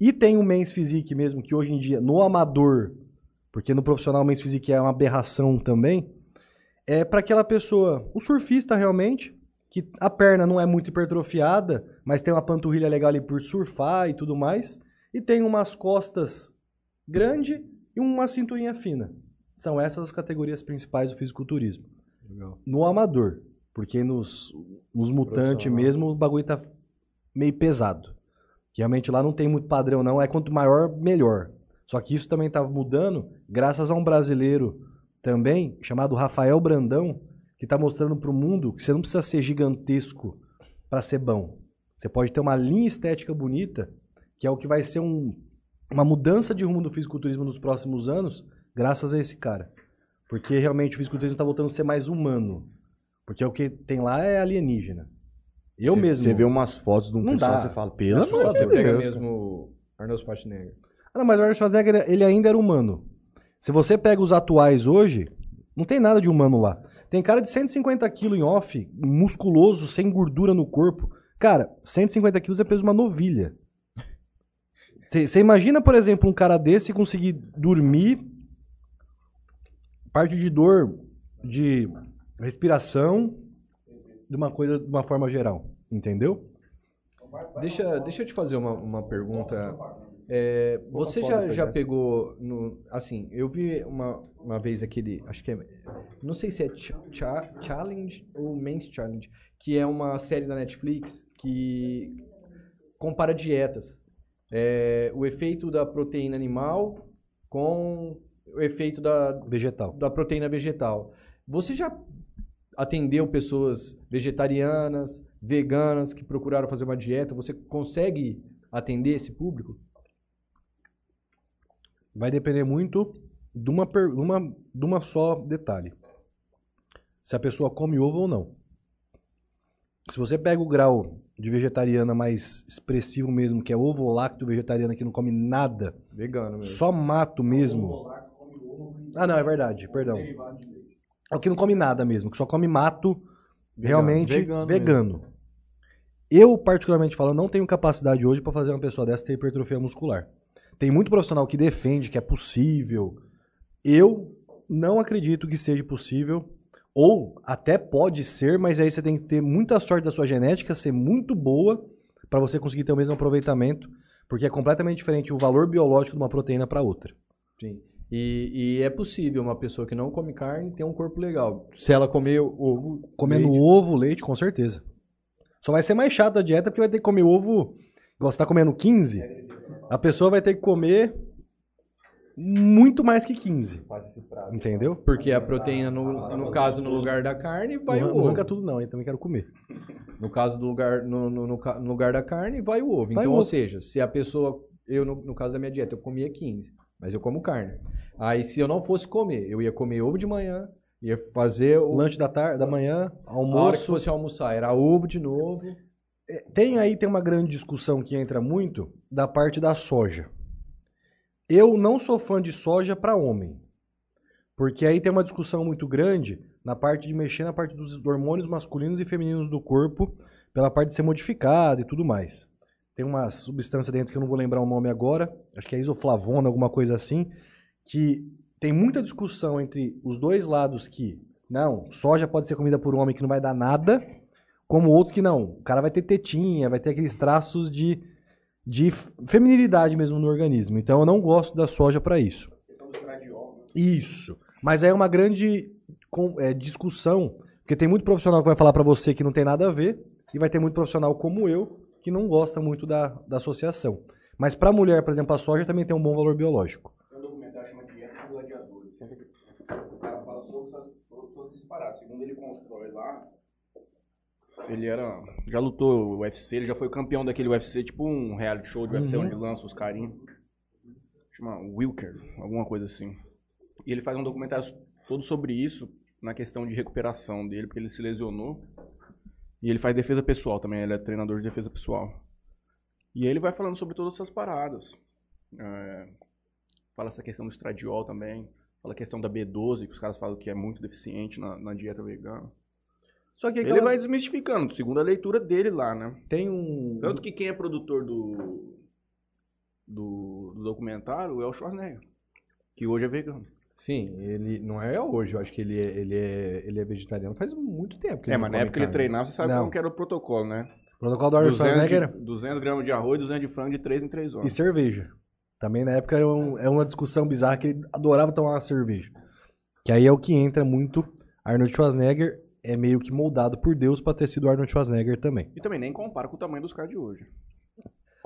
E tem o Men's Physique mesmo, que hoje em dia, no amador, porque no profissional o Men's Physique é uma aberração também, é para aquela pessoa, o surfista realmente, que a perna não é muito hipertrofiada, mas tem uma panturrilha legal ali por surfar e tudo mais, e tem umas costas grande e uma cinturinha fina. São essas as categorias principais do fisiculturismo. Legal. No amador, porque nos, nos mutantes mesmo o bagulho tá meio pesado. Realmente lá não tem muito padrão não, é quanto maior, melhor. Só que isso também estava mudando graças a um brasileiro também, chamado Rafael Brandão, que está mostrando para o mundo que você não precisa ser gigantesco para ser bom. Você pode ter uma linha estética bonita, que é o que vai ser um- uma mudança de rumo do fisiculturismo nos próximos anos, graças a esse cara. Porque realmente o fisiculturismo está voltando a ser mais humano. Porque o que tem lá é alienígena. Eu Você- mesmo. Você vê umas fotos de um Não pessoal, dá. você fala, pelo É amor de você Deus. pega mesmo Arnold Schwarzenegger. Ah, não, mas o Arnold Schwarzenegger, ele ainda era humano. Se você pega os atuais hoje, não tem nada de humano lá. Tem cara de 150 quilos em off, musculoso, sem gordura no corpo. Cara, 150 quilos é peso de uma novilha. Você imagina, por exemplo, um cara desse conseguir dormir, parte de dor, de respiração, de uma coisa, de uma forma geral. Entendeu? Deixa, deixa eu te fazer uma, uma pergunta. É, você já, já pegou no, assim, eu vi uma, uma vez aquele, acho que é, não sei se é Ch- Cha- Challenge ou Men's Challenge, que é uma série da Netflix que compara dietas. É, o efeito da proteína animal com o efeito da, Vegetal. da proteína vegetal. Você já atendeu pessoas vegetarianas, veganas que procuraram fazer uma dieta? Você consegue atender esse público? Vai depender muito de uma, uma, de uma só detalhe. Se a pessoa come ovo ou não. Se você pega o grau de vegetariana mais expressivo mesmo, que é ovo lacto vegetariana que não come nada, Vegano mesmo. só mato mesmo. Ah, não, é verdade, perdão. É o que não come nada mesmo, que só come mato realmente vegano vegano. Eu, particularmente falando, não tenho capacidade hoje para fazer uma pessoa dessa ter hipertrofia muscular. Tem muito profissional que defende que é possível. Eu não acredito que seja possível. Ou até pode ser, mas aí você tem que ter muita sorte da sua genética, ser muito boa para você conseguir ter o mesmo aproveitamento, porque é completamente diferente o valor biológico de uma proteína para outra. Sim. E, e é possível uma pessoa que não come carne ter um corpo legal. Se ela comer ovo, Comendo leite, ovo, leite, com certeza. Só vai ser mais chato a dieta porque vai ter que comer ovo. Igual você tá comendo 15, a pessoa vai ter que comer muito mais que 15. Entendeu? Porque a proteína, no, no caso, no lugar da carne, vai não, o não ovo. arranca tudo não, eu também quero comer. No caso do lugar, no, no- no lugar da carne, vai o ovo. Vai então, o ou ovo. seja, se a pessoa, eu no, no caso da minha dieta, eu comia 15, mas eu como carne. Aí se eu não fosse comer, eu ia comer ovo de manhã, ia fazer o Lanche da tarde, da manhã, a hora que almoço. fosse almoçar, era ovo de novo. Tem aí tem uma grande discussão que entra muito da parte da soja. Eu não sou fã de soja para homem. Porque aí tem uma discussão muito grande na parte de mexer na parte dos hormônios masculinos e femininos do corpo, pela parte de ser modificada e tudo mais. Tem uma substância dentro que eu não vou lembrar o nome agora, acho que é isoflavona, alguma coisa assim, que tem muita discussão entre os dois lados que, não, soja pode ser comida por homem que não vai dar nada, como outros que não. O cara vai ter tetinha, vai ter aqueles traços de, de feminilidade mesmo no organismo. Então eu não gosto da soja para isso. Isso. Mas aí é uma grande é, discussão, porque tem muito profissional que vai falar para você que não tem nada a ver, e vai ter muito profissional como eu que não gosta muito da, da associação. Mas para mulher, por exemplo, a soja também tem um bom valor biológico. Tem um documentário chamado Dieta dos Gladiadores. O cara fala sobre todas essas paradas. Segundo ele constrói lá, ele era. Já lutou UFC, ele já foi campeão daquele UFC, tipo um reality show de UFC Uhum. onde lança os carinhos. Chama Wilker, alguma coisa assim. E ele faz um documentário todo sobre isso, na questão de recuperação dele, porque ele se lesionou. E ele faz defesa pessoal também, ele é treinador de defesa pessoal. E ele vai falando sobre todas essas paradas. É, fala essa questão do estradiol também. Fala a questão da B12, que os caras falam que é muito deficiente na, na dieta vegana. Só que Ele aquela- vai desmistificando, segundo a leitura dele lá, né? tem um Tanto que quem é produtor do, do, do documentário é o Schwarzenegger, que hoje é vegano. Sim, ele não é hoje, eu acho que ele é, ele é, ele é vegetariano faz muito tempo. Que É, ele mas não na época que ele carne. treinava, você sabe Não. como que era o protocolo, né? o protocolo do Arnold 200 Schwarzenegger de, 200 gramas de arroz, 200 de frango de 3 em 3 e horas. cerveja. Também na época era um- é uma discussão bizarra que ele adorava tomar uma cerveja. Que aí é o que entra muito. Arnold Schwarzenegger é meio que moldado por Deus pra ter sido Arnold Schwarzenegger também. E também nem compara com o tamanho dos caras de hoje.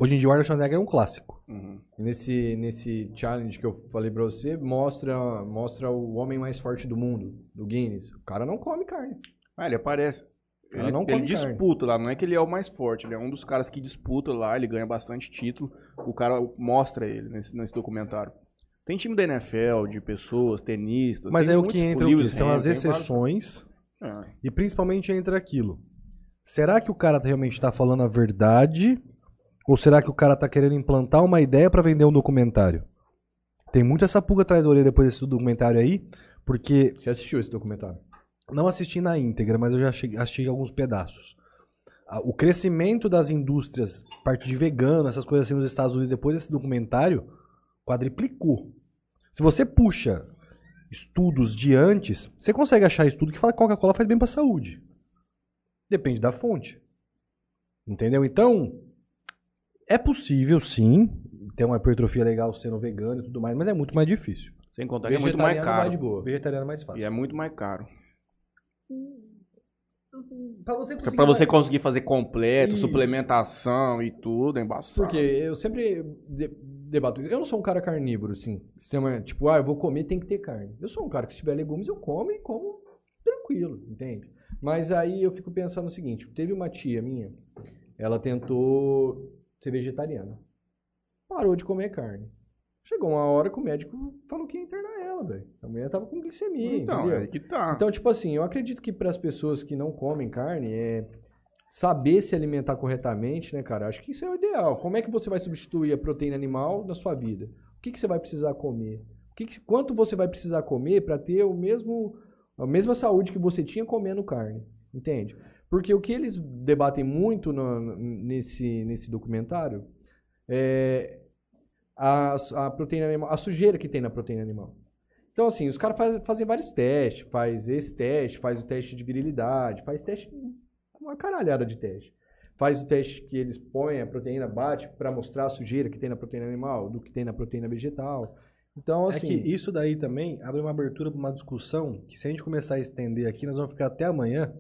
Hoje em dia o Arnold Schwarzenegger é um clássico. Uhum. Nesse, nesse challenge que eu falei pra você, mostra, mostra o homem mais forte do mundo, do Guinness. O cara não come carne. Ah, ele aparece. Cara, Ele, não ele come carne. disputa lá, não é que ele é o mais forte, ele é um dos caras que disputa lá, ele ganha bastante título. O cara mostra ele nesse, nesse documentário. Tem time da NFL, de pessoas, tenistas. Mas é o que entra, o são as exceções vários- É. e principalmente entra aquilo. Será que o cara realmente está falando a verdade ou será que o cara tá querendo implantar uma ideia pra vender um documentário? Tem muito essa pulga atrás da orelha depois desse documentário aí, porque Você assistiu esse documentário? não assisti na íntegra, mas eu já assisti alguns pedaços. O crescimento das indústrias, parte de vegano, essas coisas assim nos Estados Unidos, depois desse documentário, quadriplicou. Se você puxa estudos de antes, você consegue achar estudo que fala que Coca-Cola faz bem para a saúde. Depende da fonte. Entendeu? Então, é possível sim ter uma hipertrofia legal sendo vegano e tudo mais, mas é muito mais difícil. Sem contar que é muito mais Vegetariano vai de caro. boa. Vegetariano é mais fácil. E é muito mais caro. Pra você Porque Pra você conseguir fazer completo, Isso. suplementação e tudo, é embaçado. Porque eu sempre de- debato. Eu não sou um cara carnívoro, assim. Extremamente, tipo, ah, eu vou comer, tem que ter carne. Eu sou um cara que se tiver legumes, eu como e como tranquilo, entende? Mas aí eu fico pensando o seguinte: teve uma tia minha, ela tentou ser vegetariana. Parou de comer carne. Chegou uma hora que o médico falou que ia internar ela, velho. A mulher tava com glicemia. Então, entendeu? é que tá. Então, tipo assim, eu acredito que para as pessoas que não comem carne, é saber se alimentar corretamente, né, cara? Acho que isso é o ideal. Como é que você vai substituir a proteína animal na sua vida? O que, que você vai precisar comer? O que que- quanto você vai precisar comer para ter o mesmo, a mesma saúde que você tinha comendo carne? Entende? Porque o que eles debatem muito no- nesse, nesse documentário é a, a proteína animal, a sujeira que tem na proteína animal. Então, assim, os caras faz- fazem vários testes. Faz esse teste, faz o teste de virilidade, faz teste, uma caralhada de teste. Faz o teste que eles põem, a proteína bate para mostrar a sujeira que tem na proteína animal, do que tem na proteína vegetal. Então, É assim, que isso daí também abre uma abertura para uma discussão que se a gente começar a estender aqui, nós vamos ficar até amanhã.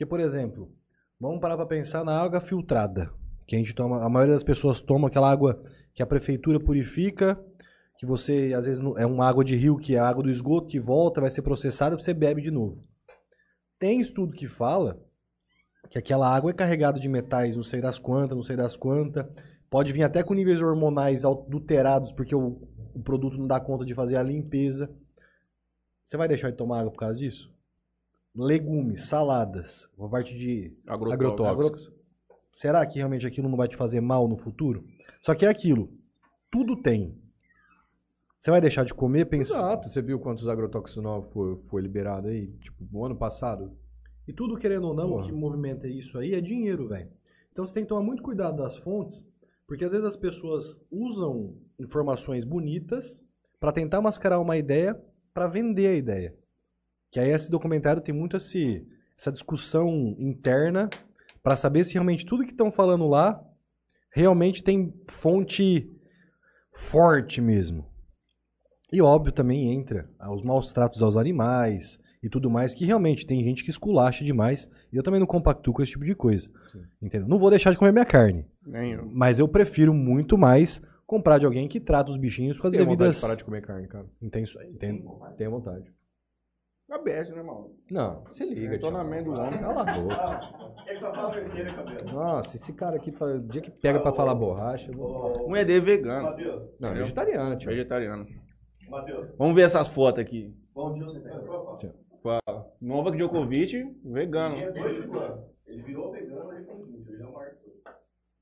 Porque, por exemplo, vamos parar para pensar na água filtrada. Que a gente toma, a maioria das pessoas toma aquela água que a prefeitura purifica, que você, às vezes, é uma água de rio, que é a água do esgoto que volta, vai ser processada, você bebe de novo. Tem estudo que fala que aquela água é carregada de metais, não sei das quantas, não sei das quantas. Pode vir até com níveis hormonais adulterados, porque o, o produto não dá conta de fazer a limpeza. Você vai deixar de tomar água por causa disso? Legumes, saladas, uma parte de Agrotóxicos. Agro- Será que realmente aquilo não vai te fazer mal no futuro? Só que é aquilo. Tudo tem. Você vai deixar de comer pensando. Exato. Você viu quantos agrotóxicos novos foi, foi liberado aí? Tipo, no ano passado? E tudo, querendo ou não, o Porra. que movimenta isso aí é dinheiro, velho. Então você tem que tomar muito cuidado das fontes, porque às vezes as pessoas usam informações bonitas pra tentar mascarar uma ideia pra vender a ideia. Que aí esse documentário tem muito esse, essa discussão interna pra saber se realmente tudo que estão falando lá realmente tem fonte forte mesmo. E óbvio também entra os maus tratos aos animais e tudo mais, que realmente tem gente que esculacha demais. E eu também não compactuo com esse tipo de coisa. Entendeu? Não vou deixar de comer minha carne. Nem eu. Mas eu prefiro muito mais comprar de alguém que trata os bichinhos com as Tenho vontade devidas. de parar de comer carne, cara. Entendo. Tenho vontade. Aberto, né, irmão? Não, se liga, tio. Detonamento do homem. Cala a boca. Nossa, esse cara aqui, pra- o dia que pega pra falar borracha, vou... Um ED vegano. Não, é vegetariano, tio. Vegetariano. Vamos ver essas fotos aqui. Fala. Novak Djokovic, vegano. Ele virou vegano, ele tem 20, ele é um marco.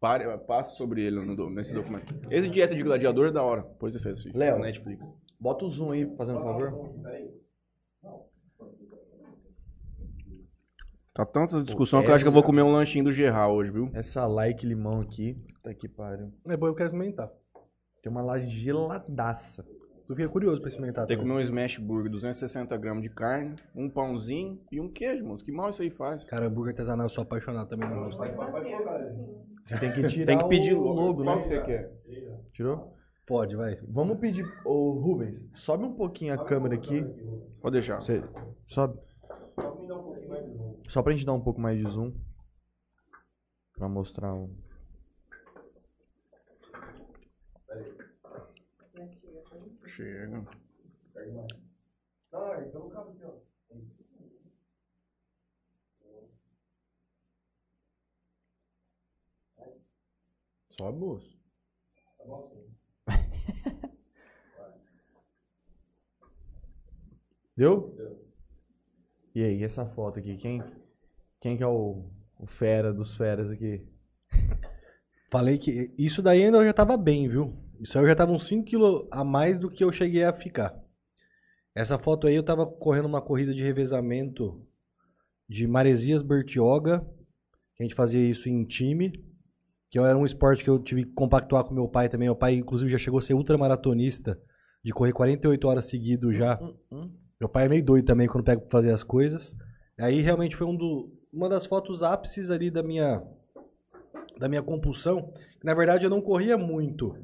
Pare, passa sobre ele no, nesse documento. Esse dieta de gladiador é da hora. Pode assistir. Léo. na Netflix. Bota o zoom aí, fazendo um favor. Tá tanta discussão que eu acho que eu vou comer um lanchinho do Gerral hoje, viu? Essa like limão aqui, tá que pariu. É bom, eu quero experimentar. Tem uma laje geladaça. Eu fiquei curioso pra experimentar. Tem que comer um smash burger, 260 gramas de carne, um pãozinho e um queijo, moço. Que mal isso aí faz? Cara, hambúrguer artesanal, eu sou apaixonado também rosto. Você tem que tirar Tem que pedir o logo, Qual né? que você quer? Tirou? Pode, vai. Vamos pedir. Ô, Rubens, sobe um pouquinho a câmera aqui. Pode deixar. Você sobe. Só pra gente dar um pouco mais de zoom. Pra mostrar um. Chega. Sobe, moço. Deu? E aí, essa foto aqui? Quem, quem que é o, o fera dos feras aqui? Falei que isso daí ainda eu já tava bem, viu? Isso aí eu já tava uns 5 kg a mais do que eu cheguei a ficar. Essa foto aí eu tava correndo uma corrida de revezamento de Maresias Bertioga, que a gente fazia isso em time, que era um esporte que eu tive que compactuar com meu pai também. Meu pai, inclusive, já chegou a ser ultramaratonista, de correr 48 horas seguido já. Meu pai é meio doido também quando pega pra fazer as coisas. Aí realmente foi um do, uma das fotos ápices ali da minha da minha compulsão. Na verdade, eu não corria muito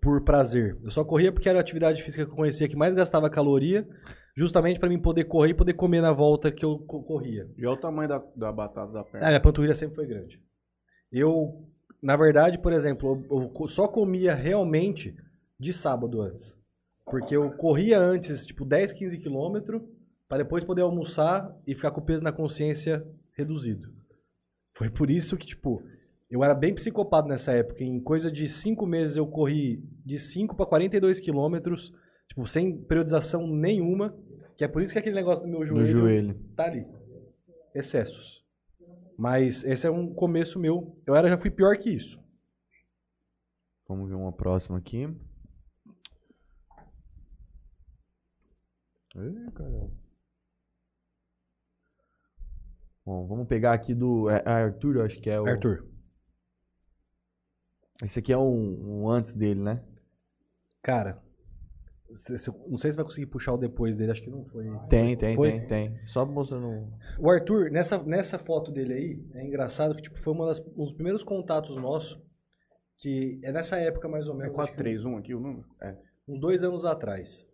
por prazer. Eu só corria porque era a atividade física que eu conhecia que mais gastava caloria, justamente para mim poder correr e poder comer na volta que eu co- corria. E olha o tamanho da, da batata da Ah, perna. minha panturrilha sempre foi grande. Eu, na verdade, por exemplo, eu, eu só comia realmente de sábado antes. Porque eu corria antes, tipo, 10, 15 quilômetros, para depois poder almoçar e ficar com o peso na consciência reduzido. Foi por isso que, tipo, eu era bem psicopata nessa época. Em coisa de 5 meses eu corri de 5 para 42 quilômetros, tipo, sem periodização nenhuma. Que é por isso que aquele negócio do meu joelho joelho. tá ali. Excessos. Mas esse é um começo meu. Eu era já fui pior que isso. Vamos ver uma próxima aqui. Ih, caralho. Bom, vamos pegar aqui do é, Arthur, eu acho que é o. Arthur. Esse aqui é um, um antes dele, né? Cara, se- se- não sei se vai conseguir puxar o depois dele, acho que não foi. Tem, tem, Foi? tem, tem. Só mostrando. um. O Arthur, nessa, nessa foto dele aí, é engraçado que tipo, foi uma das, um dos primeiros contatos nossos, que é nessa época mais ou É menos. que 431 aqui o número? É. uns dois anos atrás.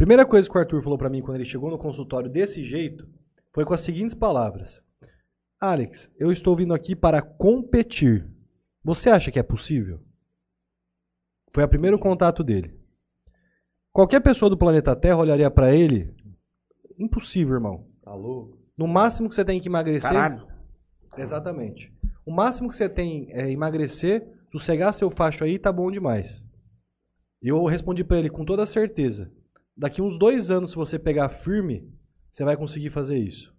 Primeira coisa que o Arthur falou pra mim quando ele chegou no consultório desse jeito foi com as seguintes palavras: Alex, eu estou vindo aqui para competir. Você acha que é possível? Foi o primeiro contato dele. Qualquer pessoa do planeta Terra olharia pra ele. Impossível, irmão. Tá louco? No máximo que você tem que emagrecer. Caralho. Exatamente. O máximo que você tem é emagrecer, sossegar seu facho aí, tá bom demais. E eu respondi pra ele com toda certeza. Daqui uns dois anos, se você pegar firme, você vai conseguir fazer isso.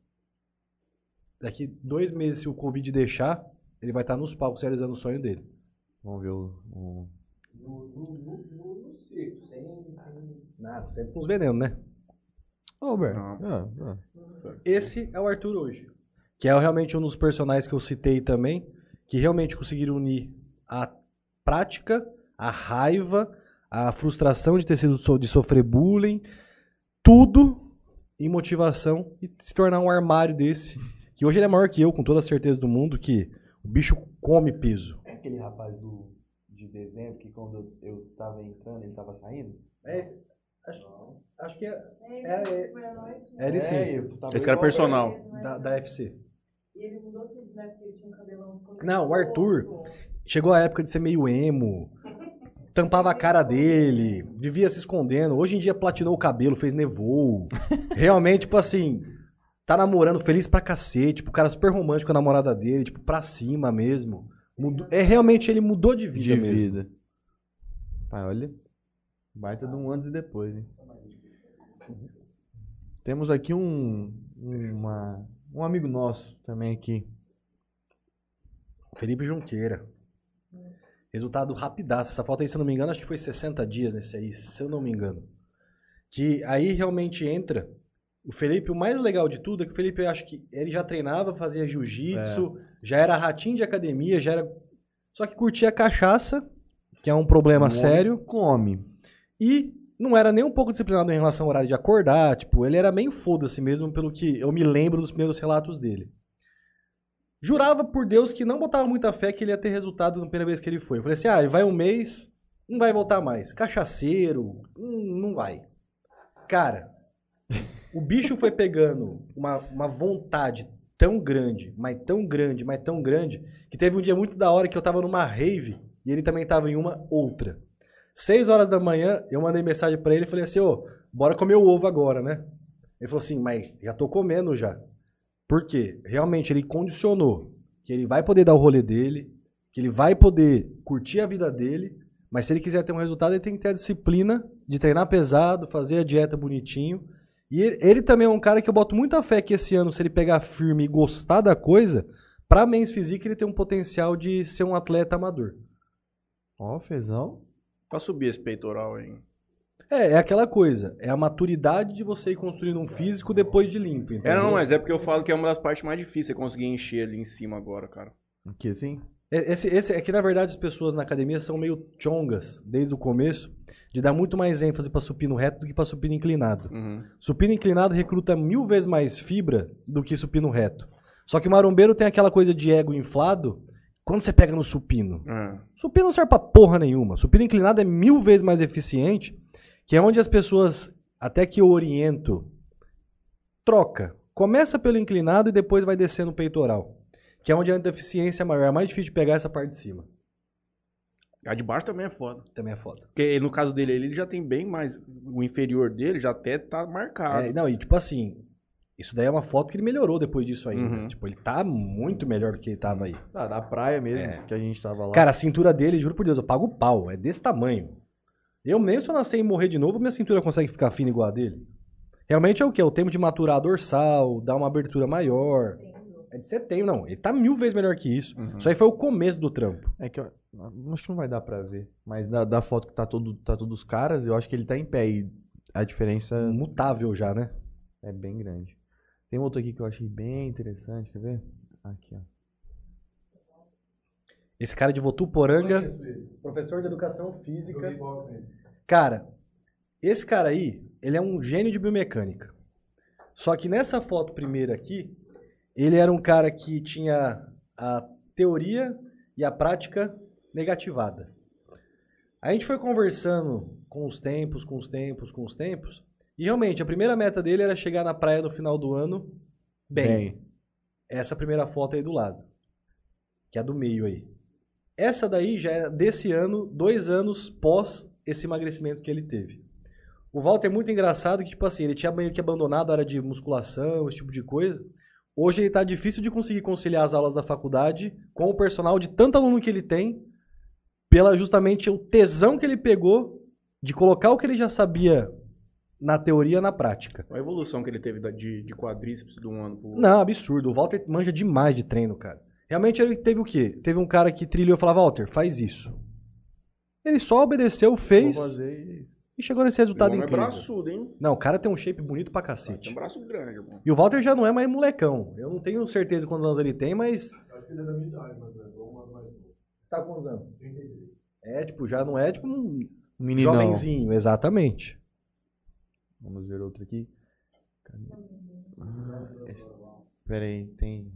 Daqui dois meses, se o Covid deixar, ele vai estar nos palcos realizando o sonho dele. Vamos ver o. o- Nada, sempre com os venenos, né? Ô. Não. Ah, ah. Esse é o Arthur hoje. Que é realmente um dos personagens que eu citei também, que realmente conseguiram unir a prática, a raiva, a frustração de ter sido de sofrer bullying, tudo em motivação e se tornar um armário desse. Que hoje ele é maior que eu, com toda a certeza do mundo, que o bicho come peso. É aquele rapaz do, de dezembro que quando eu, eu tava entrando, ele tava saindo? acho, que é, É, é ele sim, eu Esse cara é personal. da, da FC. E ele mudou tudo, né? Porque ele tinha um cabelão. Não, o Arthur. Chegou a época de ser meio emo, tampava a cara dele, vivia se escondendo. Hoje em dia platinou o cabelo, fez nevou. Realmente, tipo assim, tá namorando feliz pra cacete, tipo, o cara super romântico com a namorada dele, tipo, pra cima mesmo. Mudou- é realmente ele mudou de vida De mesmo. vida. Pai, olha. Baita de um antes e depois, hein? Temos aqui um. Uma, um amigo nosso também aqui. Felipe Junqueira. Resultado rapidaço. Essa foto aí, se eu não me engano, acho que foi 60 dias nesse aí, se eu não me engano. Que aí realmente entra. O Felipe, o mais legal de tudo é que o Felipe, eu acho que ele já treinava, fazia jiu-jitsu, já era ratinho de academia, já era. Só que curtia cachaça, que é um problema Um sério. Come. E não era nem um pouco disciplinado em relação ao horário de acordar. Tipo, ele era meio foda-se mesmo, pelo que eu me lembro dos primeiros relatos dele. Jurava por Deus que não botava muita fé que ele ia ter resultado na primeira vez que ele foi. Eu falei assim: ah, vai um mês, não vai voltar mais. Cachaceiro, hum, não vai. Cara, o bicho foi pegando uma, uma vontade tão grande, mas tão grande, mas tão grande, que teve um dia muito da hora que eu tava numa rave e ele também tava em uma outra. Seis horas da manhã, eu mandei mensagem pra ele e falei assim, ô, bora comer o ovo agora, né? Ele falou assim, mas já tô comendo já. Por quê? Realmente ele condicionou que ele vai poder dar o rolê dele, que ele vai poder curtir a vida dele, mas se ele quiser ter um resultado, ele tem que ter a disciplina de treinar pesado, fazer a dieta bonitinho. E ele, ele também é um cara que eu boto muita fé que esse ano, se ele pegar firme e gostar da coisa, pra Men's Physique ele tem um potencial de ser um atleta amador. Ó, fezão. Pra subir esse peitoral aí. É, é aquela coisa. É a maturidade de você ir construindo um físico depois de limpo. É, entendeu? não, mas é porque eu falo que é uma das partes mais difíceis você conseguir encher ali em cima agora, cara. Aqui assim? É- Esse, esse, é que, na verdade, as pessoas na academia são meio chongas, desde o começo, de dar muito mais ênfase para supino reto do que para supino inclinado. Uhum. Supino inclinado recruta mil vezes mais fibra do que supino reto. Só que o marombeiro tem aquela coisa de ego inflado quando você pega no supino. É. Supino não serve pra porra nenhuma. Supino inclinado é mil vezes mais eficiente, que é onde as pessoas, até que eu oriento, troca. Começa pelo inclinado e depois vai descendo o peitoral. Que é onde a deficiência é maior. É mais difícil de pegar essa parte de cima. A de baixo também é foda. Também é foda. Porque no caso dele, ele já tem bem mais. O inferior dele já até tá marcado. É, não, e tipo assim, isso daí é uma foto que ele melhorou depois disso aí. Uhum. Tipo, ele tá muito melhor do que ele tava aí. Ah, da praia mesmo, É. que a gente tava lá. Cara, a cintura dele, juro por Deus, eu pago o pau. É desse tamanho. Eu mesmo, se eu nascer e morrer de novo, minha cintura consegue ficar fina igual a dele. Realmente é o quê? O tempo de maturar a dorsal, dar uma abertura maior. É de setembro, não. Ele tá mil vezes melhor que isso. Uhum. Isso aí foi o começo do trampo. É que eu, acho que não vai dar pra ver. Mas da, da foto que tá todo, tá todos os caras, eu acho que ele tá em pé. E a diferença Mutável já, né? é bem grande. Tem outro aqui que eu achei bem interessante, quer ver? Aqui, ó. Esse cara de Votuporanga, professor de educação física. Cara, esse cara aí, ele é um gênio de biomecânica. Só que nessa foto primeira aqui, ele era um cara que tinha a teoria e a prática negativada. A gente foi conversando com os tempos, com os tempos, com os tempos, e realmente a primeira meta dele era chegar na praia no final do ano bem. Essa primeira foto aí do lado, que é a do meio aí. Essa daí já é desse ano, dois anos pós esse emagrecimento que ele teve. O Walter é muito engraçado que, tipo assim, ele tinha meio que abandonado a área de musculação, esse tipo de coisa. Hoje ele tá difícil de conseguir conciliar as aulas da faculdade com o personal de tanto aluno que ele tem, pela justamente o tesão que ele pegou de colocar o que ele já sabia na teoria na prática. A evolução que ele teve de, de quadríceps de um ano pro outro. Não, absurdo. O Walter manja demais de treino, cara. Realmente ele teve o quê? Teve um cara que trilhou e falava, Walter, faz isso. Ele só obedeceu, fez e- e chegou nesse O resultado é incrível. braçudo, hein? Não, o cara tem um shape bonito pra Tem cacete. um braço grande, irmão. E o Walter já não é mais molecão. Eu não tenho certeza quantos anos ele tem, mas. Acho que ele é da minha idade, mas é um ano mais novo. Você tá com quantos anos? É, tipo, já não é tipo um Meninão. jovenzinho, exatamente. Vamos ver outro aqui. Ah, esse- Pera aí, tem...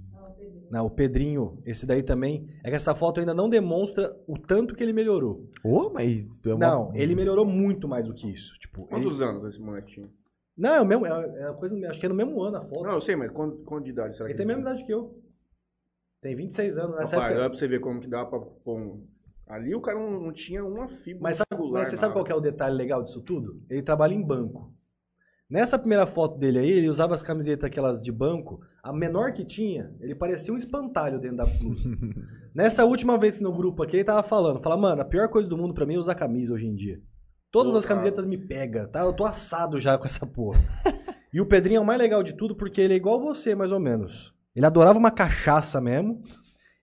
Não, o Pedrinho, esse daí também. É que essa foto ainda não demonstra o tanto que ele melhorou. Ô, mas... tu é uma- Não, ele melhorou muito mais do que isso. Tipo, ele- Quantos anos esse molequinho? Não, é o mesmo. É, é a coisa, acho que é no mesmo ano a foto. Não, eu sei, mas quanto, quanto de idade será ele que tem a mesma idade que eu. Tem 26 anos. Nessa Rapaz, época- olha pra você ver como que dá pra pôr um... Ali o cara não, não tinha uma fibra Mas, sabe, mas você sabe qual que é o detalhe legal disso tudo? Ele trabalha em banco. Nessa primeira foto dele aí, ele usava as camisetas aquelas de banco. A menor que tinha, ele parecia um espantalho dentro da blusa. Nessa última vez que no grupo aqui, ele tava falando. Fala, mano, a pior coisa do mundo pra mim é usar camisa hoje em dia. Todas Pô, as cara. camisetas me pegam, tá? Eu tô assado já com essa porra. e o Pedrinho é o mais legal de tudo porque ele é igual você, mais ou menos. Ele adorava uma cachaça mesmo.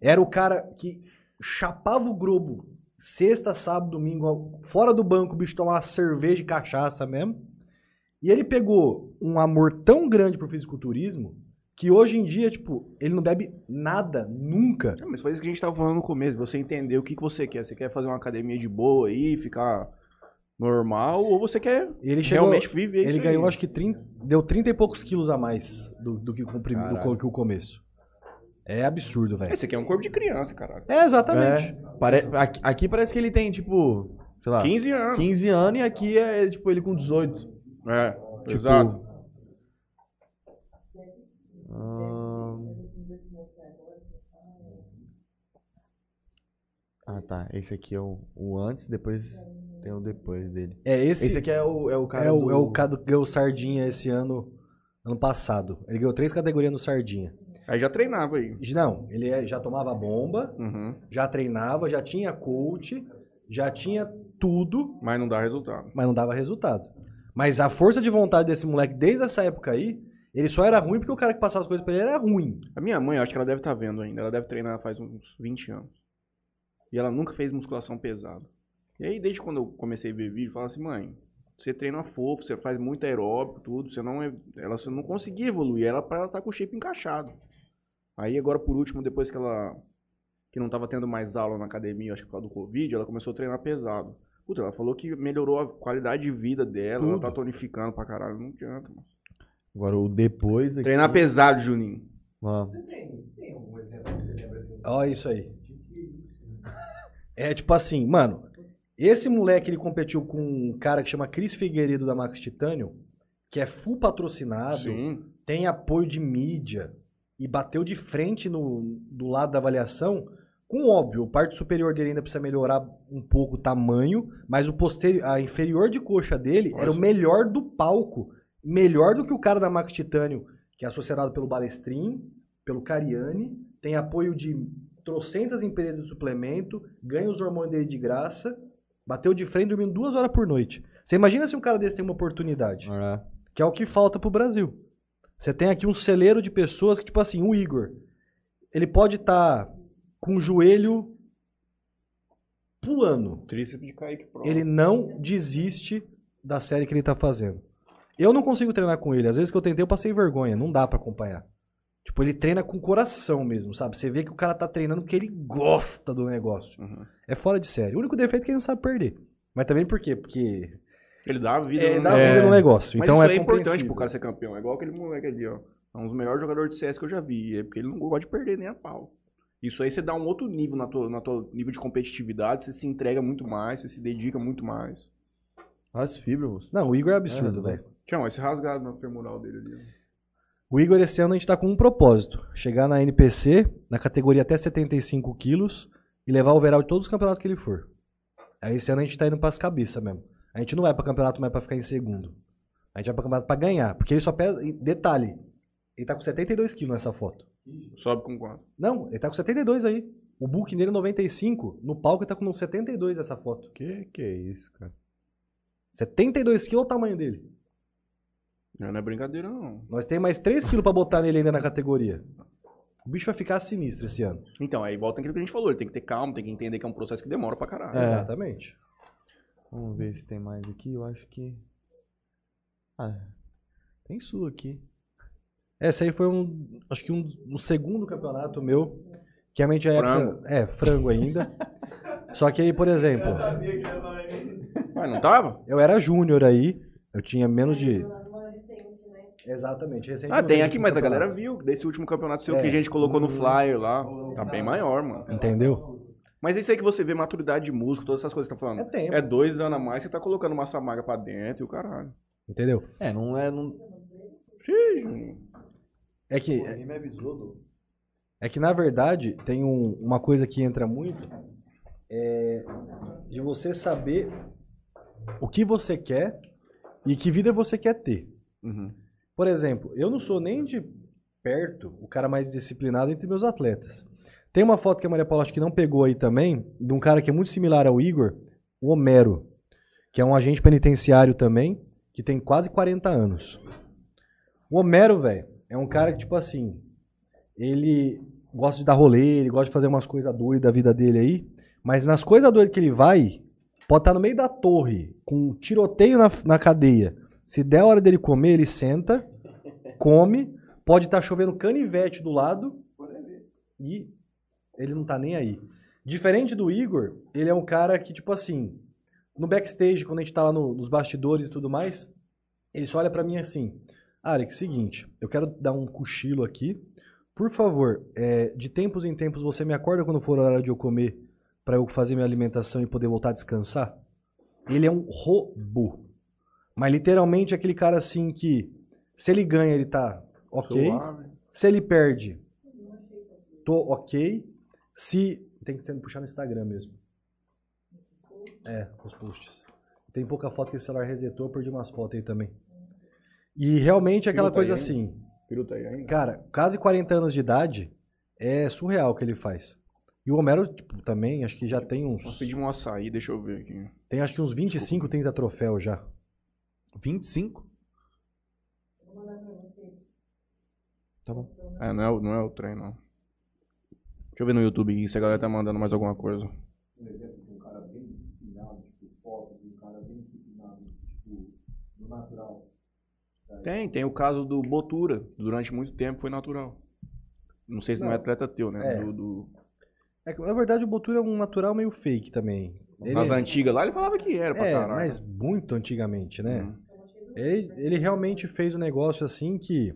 Era o cara que chapava o grupo sexta, sábado, domingo, fora do banco, o bicho tomava cerveja e cachaça mesmo. E ele pegou um amor tão grande pro fisiculturismo que hoje em dia, tipo, ele não bebe nada, nunca. É, Mas foi isso que a gente tava falando no começo. Você entender o que, que você quer. Você quer fazer uma academia de boa aí, ficar normal, ou você quer Ele chegou, realmente viver ele isso ganhou aí. acho que 30, deu 30 e poucos quilos a mais do, do que, o prim- do que o começo. É absurdo, velho. Esse aqui é um corpo de criança, caralho. É, exatamente. É, pare... aqui, aqui parece que ele tem, tipo, sei lá, 15 anos. 15 anos e aqui é, tipo, ele com 18. É, Tipo, exato. Ah, tá. Esse aqui é o, o antes, depois tem o depois dele. É, esse, Esse aqui é o, é o cara é, o, do... é o cara que ganhou Sardinha esse ano, ano passado. Ele ganhou três categorias no Sardinha. Aí já treinava aí. Não, ele é- já tomava bomba, Uhum. já treinava, já tinha coach, já tinha tudo, Mas não dá resultado. mas não dava resultado. Mas a força de vontade desse moleque, desde essa época aí, ele só era ruim porque o cara que passava as coisas pra ele era ruim. A minha mãe, eu acho que ela deve estar vendo ainda. Ela deve treinar faz uns 20 anos. E ela nunca fez musculação pesada. E aí, desde quando eu comecei a ver vídeo, fala assim, mãe, você treina fofo, você faz muito aeróbico, tudo, você não é. Ela você não conseguia evoluir, ela ela tá com o shape encaixado. Aí agora, por último, depois que ela. Que não tava tendo mais aula na academia, acho que por causa do Covid, ela começou a treinar pesado. Puta, ela falou que melhorou a qualidade de vida dela, ela Tudo. tá tonificando pra caralho. Não adianta, mano. Agora o depois aqui... Treinar pesado, Juninho. Vamos. Olha isso aí. É tipo assim, mano, esse moleque ele competiu com um cara que chama Cris Figueiredo da Max Titânio, que é full patrocinado, Sim. tem apoio de mídia e bateu de frente no, do lado da avaliação. Com óbvio, o parte superior dele ainda precisa melhorar um pouco o tamanho, mas o posterior, a inferior de coxa dele era o Nossa. melhor do palco, melhor do que o cara da Max Titânio, que é associado pelo Balestrin, pelo Cariani, tem apoio de trocentas empresas de suplemento, ganha os hormônios dele de graça, bateu de frente dormindo duas horas por noite. Você imagina se um cara desse tem uma oportunidade? É. que é o que falta pro Brasil. Você tem aqui um celeiro de pessoas que, tipo assim, o Igor, ele pode estar com o joelho pulando. Tríceps de Kaique Pro. Ele não desiste da série que ele tá fazendo. Eu não consigo treinar com ele. Às vezes que eu tentei, eu passei vergonha. Não dá pra acompanhar. Tipo, ele treina com coração mesmo, sabe? Você vê que o cara tá treinando porque ele gosta do negócio. Uhum. É fora de série. O único defeito é que ele não sabe perder. Mas também por quê? Porque Ele dá a vida é, no dá negócio. vida no negócio. Mas então isso é, é, importante compreensível. pro cara ser campeão. É igual aquele moleque ali, ó. É um dos melhores jogadores de CS que eu já vi. É porque ele não gosta de perder nem a pau. Isso aí você dá um outro nível na tua, na tua nível de competitividade, você se entrega muito mais, você se dedica muito mais. As fibras. Não, o Igor é absurdo, É, velho. Tião, esse rasgado na femoral dele ali. O Igor, esse ano, a gente tá com um propósito. Chegar na NPC, na categoria até 75 quilos, e levar o overall de todos os campeonatos que ele for. Aí esse ano a gente tá indo pras cabeças mesmo. A gente não vai pra campeonato mais pra ficar em segundo. A gente vai pra campeonato pra ganhar. Porque ele só pesa. Detalhe, ele tá com 72 quilos nessa foto. Sobe com quanto? Não, ele tá com 72 aí. O book nele é 95. No palco ele tá com 72 essa foto. Que que é isso, cara? 72 quilos é o tamanho dele. Não, não é brincadeira, não. Nós temos mais 3 quilos pra botar nele ainda na categoria. O bicho vai ficar sinistro esse ano. Então, aí volta aquilo que a gente falou. Ele tem que ter calma, tem que entender que é um processo que demora pra caralho. É. Exatamente. Vamos ver se tem mais aqui. Eu acho que. Ah, tem sua aqui. Esse aí foi um. Acho que um, um segundo campeonato meu. Que realmente é Frango. época. É, frango ainda. Só que aí, por exemplo, Mas não tava? eu era júnior aí. Eu tinha menos de. Né? Exatamente. recente Ah, tem aqui, mas a galera viu. Desse último campeonato seu É. que a gente colocou no flyer lá. Tá bem maior, mano. Entendeu? Mas isso aí que você vê maturidade de músico, todas essas coisas que você tá falando. É tempo. É dois anos a mais, você tá colocando massa magra pra dentro e o caralho. Entendeu? É, não é. Não... Xiii. É que, Ninguém me avisou, do. é que na verdade tem um- uma coisa que entra muito. É de você saber o que você quer e que vida você quer ter. Uhum. Por exemplo, eu não sou nem de perto o cara mais disciplinado entre meus atletas. Tem uma foto que a Maria Paula acho que não pegou aí também, de um cara que é muito similar ao Igor, o Homero, que é um agente penitenciário também, que tem quase 40 anos. O Homero, velho, é um cara que, tipo assim, ele gosta de dar rolê, ele gosta de fazer umas coisas doidas da vida dele aí, mas nas coisas doidas que ele vai, pode estar no meio da torre, com um tiroteio na, na cadeia. Se der a hora dele comer, ele senta, come, pode estar chovendo canivete do lado e ele não tá nem aí. Diferente do Igor, ele é um cara que, tipo assim, no backstage, quando a gente tá lá no- nos bastidores e tudo mais, ele só olha pra mim assim, Alex, seguinte, eu quero dar um cochilo aqui, por favor, é, de tempos em tempos você me acorda quando for a hora de eu comer pra eu fazer minha alimentação e poder voltar a descansar? Ele é um robô. Mas literalmente aquele cara assim que se ele ganha ele tá ok, Suave. se ele perde tô ok, se tem que puxar no Instagram mesmo. É, os posts. Tem pouca foto que esse celular resetou, eu perdi umas fotos aí também. E realmente é aquela Piruta aí coisa ainda? assim, Peru tá aí ainda? Cara, quase 40 anos de idade é surreal o que ele faz. E o Homero, tipo, também, acho que já tem uns. pedimos um açaí, deixa eu ver aqui. Tem acho que uns 25, 30 troféus já. 25? Tá bom. É, não é, o- não é o trem, não. Deixa eu ver no YouTube se a galera tá mandando mais alguma coisa. Um exemplo de um cara bem disciplinado, tipo, foto, de um cara bem disciplinado, tipo, no natural. Tem, tem o caso do Botura. Durante muito tempo foi natural. Não sei se não, é Não. atleta teu, né? É. Do, do... É na verdade, o Botura é um natural meio fake também. Ele, Nas antigas lá ele falava que era pra é, caralho. mas muito antigamente, né? Hum. Ele, ele realmente fez um negócio assim que.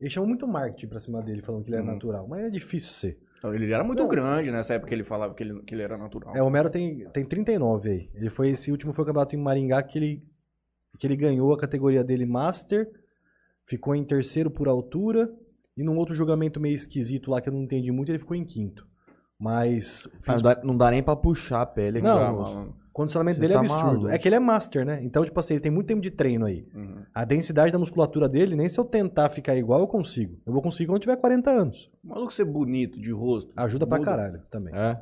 Eles chamam muito marketing pra cima dele, falando que ele é Uhum. natural. Mas é difícil ser. Ele era muito Não. grande nessa época que ele falava que ele, que ele era natural. É, o Homero tem, tem 39 aí. Ele foi, esse último foi o campeonato em Maringá que ele, que ele ganhou a categoria dele Master, ficou em terceiro por altura, e num outro julgamento meio esquisito lá que eu não entendi muito, ele ficou em quinto. Mas Ah, não, dá, não dá nem pra puxar a pele aqui. Não, Já, ó. malandro. o condicionamento Você dele é tá absurdo. maluco. É que ele é Master, né? Então, tipo assim, ele tem muito tempo de treino aí. Uhum. A densidade da musculatura dele, nem se eu tentar ficar igual, eu consigo. Eu vou conseguir quando tiver 40 anos. O maluco ser bonito, de rosto. Ajuda pra muda. caralho também. É.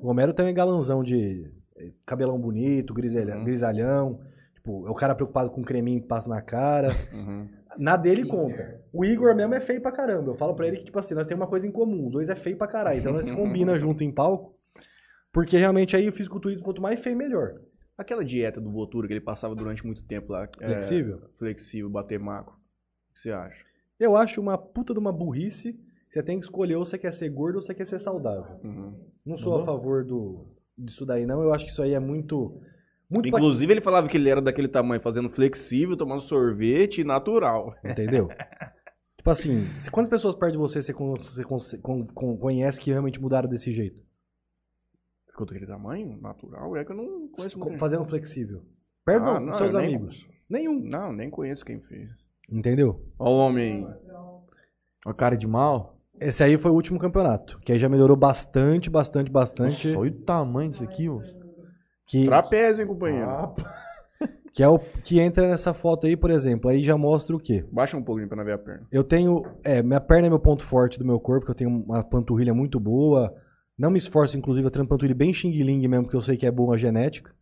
O Homero tem um galanzão de eh, cabelão bonito, grisalhão, Uhum. grisalhão. Tipo, é o cara preocupado com creminho que passa na cara. Uhum. Na dele conta. O Igor mesmo é feio pra caramba. Eu falo pra ele que, tipo assim, nós temos uma coisa em comum. Dois é feio pra caralho. Então nós se combina junto em palco. Porque realmente aí o fisiculturismo, quanto mais feio, melhor. Aquela dieta do Botura que ele passava durante muito tempo lá. é, Flexível? flexível, bater maco. O que você acha? Eu acho uma puta de uma burrice. Você tem que escolher ou você quer ser gordo ou você quer ser saudável. Uhum. Não sou a favor do, disso daí, não. Eu acho que isso aí é muito. Muito pra- Inclusive, ele falava que ele era daquele tamanho, fazendo flexível, tomando sorvete e natural. Entendeu? tipo assim, se quantas pessoas perto de você você, con- você con- con- con- conhece que realmente mudaram desse jeito? Ficou daquele tamanho? Natural? É que eu não conheço Co- muito. Fazendo flexível. Perto Ah, dos seus eu nem- amigos. Nenhum. Não, nem conheço quem fez. Entendeu? Olha o homem. A cara de mal. Esse aí foi o último campeonato. Que aí já melhorou bastante, bastante, bastante. Nossa, olha o tamanho disso aqui, ó. Que, Trapézio, hein, companheiro? que é o que entra nessa foto aí, por exemplo. Aí já mostra o quê? Baixa um pouquinho pra não ver a perna. Eu tenho. É, minha perna é meu ponto forte do meu corpo, que eu tenho uma panturrilha muito boa. Não me esforço, inclusive, eu tenho uma panturrilha bem xing-ling mesmo, porque eu sei que é boa a genética.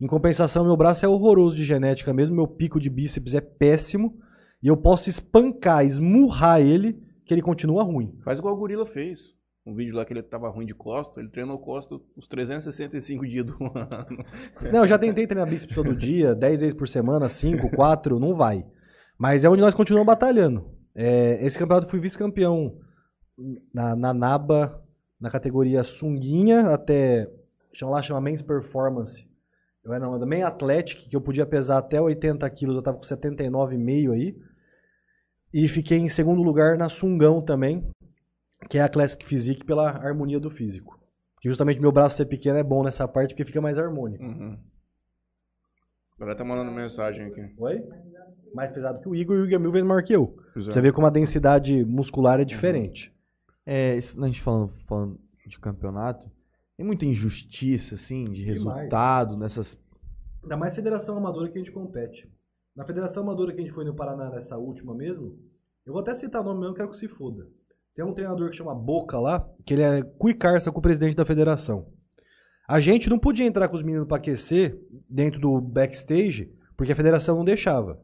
Em compensação, meu braço é horroroso de genética mesmo, meu pico de bíceps é péssimo. E eu posso espancar, esmurrar ele, que ele continua ruim. Faz igual o Gorila fez. Um vídeo lá que ele tava ruim de costa, ele treinou costa os 365 dias do ano. Não, eu já tentei treinar bíceps todo dia, 10 vezes por semana, 5, 4, não vai. Mas é onde nós continuamos batalhando. É, esse campeonato eu fui vice-campeão na, na NABA, na categoria sunguinha, até, chama lá, chama Men's Performance. Eu era na Main Athletic, que eu podia pesar até 80 quilos, eu tava com 79,5 aí. E fiquei em segundo lugar na Sungão também, que é a Classic Physique pela harmonia do físico. Que justamente meu braço ser pequeno é bom nessa parte porque fica mais harmônico. Uhum. Agora tá mandando mensagem aqui. Oi? Mais pesado que o Igor e o Igor é mil vezes maior que eu. Pois é. Você vê como a densidade muscular é diferente. É, isso, a gente falando, falando de campeonato, tem muita injustiça, assim, de Demais. resultado nessas. Ainda mais federação amadora que a gente compete. Na federação amadora que a gente foi no Paraná nessa última mesmo, eu vou até citar o nome mesmo, quero que se foda. Tem um treinador que chama Boca lá, que ele é cuicarça com o presidente da federação. A gente não podia entrar com os meninos pra aquecer dentro do backstage, porque a federação não deixava.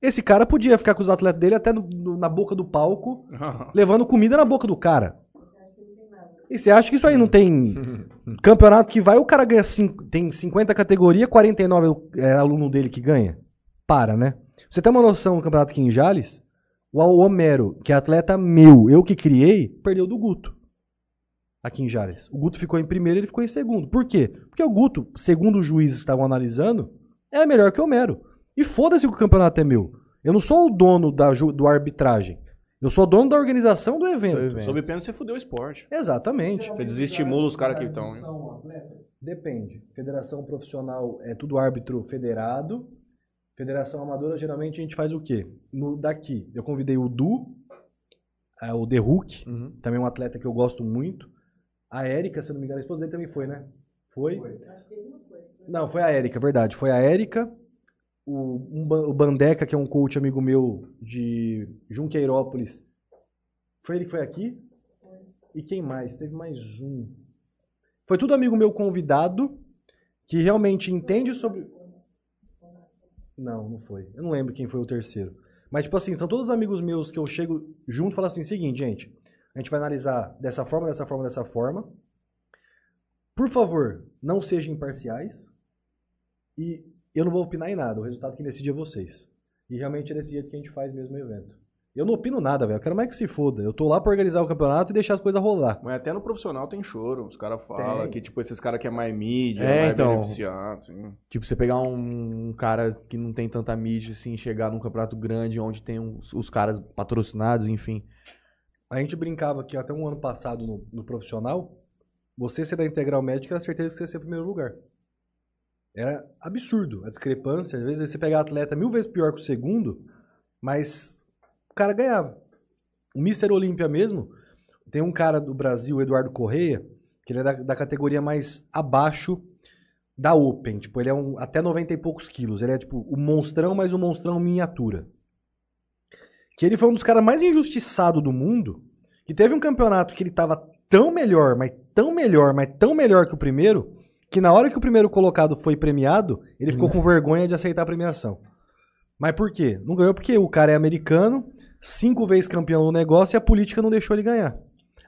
Esse cara podia ficar com os atletas dele até no- no- na boca do palco, levando comida na boca do cara. E você acha que isso aí não tem campeonato que vai, o cara ganha cin- tem 50 categorias, 49 é aluno dele que ganha? Para, né? Você tem uma noção do campeonato aqui em Jales? O Homero, que é atleta meu, eu que criei, perdeu do Guto. Aqui em Jales. O Guto ficou em primeiro ele ficou em segundo. Por quê? Porque o Guto, segundo os juízes que estavam analisando, é melhor que o Homero. E foda-se que o campeonato é meu. Eu não sou o dono da, do arbitragem. Eu sou dono da organização do evento. Sob pena você fudeu o esporte. Exatamente. Você desestimula os caras que estão? Depende. Federação profissional é tudo árbitro federado. Federação amadora, geralmente a gente faz o quê? No, daqui, eu convidei o Du, é, o The Hulk, Uhum. também um atleta que eu gosto muito. A Érica, se eu não me engano, a esposa dele também foi, né? Foi? Não, foi a Érica, verdade. Foi a Érica, o, um o Bandeca, que é um coach amigo meu de Junqueirópolis. Foi ele que foi aqui? E quem mais? Teve mais um. Foi tudo amigo meu convidado que realmente entende sobre. Não, não foi. Eu não lembro quem foi o terceiro. Mas, tipo assim, são todos amigos meus que eu chego junto e falo assim: seguinte, gente, a gente vai analisar dessa forma, dessa forma, dessa forma. Por favor, não sejam imparciais. E eu não vou opinar em nada. O resultado quem decide é vocês. E realmente é desse jeito que a gente faz mesmo o evento. Eu não opino nada, velho. Eu quero mais que se foda. Eu tô lá pra organizar o campeonato e deixar as coisas rolar. Mas até no profissional tem choro. Os caras falam Tem. que, tipo, esses caras que é mais mídia, É, mais então. beneficiado, assim. Tipo, você pegar um, cara que não tem tanta mídia, assim, chegar num campeonato grande onde tem uns- os caras patrocinados, enfim. A gente brincava que até um ano passado no, no profissional, você ser da Integral Médica era certeza que você ia ser o primeiro lugar. Era absurdo a discrepância. Às vezes você pegar atleta mil vezes pior que o segundo, mas cara ganhava. O Mr. Olímpia mesmo, tem um cara do Brasil, o Eduardo Correia, que ele é da, da categoria mais abaixo da Open. Tipo, ele é um, até 90 e poucos quilos. Ele é tipo o monstrão, mas o monstrão miniatura. Que ele foi um dos caras mais injustiçados do mundo. Que teve um campeonato que ele tava tão melhor, mas tão melhor, mas tão melhor que o primeiro, que na hora que o primeiro colocado foi premiado, ele ficou com vergonha de aceitar a premiação. Mas por quê? Não ganhou porque o cara é americano, cinco vezes campeão no negócio e a política não deixou ele ganhar.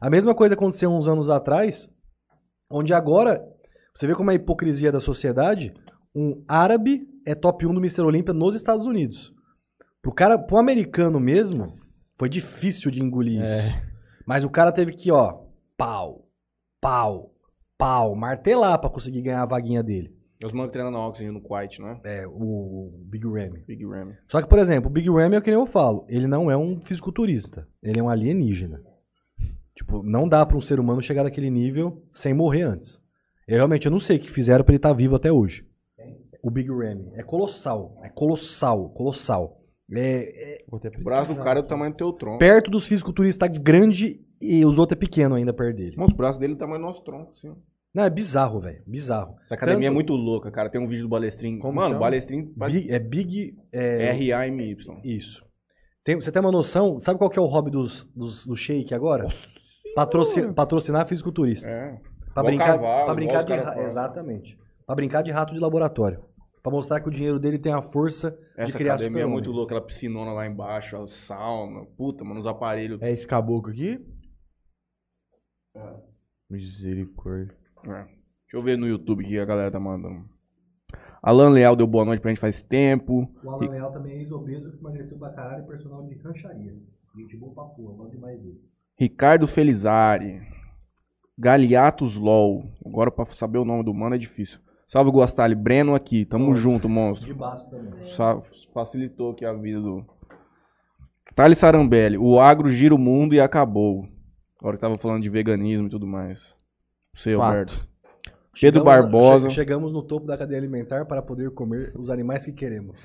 A mesma coisa aconteceu uns anos atrás, onde agora, você vê como é a hipocrisia da sociedade, um árabe é top 1 do Mr. Olímpia nos Estados Unidos. Pro cara, pro americano mesmo, foi difícil de engolir isso. Mas o cara teve que, ó, pau, pau, pau, martelar pra conseguir ganhar a vaguinha dele. Os manos que treinam na Oxygen no Quiet, né? É, o Big Ram. Big Ram. Só que, por exemplo, o Big Ram é o que nem eu falo. Ele não é um fisiculturista. Ele é um alienígena. Tipo, não dá pra um ser humano chegar naquele nível sem morrer antes. Eu realmente eu não sei o que fizeram pra ele estar vivo até hoje. O Big Ram. É colossal. É colossal. Colossal. É, é O braço do cara é do tamanho do teu tronco. perto dos fisiculturistas grande e os outros é pequeno ainda perto dele. Mas os braços dele é do tamanho do nosso tronco, assim. Não, é bizarro, velho. Bizarro. Essa academia Tanto- é muito louca, cara. Tem um vídeo do Balestrin. Como Mano, chama? Balestrin Big- é Big. É, R-A-M-Y. Isso. Tem- você tem uma noção? Sabe qual que é o hobby dos, dos, do Shake agora? Patroci- patrocinar fisiculturista. É. Pra brincar, cavalo, pra brincar de caras ra- falam. Exatamente. Pra brincar de rato de laboratório. Pra mostrar que o dinheiro dele tem a força de Essa criar academia é muito louca. Aquela piscinona lá embaixo, a sauna. Puta, mano, os aparelhos. É esse caboclo aqui? Misericórdia. É. Deixa eu ver no YouTube que a galera tá mandando. Alan Leal deu boa noite pra gente faz tempo. O Alan Leal também é ex-obeso que emagreceu pra caralho e personal de rancharia. Gente boa pra porra, gosto demais dele. Ricardo Felizari. Galiatos LOL. Agora pra saber o nome do mano é difícil. Salve, Guastali. Breno aqui. Tamo junto, monstro. De baixo também. Sa- facilitou aqui a vida do. Thales Sarambelli. O agro gira o mundo e acabou. Agora que tava falando de veganismo e tudo mais. Você, Fato. Alberto. Pedro Chegamos- Barbosa. che- Chegamos no topo da cadeia alimentar para poder comer os animais que queremos.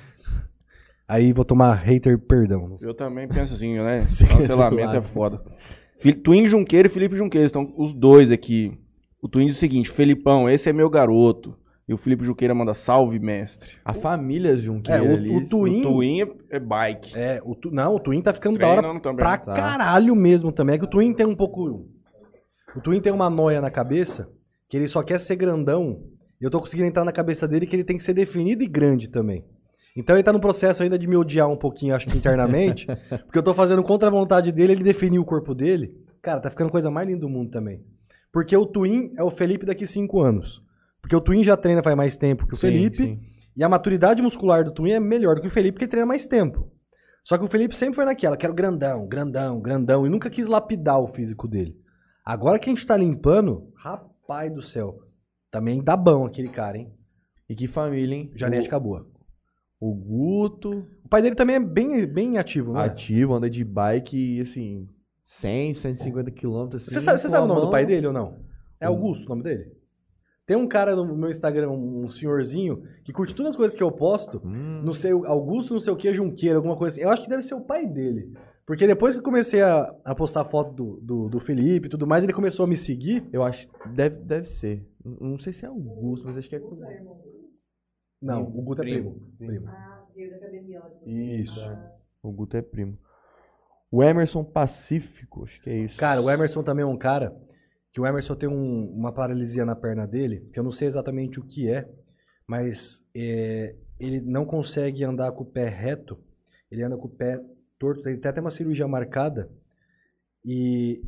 Aí vou tomar hater perdão. Eu também penso assim, né? Cancelamento é foda. Twin Junqueira e Felipe Junqueira. Estão os dois aqui. O Twin diz o seguinte: Felipão, esse é meu garoto. E o Felipe Junqueira manda salve, mestre. A família Junqueira É, o- ali. o Twin- O Twin é- é bike. É, o tu- não, o Twin tá ficando da hora também. pra Tá. caralho mesmo também. É que o Twin tem um pouco. O Twin tem uma noia na cabeça que ele só quer ser grandão. E eu tô conseguindo entrar na cabeça dele que ele tem que ser definido e grande também. Então ele tá no processo ainda de me odiar um pouquinho, acho que internamente. porque eu tô fazendo contra a vontade dele, ele definiu o corpo dele. Cara, tá ficando a coisa mais linda do mundo também. Porque o Twin é o Felipe daqui cinco anos. Porque o Twin já treina faz mais tempo que o Sim, Felipe. sim. E a maturidade muscular do Twin é melhor do que o Felipe, porque treina mais tempo. Só que o Felipe sempre foi naquela, quero grandão, grandão, grandão, e nunca quis lapidar o físico dele. Agora que a gente tá limpando, rapaz do céu, também dá bom aquele cara, hein? E que família, hein? Genética boa. O, o Guto, O pai dele também é bem, bem ativo, né? ativo, anda de bike, assim, 100, 150 quilômetros. Assim, Você sabe, você sabe o nome do mão. pai dele ou não? É Hum. Augusto o nome dele? Tem um cara no meu Instagram, um senhorzinho, que curte todas as coisas que eu posto, Hum, não sei, Augusto não sei o que, Junqueira, alguma coisa assim. Eu acho que deve ser o pai dele. Porque depois que eu comecei a, a postar foto do, do, do Felipe e tudo mais, ele começou a me seguir. Eu acho, deve, deve ser. Não não sei se é Augusto, mas acho que é... Não, o Guto é primo. Primo. Ah, veio da academia. Isso. O Guto é primo. O Emerson Pacífico, acho que é isso. Cara, o Emerson também é um cara que o Emerson tem um- uma paralisia na perna dele, que eu não sei exatamente o que é, mas é, ele não consegue andar com o pé reto, ele anda com o pé torto, ele tem até uma cirurgia marcada, e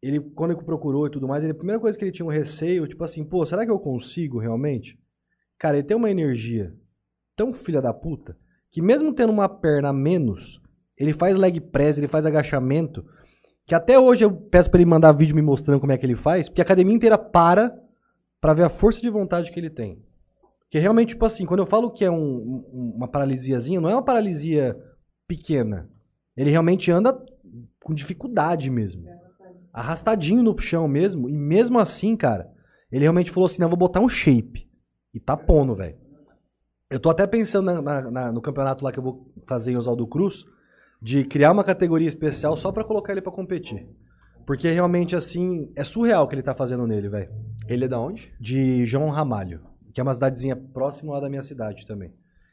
ele, quando ele procurou e tudo mais, ele, a primeira coisa que ele tinha um receio, tipo assim, pô, será que eu consigo realmente? Cara, ele tem uma energia tão filha da puta, que mesmo tendo uma perna a menos, ele faz leg press, ele faz agachamento, que até hoje eu peço pra ele mandar vídeo me mostrando como é que ele faz, porque a academia inteira para pra ver a força de vontade que ele tem. Que realmente, tipo assim, quando eu falo que é um- uma paralisiazinha, não é uma paralisia pequena. Ele realmente anda com dificuldade mesmo. Arrastadinho no chão mesmo. E mesmo assim, cara, ele realmente falou assim: não, vou botar um shape. E tá pondo, velho. Eu tô até pensando na- na- na- no campeonato lá que eu vou fazer em Oswaldo Cruz, de criar uma categoria especial só pra colocar ele pra competir. Porque realmente, assim, é surreal o que ele tá fazendo nele, velho. Ele é da onde? De João Ramalho, que é uma cidadezinha próxima lá da minha cidade também.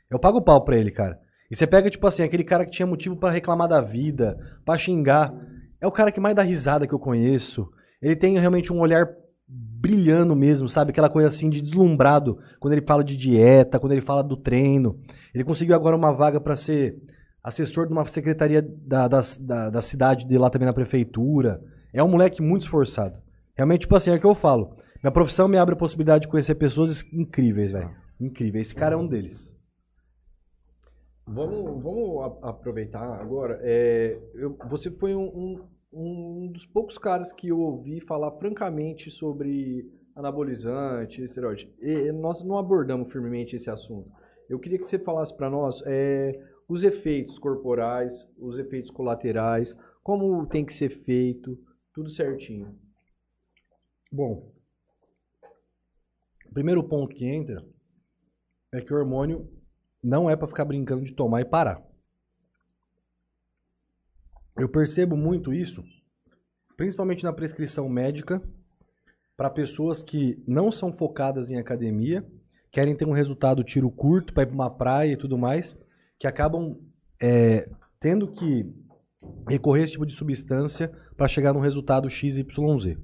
Eu pago pau pra ele, cara. E você pega, tipo assim, aquele cara que tinha motivo pra reclamar da vida, pra xingar. É o cara que mais dá risada que eu conheço. Ele tem realmente um olhar brilhando mesmo, sabe? Aquela coisa assim de deslumbrado quando ele fala de dieta, quando ele fala do treino. Ele conseguiu agora uma vaga pra ser assessor de uma secretaria da, da, da, da cidade de lá também na prefeitura. É um moleque muito esforçado. Realmente, tipo assim, é o que eu falo. Minha profissão me abre a possibilidade de conhecer pessoas incríveis, velho. Incríveis. Esse cara é um deles. Vamos, vamos aproveitar agora. É, eu- você foi um, um- um dos poucos caras que eu ouvi falar francamente sobre anabolizante, esteroide. E nós não abordamos firmemente esse assunto. Eu queria que você falasse para nós é, os efeitos corporais, os efeitos colaterais, como tem que ser feito, tudo certinho. Bom, o primeiro ponto que entra é que o hormônio não é pra ficar brincando de tomar e parar. Eu percebo muito isso, principalmente na prescrição médica, para pessoas que não são focadas em academia, querem ter um resultado tiro curto para ir para uma praia e tudo mais, que acabam é, tendo que recorrer a esse tipo de substância para chegar num resultado XYZ.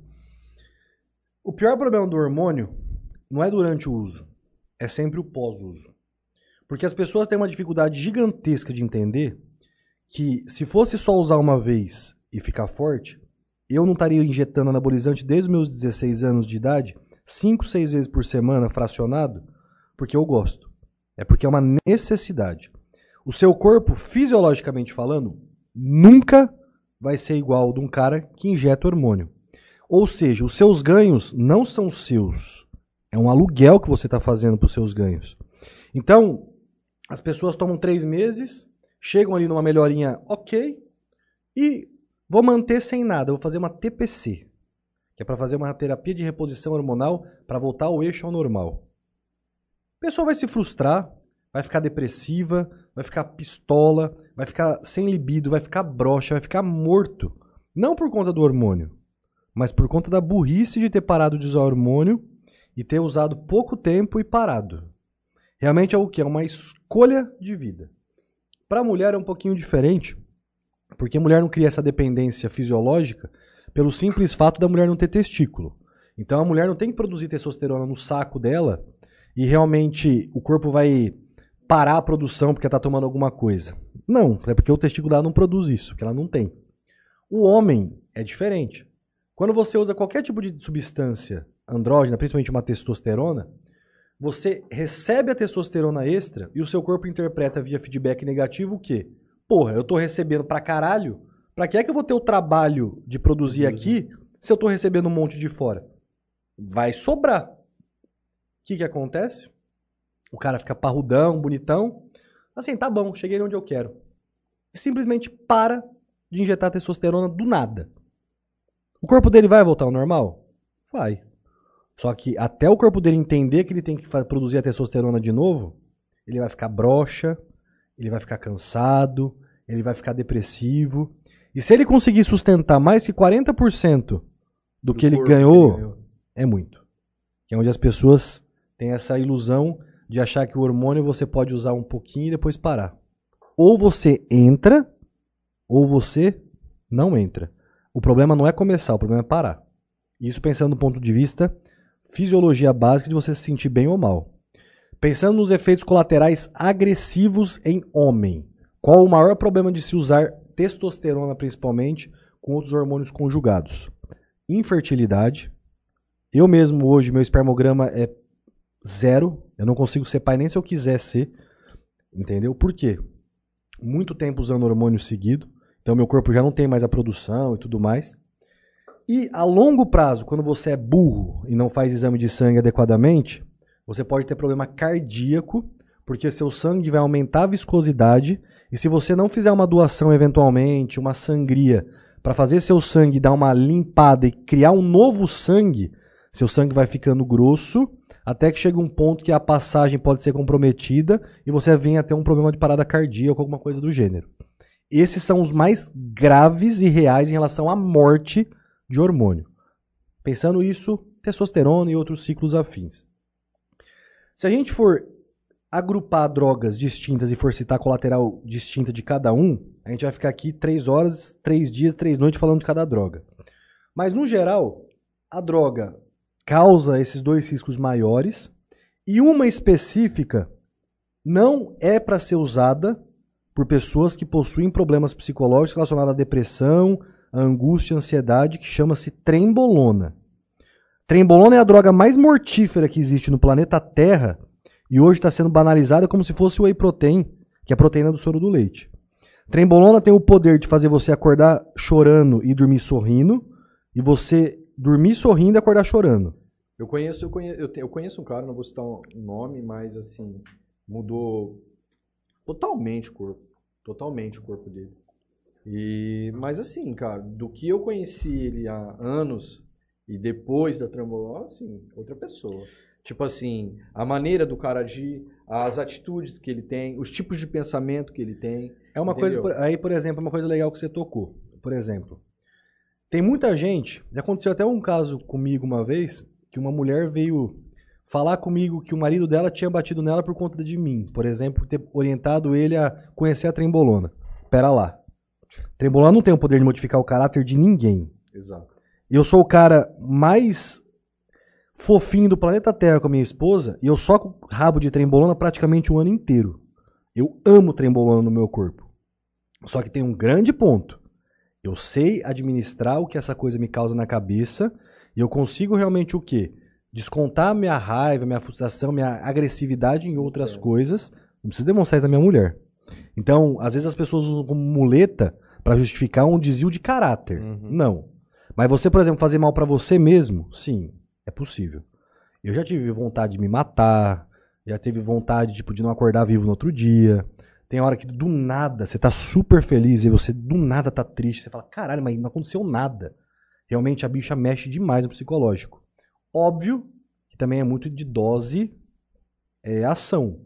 O pior problema do hormônio não é durante o uso, é sempre o pós-uso. Porque as pessoas têm uma dificuldade gigantesca de entender que se fosse só usar uma vez e ficar forte, eu não estaria injetando anabolizante desde os meus 16 anos de idade, 5, 6 vezes por semana, fracionado, porque eu gosto. É porque é uma necessidade. O seu corpo, fisiologicamente falando, nunca vai ser igual de um cara que injeta hormônio. Ou seja, os seus ganhos não são seus. É um aluguel que você está fazendo para os seus ganhos. Então, as pessoas tomam três meses, chegam ali numa melhorinha ok, e vou manter sem nada, vou fazer uma TPC, que é para fazer uma terapia de reposição hormonal para voltar ao eixo ao normal. A pessoa vai se frustrar, vai ficar depressiva, vai ficar pistola, vai ficar sem libido, vai ficar broxa, vai ficar morto. Não por conta do hormônio, mas por conta da burrice de ter parado de usar hormônio e ter usado pouco tempo e parado. Realmente é o que? É uma escolha de vida. Para a mulher é um pouquinho diferente, porque a mulher não cria essa dependência fisiológica pelo simples fato da mulher não ter testículo. Então a mulher não tem que produzir testosterona no saco dela e realmente o corpo vai parar a produção porque está tomando alguma coisa. Não, é porque o testículo dela não produz isso, porque ela não tem. O homem é diferente. Quando você usa qualquer tipo de substância andrógena, principalmente uma testosterona, você recebe a testosterona extra e o seu corpo interpreta via feedback negativo o quê? Porra, eu tô recebendo pra caralho, pra que é que eu vou ter o trabalho de produzir aqui se eu tô recebendo um monte de fora? Vai sobrar. O que que acontece? O cara fica parrudão, bonitão. Assim, tá bom, cheguei onde eu quero. E simplesmente para de injetar testosterona do nada. O corpo dele vai voltar ao normal? Vai. Só que até o corpo dele entender que ele tem que produzir a testosterona de novo, ele vai ficar broxa, ele vai ficar cansado, ele vai ficar depressivo. E se ele conseguir sustentar mais que 40% do, que ele corpo ganhou, é muito. Que é onde as pessoas têm essa ilusão de achar que o hormônio você pode usar um pouquinho e depois parar. Ou você entra, ou você não entra. O problema não é começar, o problema é parar. Isso pensando do ponto de vista fisiologia básica de você se sentir bem ou mal. Pensando nos efeitos colaterais agressivos em homem. Qual o maior problema de se usar testosterona, principalmente, com outros hormônios conjugados? Infertilidade. Eu mesmo hoje, meu espermograma é zero. Eu não consigo ser pai nem se eu quiser ser. Entendeu? Por quê? Muito tempo usando hormônio seguido. Então meu corpo já não tem mais a produção e tudo mais. E a longo prazo, quando você é burro e não faz exame de sangue adequadamente, você pode ter problema cardíaco, porque seu sangue vai aumentar a viscosidade. E se você não fizer uma doação eventualmente, uma sangria, para fazer seu sangue dar uma limpada e criar um novo sangue, seu sangue vai ficando grosso, até que chega um ponto que a passagem pode ser comprometida e você venha a ter um problema de parada cardíaca ou alguma coisa do gênero. Esses são os mais graves e reais em relação à morte de hormônio. Pensando isso, testosterona e outros ciclos afins. Se a gente for agrupar drogas distintas e for citar colateral distinta de cada um, a gente vai ficar aqui três horas, três dias, três noites falando de cada droga. Mas no geral, a droga causa esses dois riscos maiores e uma específica não é para ser usada por pessoas que possuem problemas psicológicos relacionados à depressão, à angústia, à ansiedade, que chama-se trembolona. Trembolona é a droga mais mortífera que existe no planeta Terra e hoje está sendo banalizada como se fosse o whey protein, que é a proteína do soro do leite. Trembolona tem o poder de fazer você acordar chorando e dormir sorrindo, e você dormir sorrindo e acordar chorando. Eu conheço, eu conheço, eu, te- eu conheço um cara, não vou citar o nome, mas assim, mudou totalmente o corpo. Totalmente o corpo dele. E, mas assim, cara, do que eu conheci ele há anos e depois da trambolona, assim, outra pessoa. Tipo assim, a maneira do cara agir, as atitudes que ele tem, os tipos de pensamento que ele tem. É uma Entendeu? coisa, aí, por exemplo, uma coisa legal que você tocou. Por exemplo, Tem muita gente. Já aconteceu até um caso comigo uma vez que uma mulher veio falar comigo que o marido dela tinha batido nela por conta de mim. Por exemplo, ter orientado ele a conhecer a trembolona. Pera lá. Trembolona não tem o poder de modificar o caráter de ninguém. Exato. Eu sou o cara mais fofinho do planeta Terra com a minha esposa e eu soco rabo de trembolona praticamente o ano inteiro. Eu amo trembolona no meu corpo. Só que tem um grande ponto. Eu sei administrar o que essa coisa me causa na cabeça e eu consigo realmente o quê? Descontar minha raiva, minha frustração, minha agressividade em outras coisas. Não preciso demonstrar isso na minha mulher. Então, às vezes as pessoas usam como muleta para justificar um desvio de caráter. Uhum. Não. Mas você, por exemplo, fazer mal pra você mesmo, sim, é possível. Eu já tive vontade de me matar, já tive vontade tipo, de não acordar vivo no outro dia. Tem hora que do nada você tá super feliz e você do nada tá triste. Você fala, caralho, mas não aconteceu nada. Realmente a bicha mexe demais no psicológico. Óbvio que também é muito de dose é, ação.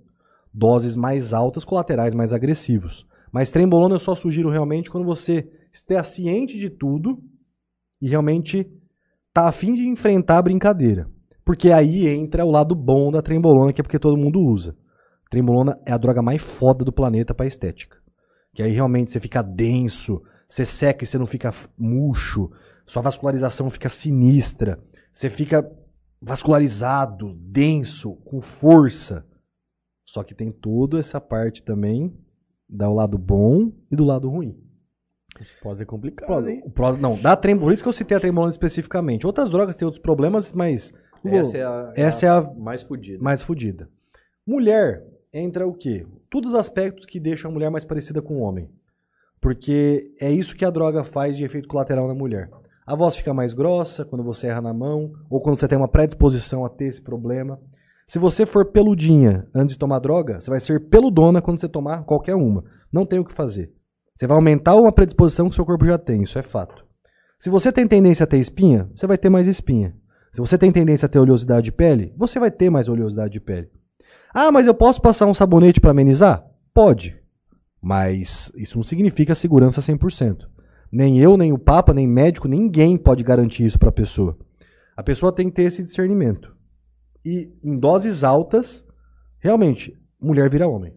Doses mais altas, colaterais mais agressivos. Mas trembolona eu só sugiro realmente quando você esteja ciente de tudo e realmente tá afim de enfrentar a brincadeira. Porque aí entra o lado bom da trembolona, que é porque todo mundo usa. Trembolona é a droga mais foda do planeta pra estética. Que aí realmente você fica denso, você seca e você não fica murcho, sua vascularização fica sinistra, você fica vascularizado, denso, com força. Só que tem toda essa parte também do lado bom e do lado ruim. Os pós é complicado, Pró- hein? o pró- não, da trembolona, por isso que eu citei a trembolona especificamente. Outras drogas têm outros problemas, mas Essa é a, essa é a mais fodida. mais fodida. Mulher entra o quê? Todos os aspectos que deixam a mulher mais parecida com o homem. Porque é isso que a droga faz de efeito colateral na mulher. A voz fica mais grossa quando você erra na mão, ou quando você tem uma predisposição a ter esse problema. Se você for peludinha antes de tomar droga, você vai ser peludona quando você tomar qualquer uma. Não tem o que fazer. Você vai aumentar uma predisposição que seu corpo já tem, isso é fato. Se você tem tendência a ter espinha, você vai ter mais espinha. Se você tem tendência a ter oleosidade de pele, você vai ter mais oleosidade de pele. Ah, mas eu posso passar um sabonete para amenizar? Pode. Mas isso não significa segurança 100%. Nem eu, nem o Papa, nem médico, ninguém pode garantir isso para a pessoa. A pessoa tem que ter esse discernimento. E em doses altas, realmente, mulher vira homem.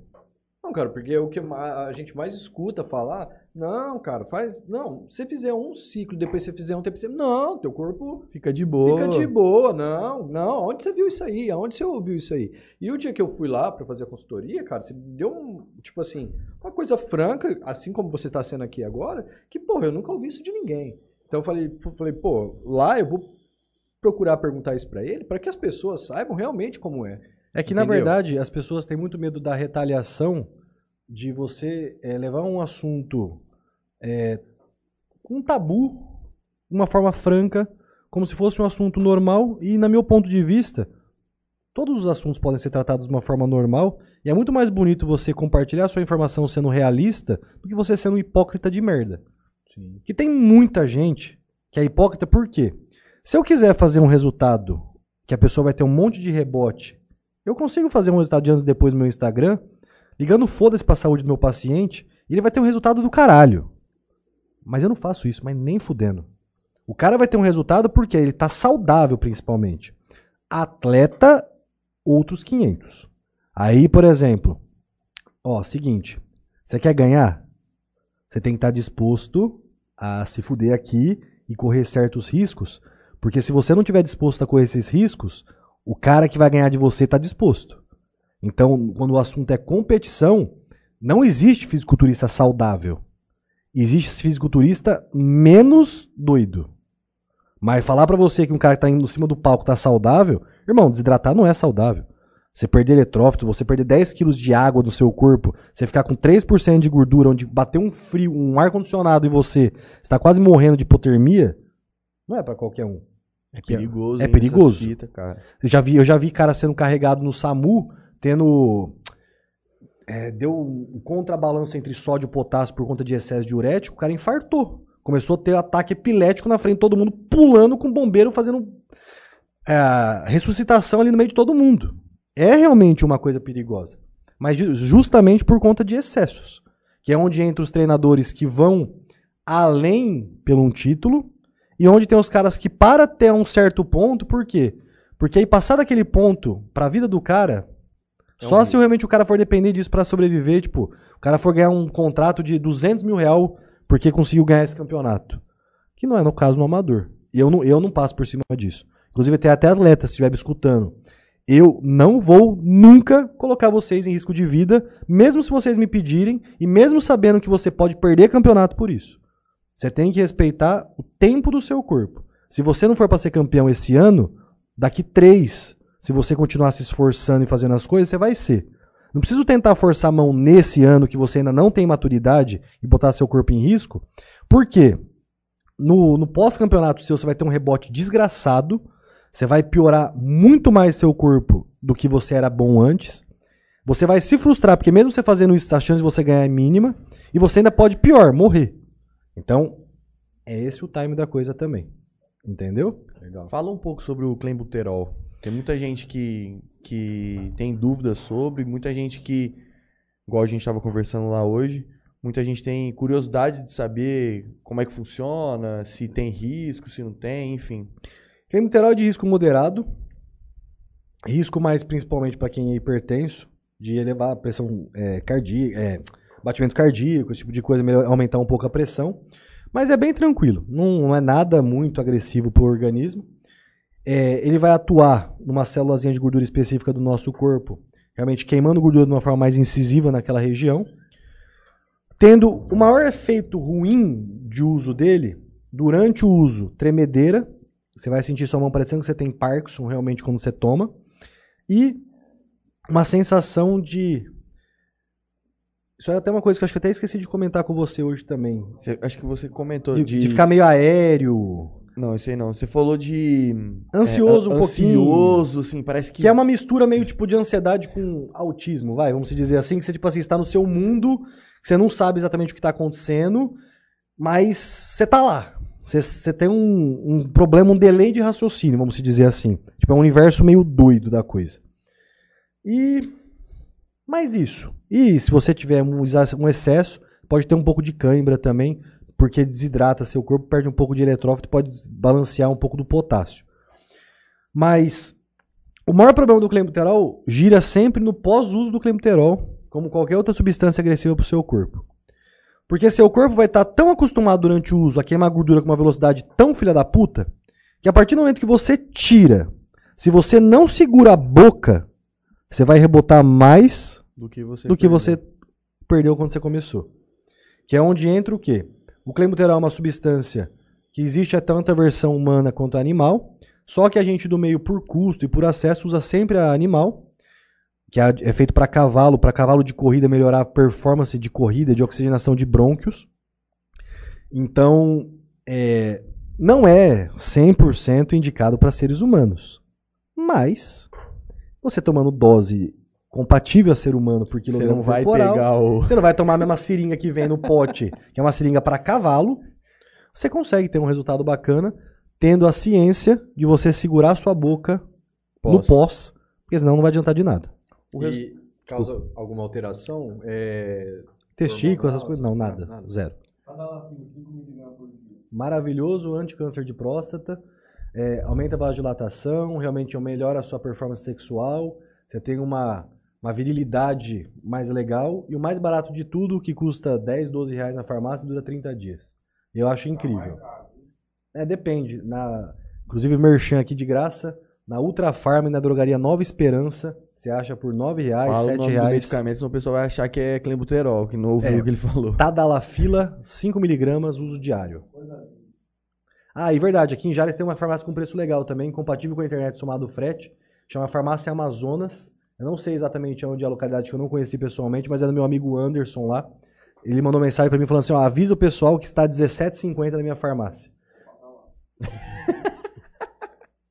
Não, cara, porque o que a gente mais escuta falar, não, cara, faz. Não, se você fizer um ciclo, depois você fizer um TPC, não, teu corpo Fica de boa. fica de boa, não, não. Onde você viu isso aí? Aonde você ouviu isso aí? E o dia que eu fui lá pra fazer a consultoria, cara, você deu um, tipo assim, uma coisa franca, assim como você tá sendo aqui agora, que, porra, eu nunca ouvi isso de ninguém. Então eu falei, eu falei, pô, lá eu vou procurar perguntar isso pra ele, pra que as pessoas saibam realmente como é. É que, na Entendeu? verdade, as pessoas têm muito medo da retaliação de você eh, levar um assunto com um tabu, de uma forma franca, como se fosse um assunto normal. E, na meu ponto de vista, todos os assuntos podem ser tratados de uma forma normal. E é muito mais bonito você compartilhar a sua informação sendo realista do que você sendo hipócrita de merda. Que tem muita gente que é hipócrita por quê? Se eu quiser fazer um resultado que a pessoa vai ter um monte de rebote eu consigo fazer um resultado de anos depois no meu Instagram, ligando foda-se pra saúde do meu paciente, e ele vai ter um resultado do caralho. Mas eu não faço isso, mas nem fudendo. O cara vai ter um resultado porque ele tá saudável, principalmente. Atleta, outros 500. Aí, por exemplo, ó, seguinte, você quer ganhar? Você tem que estar disposto a se fuder aqui e correr certos riscos, porque se você não tiver disposto a correr esses riscos, o cara que vai ganhar de você está disposto. Então, quando o assunto é competição, não existe fisiculturista saudável. Existe fisiculturista menos doido. Mas falar pra você que um cara que tá em cima do palco tá saudável, irmão, desidratar não é saudável. Você perder eletrófito, você perder 10 quilos de água do seu corpo, você ficar com 3% de gordura, onde bater um frio, um ar-condicionado em você, está quase morrendo de hipotermia, não é pra qualquer um. É perigoso. É perigoso. essas fitas, cara. Eu já vi, eu já vi cara sendo carregado no SAMU, tendo. é, deu um contrabalanço entre sódio e potássio por conta de excesso de urético, o cara infartou. Começou a ter ataque epilético na frente de todo mundo, pulando com o bombeiro, fazendo é, ressuscitação ali no meio de todo mundo. É realmente uma coisa perigosa. Mas ju- justamente por conta de excessos. Que é onde entra os treinadores que vão além pelo um título e onde tem os caras que para até um certo ponto, por quê? Porque aí passar daquele ponto pra vida do cara, É um só se risco. realmente o cara for depender disso pra sobreviver, tipo, o cara for ganhar um contrato de 200 mil real porque conseguiu ganhar esse campeonato. Que não é no caso no amador. Eu não, eu não passo por cima disso. Inclusive tem até atleta, se estiver me escutando. Eu não vou nunca colocar vocês em risco de vida, mesmo se vocês me pedirem, e mesmo sabendo que você pode perder campeonato por isso. Você tem que respeitar o tempo do seu corpo. Se você não for para ser campeão esse ano, daqui três, se você continuar se esforçando e fazendo as coisas, você vai ser. Não preciso tentar forçar a mão nesse ano que você ainda não tem maturidade e botar seu corpo em risco. Por quê? No, no pós-campeonato seu, você vai ter um rebote desgraçado. Você vai piorar muito mais seu corpo do que você era bom antes. Você vai se frustrar, porque mesmo você fazendo isso, a chance de você ganhar é mínima. E você ainda pode, pior, morrer. Então, é esse o time da coisa também. Entendeu? Legal. Fala um pouco sobre o clenbuterol. Tem muita gente que, que tem dúvidas sobre, muita gente que, igual a gente estava conversando lá hoje, muita gente tem curiosidade de saber como é que funciona, se tem risco, se não tem, enfim. Clenbuterol é de risco moderado. Risco mais principalmente para quem é hipertenso, de elevar a pressão é, cardíaca, é, batimento cardíaco, esse tipo de coisa, melhor- aumentar um pouco a pressão. Mas é bem tranquilo, não, é nada muito agressivo para o organismo. É, ele vai atuar numa célulazinha de gordura específica do nosso corpo, realmente queimando gordura de uma forma mais incisiva naquela região. Tendo o maior efeito ruim de uso dele, durante o uso, tremedeira, você vai sentir sua mão parecendo que você tem Parkinson realmente quando você toma. E uma sensação de. Isso é até uma coisa que eu acho que até esqueci de comentar com você hoje também. Acho que você comentou De, de... de ficar meio aéreo. Não, isso aí não. Você falou de... Ansioso é, um pouquinho. Ansioso, assim, parece que... Que é uma mistura meio tipo de ansiedade com autismo, vai, vamos dizer assim, que você tipo assim, está no seu mundo, que você não sabe exatamente o que está acontecendo, mas você tá lá. Você, você tem um, um problema, um delay de raciocínio, vamos dizer assim. Tipo, é um universo meio doido da coisa. E mais isso. E se você tiver um, um excesso, pode ter um pouco de cãibra também, porque desidrata seu corpo, perde um pouco de eletrófito, pode balancear um pouco do potássio. Mas o maior problema do clenbuterol gira sempre no pós-uso do clenbuterol, como qualquer outra substância agressiva para o seu corpo. Porque seu corpo vai estar tão acostumado durante o uso a queimar gordura com uma velocidade tão filha da puta, que a partir do momento que você tira, se você não segura a boca, você vai rebotar mais Do que você... do que perdeu. você perdeu quando você começou. Que é onde entra o quê? O clenbuterol é uma substância que existe a tanto a versão humana quanto animal, só que a gente do meio por custo e por acesso usa sempre a animal, que é é feito para cavalo, para cavalo de corrida melhorar a performance de corrida, de oxigenação de brônquios. Então, é, não é 100% indicado para seres humanos. Mas, você tomando dose compatível a ser humano por Você quilograma não vai corporal, pegar o... você não vai tomar a mesma seringa que vem no pote, que é uma seringa para cavalo. Você consegue ter um resultado bacana, tendo a ciência de você segurar a sua boca no Pós. pós, porque senão não vai adiantar de nada. O resu- E causa alguma alteração? É... Testículo, essas Hormonal, coisas, não, nada, nada. zero. Cadalafil, 5mg por dia. Maravilhoso, anticâncer de próstata, é, aumenta a vasodilatação, realmente melhora a sua performance sexual, você tem uma, uma virilidade mais legal, e o mais barato de tudo, que custa 10, 12 reais na farmácia, dura 30 dias. Eu acho incrível. É, depende. Na, inclusive, merchan aqui de graça, na Ultra Farm e na drogaria Nova Esperança, você acha por 9 reais, Fala o 7 nome do reais. medicamento, senão o pessoal vai achar que é clenbuterol, que não ouviu É. o que ele falou. Tadalafila, 5mg, uso diário. Ah, e verdade, aqui em Jales tem uma farmácia com preço legal também, compatível com a internet somado frete, chama Farmácia Amazonas. Eu não sei exatamente onde é a localidade que eu não conheci pessoalmente, mas é do meu amigo Anderson lá. Ele mandou mensagem pra mim falando assim, ó, avisa o pessoal que está 17,50 na minha farmácia.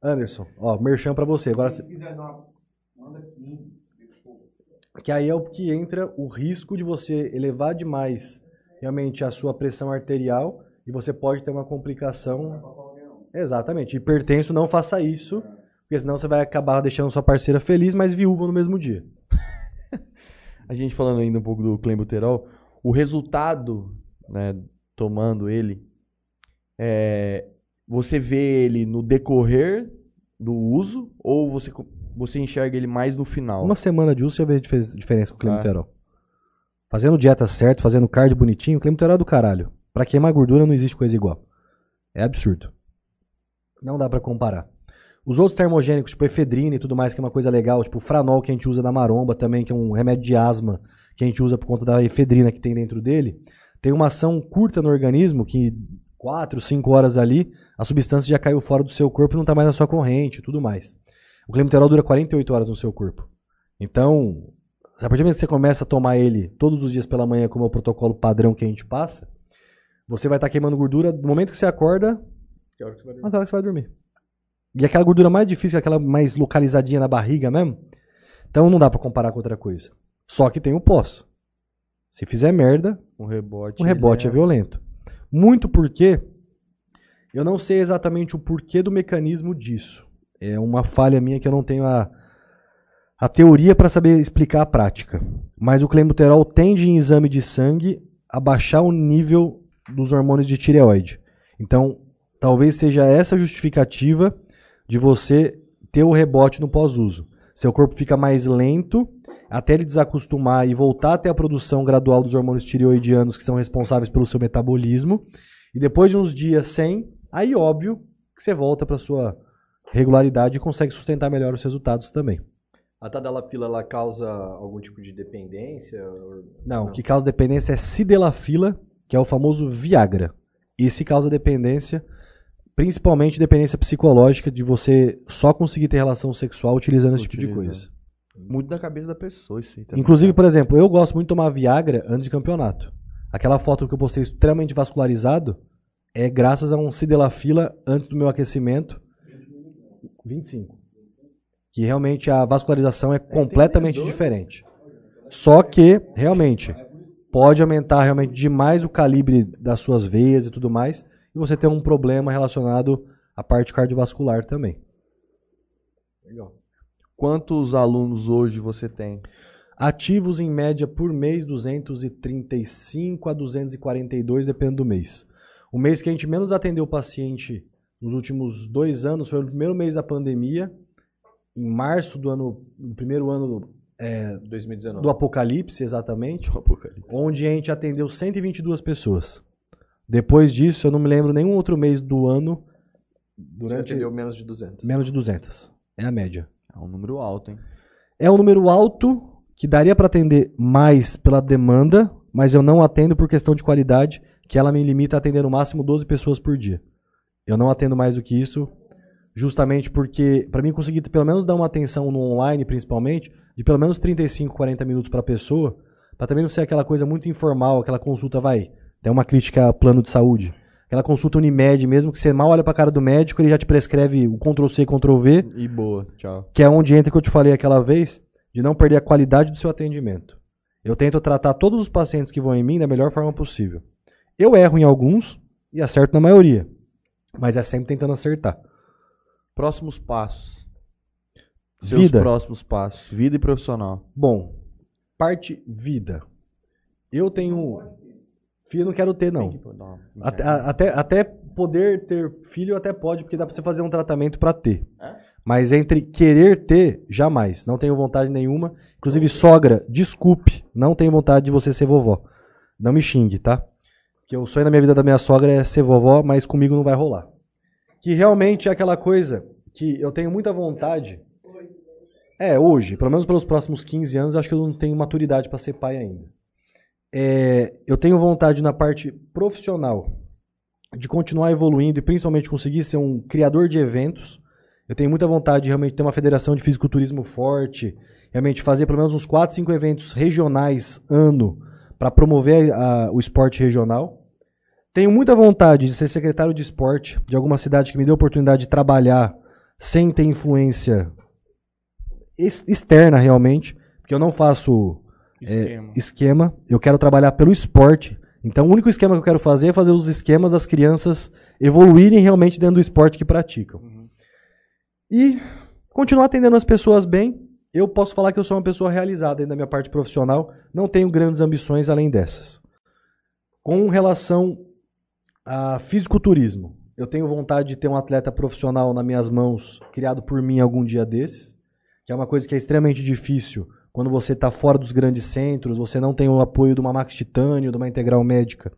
Anderson, ó, merchan pra você. Agora, Se quiser dar uma. Manda 15. que aí é o que entra o risco de você elevar demais realmente a sua pressão arterial e você pode ter uma complicação. Exatamente. Hipertenso, não faça isso, porque senão você vai acabar deixando sua parceira feliz, mas viúva no mesmo dia. A gente falando ainda um pouco do clenbuterol, o resultado, né, tomando ele, é, você vê ele no decorrer do uso ou você, você enxerga ele mais no final? Uma semana de uso você vê diferença com o Tá. clenbuterol. Fazendo dieta certo, fazendo cardio bonitinho, o clenbuterol é do caralho. Pra queimar gordura não existe coisa igual. É absurdo. Não dá pra comparar. Os outros termogênicos, tipo efedrina e tudo mais, que é uma coisa legal, tipo o franol que a gente usa na maromba também, que é um remédio de asma que a gente usa por conta da efedrina que tem dentro dele, tem uma ação curta no organismo que 4, 5 horas ali, a substância já caiu fora do seu corpo e não está mais na sua corrente e tudo mais. O clenbuterol dura 48 horas no seu corpo. Então, a partir do momento que você começa a tomar ele todos os dias pela manhã, como é o protocolo padrão que a gente passa, você vai estar queimando gordura no momento que você acorda, Que hora que você vai dormir? até hora que você vai dormir. E aquela gordura mais difícil, aquela mais localizadinha na barriga mesmo. Então não dá pra comparar com outra coisa. Só que tem o pós. Se fizer merda, O rebote. o rebote é ele violento. Muito porque eu não sei exatamente o porquê do mecanismo disso. É uma falha minha que eu não tenho a, a teoria para saber explicar a prática. Mas o clenbuterol tende em exame de sangue a baixar o nível dos hormônios de tireoide. Então, talvez seja essa a justificativa de você ter o rebote no pós-uso. Seu corpo fica mais lento até ele desacostumar e voltar até a produção gradual dos hormônios tireoidianos que são responsáveis pelo seu metabolismo. E depois de uns dias sem, aí óbvio que você volta para sua regularidade e consegue sustentar melhor os resultados também. A tadalafila, ela causa algum tipo de dependência? Ou- Não, o que causa dependência é sildenafila, que é o famoso Viagra. Esse causa dependência, principalmente dependência psicológica de você só conseguir ter relação sexual utilizando esse tipo de Utiliza. coisa. Muito da cabeça da pessoa, isso aí também. Inclusive, por exemplo, eu gosto muito de tomar Viagra antes de campeonato. Aquela foto que eu postei extremamente vascularizado é graças a um sildenafila antes do meu aquecimento. 25. Que realmente a vascularização é completamente diferente. Só que, realmente, pode aumentar realmente demais o calibre das suas veias e tudo mais, e você tem um problema relacionado à parte cardiovascular também. Quantos alunos hoje você tem? Ativos em média por mês 235 a 242, dependendo do mês. O mês que a gente menos atendeu o paciente nos últimos dois anos foi o primeiro mês da pandemia, em março do ano, do primeiro ano é, 2019. do apocalipse, exatamente, onde a gente atendeu 122 pessoas. Depois disso, eu não me lembro nenhum outro mês do ano Você durante atendeu menos de 200. menos de 200. É a média. É um número alto, hein? É um número alto que daria para atender mais pela demanda, mas eu não atendo por questão de qualidade, que ela me limita a atender no máximo 12 pessoas por dia. Eu não atendo mais do que isso, justamente porque para mim conseguir pelo menos dar uma atenção no online, principalmente, de pelo menos 35, 40 minutos para a pessoa, para também não ser aquela coisa muito informal, aquela consulta vai, tem uma crítica a plano de saúde. Aquela consulta Unimed mesmo, que você mal olha pra cara do médico, ele já te prescreve o Ctrl-C, Ctrl-V, E boa, tchau. que é onde entra o que eu te falei aquela vez, de não perder a qualidade do seu atendimento. Eu tento tratar todos os pacientes que vão em mim da melhor forma possível. Eu erro em alguns e acerto na maioria, mas é sempre tentando acertar. Próximos passos. Seus Vida. próximos passos. Vida e profissional. Bom, parte vida. Eu tenho. Filho eu não quero ter, não. Até, até, até poder ter filho até pode, porque dá pra você fazer um tratamento pra ter. Mas entre querer ter, jamais. Não tenho vontade nenhuma. Inclusive, sogra, desculpe, não tenho vontade de você ser vovó. Não me xingue, tá? Que o sonho da minha vida da minha sogra é ser vovó, mas comigo não vai rolar. Que realmente é aquela coisa que eu tenho muita vontade. É, hoje, pelo menos pelos próximos 15 anos, eu acho que eu não tenho maturidade pra ser pai ainda. É, eu tenho vontade na parte profissional de continuar evoluindo e principalmente conseguir ser um criador de eventos. Eu tenho muita vontade de realmente ter uma federação de fisiculturismo forte, realmente fazer pelo menos uns 4, 5 eventos regionais ano para promover a- o esporte regional. Tenho muita vontade de ser secretário de esporte de alguma cidade que me dê a oportunidade de trabalhar sem ter influência ex- externa realmente, porque eu não faço Esquema. esquema. Eu quero trabalhar pelo esporte. Então, o único esquema que eu quero fazer é fazer os esquemas das crianças evoluírem realmente dentro do esporte que praticam. Uhum. E continuar atendendo as pessoas bem. Eu posso falar que eu sou uma pessoa realizada dentro da minha parte profissional. Não tenho grandes ambições além dessas. Com relação a fisiculturismo, eu tenho vontade de ter um atleta profissional nas minhas mãos, criado por mim algum dia desses, que é uma coisa que é extremamente difícil quando você está fora dos grandes centros, você não tem o apoio de uma Max Titânio, de uma Integral Médica.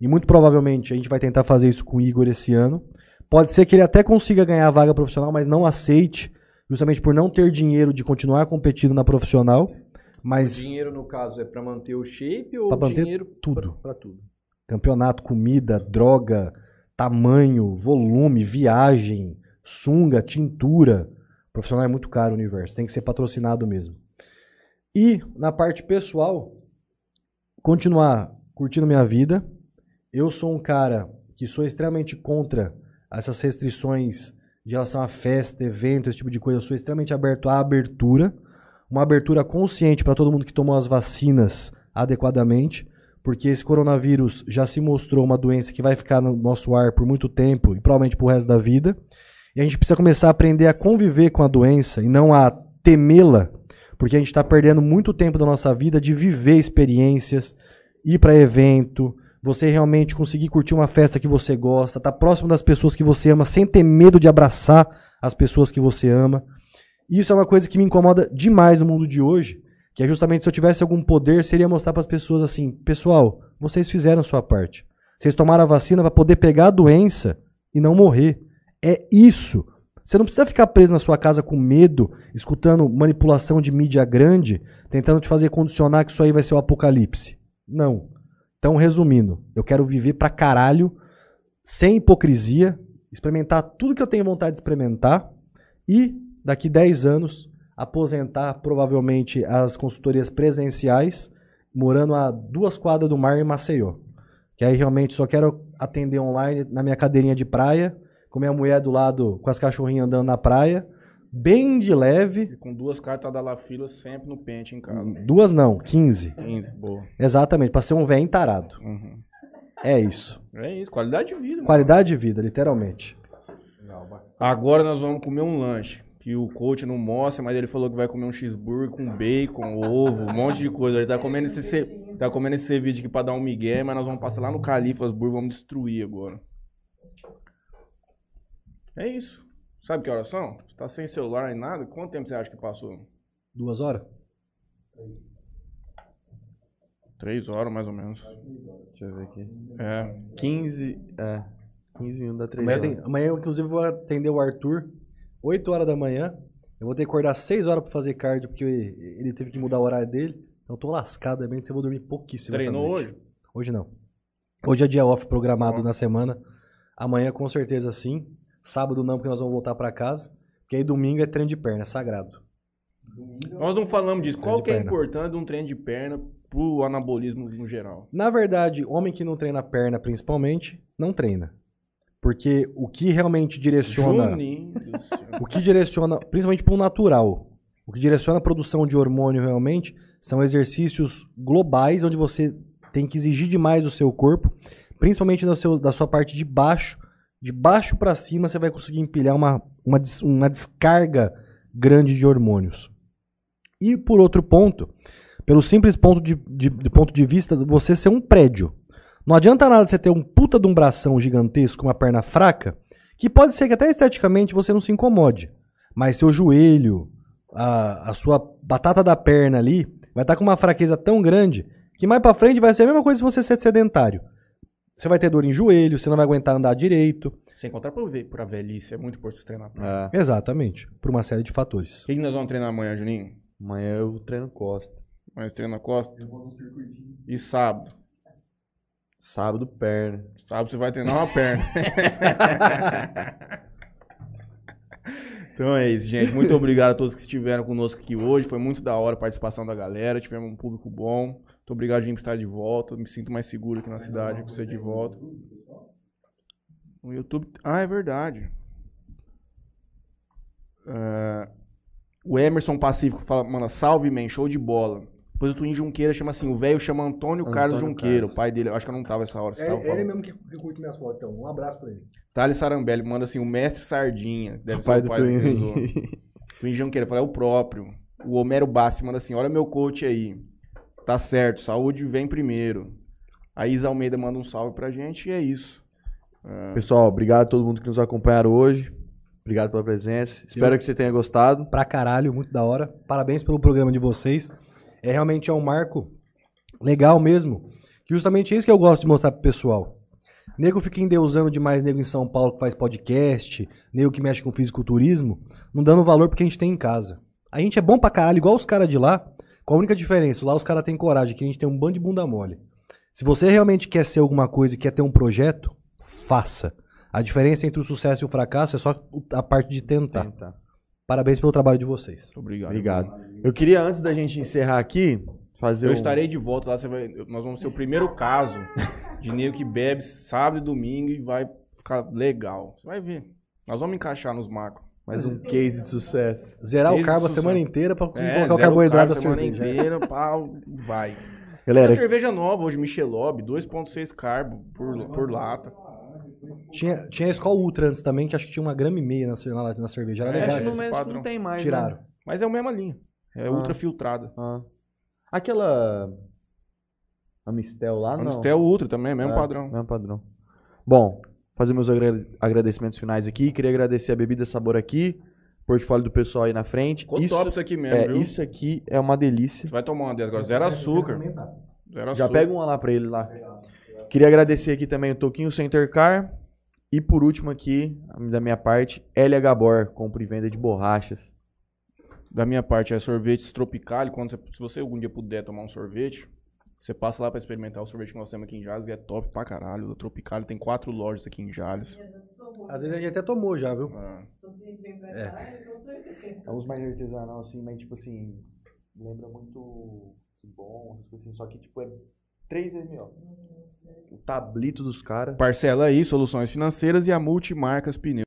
E muito provavelmente a gente vai tentar fazer isso com o Igor esse ano. Pode ser que ele até consiga ganhar a vaga profissional, mas não aceite, justamente por não ter dinheiro de continuar competindo na profissional. Mas O dinheiro, no caso, é pra manter o shape ou Pra manter dinheiro tudo. Pra tudo? Campeonato, comida, droga, tamanho, volume, viagem, sunga, tintura. Profissional é muito caro o universo, tem que ser patrocinado mesmo. E na parte pessoal, continuar curtindo minha vida. Eu sou um cara que sou extremamente contra essas restrições de relação a festa, evento, esse tipo de coisa. Eu sou extremamente aberto à abertura, uma abertura consciente para todo mundo que tomou as vacinas adequadamente porque esse coronavírus já se mostrou uma doença que vai ficar no nosso ar por muito tempo e provavelmente pro resto da vida. E a gente precisa começar a aprender a conviver com a doença e não a temê-la, porque a gente está perdendo muito tempo da nossa vida de viver experiências, ir para evento, você realmente conseguir curtir uma festa que você gosta, estar próximo das pessoas que você ama, sem ter medo de abraçar as pessoas que você ama. Isso é uma coisa que me incomoda demais no mundo de hoje, que é justamente se eu tivesse algum poder, seria mostrar para as pessoas assim: pessoal, vocês fizeram sua parte. Vocês tomaram a vacina para poder pegar a doença e não morrer. É isso. Você não precisa ficar preso na sua casa com medo, escutando manipulação de mídia grande, tentando te fazer condicionar que isso aí vai ser o apocalipse. Não. Então, resumindo, eu quero viver pra caralho, sem hipocrisia, experimentar tudo que eu tenho vontade de experimentar e, daqui 10 anos, aposentar provavelmente as consultorias presenciais, morando a duas quadras do mar em Maceió. Que aí realmente só quero atender online na minha cadeirinha de praia, com minha mulher do lado com as cachorrinhas andando na praia, bem de leve. E com duas cartas da La Fila sempre no pente em casa. Duas não, 15. Lindo, Boa. Exatamente, pra ser um velho tarado. Uhum. É isso. É isso, qualidade de vida. mano. Qualidade de vida, literalmente. Agora nós vamos comer um lanche. Que o coach não mostra, mas ele falou que vai comer um cheeseburger com bacon, ovo, um monte de coisa. Ele tá comendo esse, ce- tá comendo esse ceviche aqui pra dar um migué, mas nós vamos passar lá no Califas Burger, vamos destruir agora. É isso. Sabe que horas são? Você tá sem celular nem nada? Quanto tempo você acha que passou? Duas horas? Três horas, mais ou menos. Deixa eu ver aqui. É. 15. É. 15 minutos da 3 Amanhã, tem- amanhã eu, inclusive, vou atender o Arthur, 8 horas da manhã. Eu vou ter que acordar 6 horas pra fazer cardio, porque ele teve que mudar o horário dele. Então eu tô lascado também, porque eu vou dormir pouquíssimo Treinou hoje? Hoje não. Hoje é dia off programado na semana. Amanhã com certeza sim. Sábado não, porque nós vamos voltar pra casa. Porque aí domingo é treino de perna, é sagrado. Nós não falamos disso. Qual que é perna. importante de um treino de perna pro anabolismo no geral? Na verdade, homem que não treina perna, principalmente, não treina. Porque o que realmente direciona. Juninho do céu. O que direciona, principalmente para o natural, o que direciona a produção de hormônio realmente são exercícios globais, onde você tem que exigir demais do seu corpo, principalmente seu, da sua parte de baixo. De baixo para cima você vai conseguir empilhar uma, uma, uma descarga grande de hormônios. E por outro ponto, pelo simples ponto de, de- de ponto de vista de você ser um prédio. Não adianta nada você ter um puta de um bração gigantesco, uma perna fraca, que pode ser que até esteticamente você não se incomode. Mas seu joelho, a, a sua batata da perna ali, vai estar com uma fraqueza tão grande que mais pra frente vai ser a mesma coisa se você ser sedentário. Você vai ter dor em joelho, você não vai aguentar andar direito. Sem contar pra, ve- pra velhice, é muito importante treinar perna. É. Exatamente, por uma série de fatores. O que, que nós vamos treinar amanhã, Juninho? Amanhã eu treino costa. Mas treina costa? E sábado? Sábado, perna. Sábado você vai treinar uma perna. então é isso, gente. Muito obrigado a todos que estiveram conosco aqui hoje. Foi muito da hora a participação da galera. Tivemos um público bom. Muito obrigado, Jim, por estar de volta. Me sinto mais seguro aqui na cidade com você de volta. No YouTube. Ah, é verdade. É, O Emerson Pacífico fala, mano, salve, man, show de bola. Depois o Twin Junqueira chama assim, o velho chama Antônio, Carlos Antônio Junqueira, Carlos. o pai dele. Eu acho que eu não tava essa hora. Você tava falando. mesmo que, curte minhas fotos, então. Um abraço pra ele. Thales Sarambelli manda assim, o mestre Sardinha. Deve pai ser do o pai do Twin. Twin. Twin Junqueira, fala, é o próprio. O Homero Bassi manda assim, olha meu coach aí. Tá certo, saúde vem primeiro. A Isa Almeida manda um salve pra gente e é isso. É. Pessoal, obrigado a todo mundo que nos acompanharam hoje. Obrigado pela presença. Espero que você tenha gostado. Pra caralho, muito da hora. Parabéns pelo programa de vocês. É realmente é um marco legal mesmo. Que justamente é isso que eu gosto de mostrar pro pessoal. Nego fica endeusando demais nego em São Paulo que faz podcast, nego que mexe com fisiculturismo, não dando valor porque a gente tem em casa. A gente é bom pra caralho, igual os caras de lá, com a única diferença, lá os caras têm coragem, aqui a gente tem um bando de bunda mole. Se você realmente quer ser alguma coisa e quer ter um projeto, faça. A diferença entre o sucesso e o fracasso é só a parte de tentar. Tentar. Parabéns pelo trabalho de vocês. Obrigado. Obrigado. Eu queria, antes da gente encerrar aqui, fazer Eu um- estarei de volta lá. Você vai, nós vamos ser o primeiro caso de nego que bebe sábado e domingo e vai ficar legal. Você vai ver. Nós vamos encaixar nos macros. mais um case de sucesso. Zerar Case o carbo a semana inteira pra conseguir É, colocar o carboidrato carbo da semana cerveja. inteira, pau, vai. Galera, cerveja nova hoje, Michelob, 2.6 carbo por, por lata. Tinha, tinha a Skol Ultra antes também, que acho que tinha uma grama e meia na, na, na cerveja. Era É, legal. acho que esse não, esse acho que padrão. não tem mais. Tiraram. Né? Mas é a mesma linha. É Ah. ultra filtrada. Ah. Aquela. Amistel lá, A não. Mistel Ultra também, mesmo É, padrão. Mesmo padrão. Bom, fazer meus agra- agradecimentos finais aqui. Queria agradecer a Bebida Sabor aqui, portfólio do pessoal aí na frente. Ficou isso, top isso aqui mesmo, é, viu? isso aqui é uma delícia. Você vai tomar uma dessas agora. Zero açúcar. Zero Já açúcar. pega uma lá pra ele lá. Queria agradecer aqui também o Toquinho Center Car. E por último aqui, da minha parte, LH Bor, compra e venda de borrachas. Da minha parte é sorvetes tropical. Quando você, se você algum dia puder tomar um sorvete, você passa lá pra experimentar o sorvete que nós temos aqui em Jales, que é top pra caralho. O Tropical tem quatro lojas aqui em Jales. Às vezes a gente até tomou já, viu? Ah, É uns mais artesanal, assim, mas tipo assim, lembra muito que bom, essas coisas assim, só que tipo é 3 ml. O tablito dos caras. Parcela aí, soluções financeiras e a Multimarcas Pneus.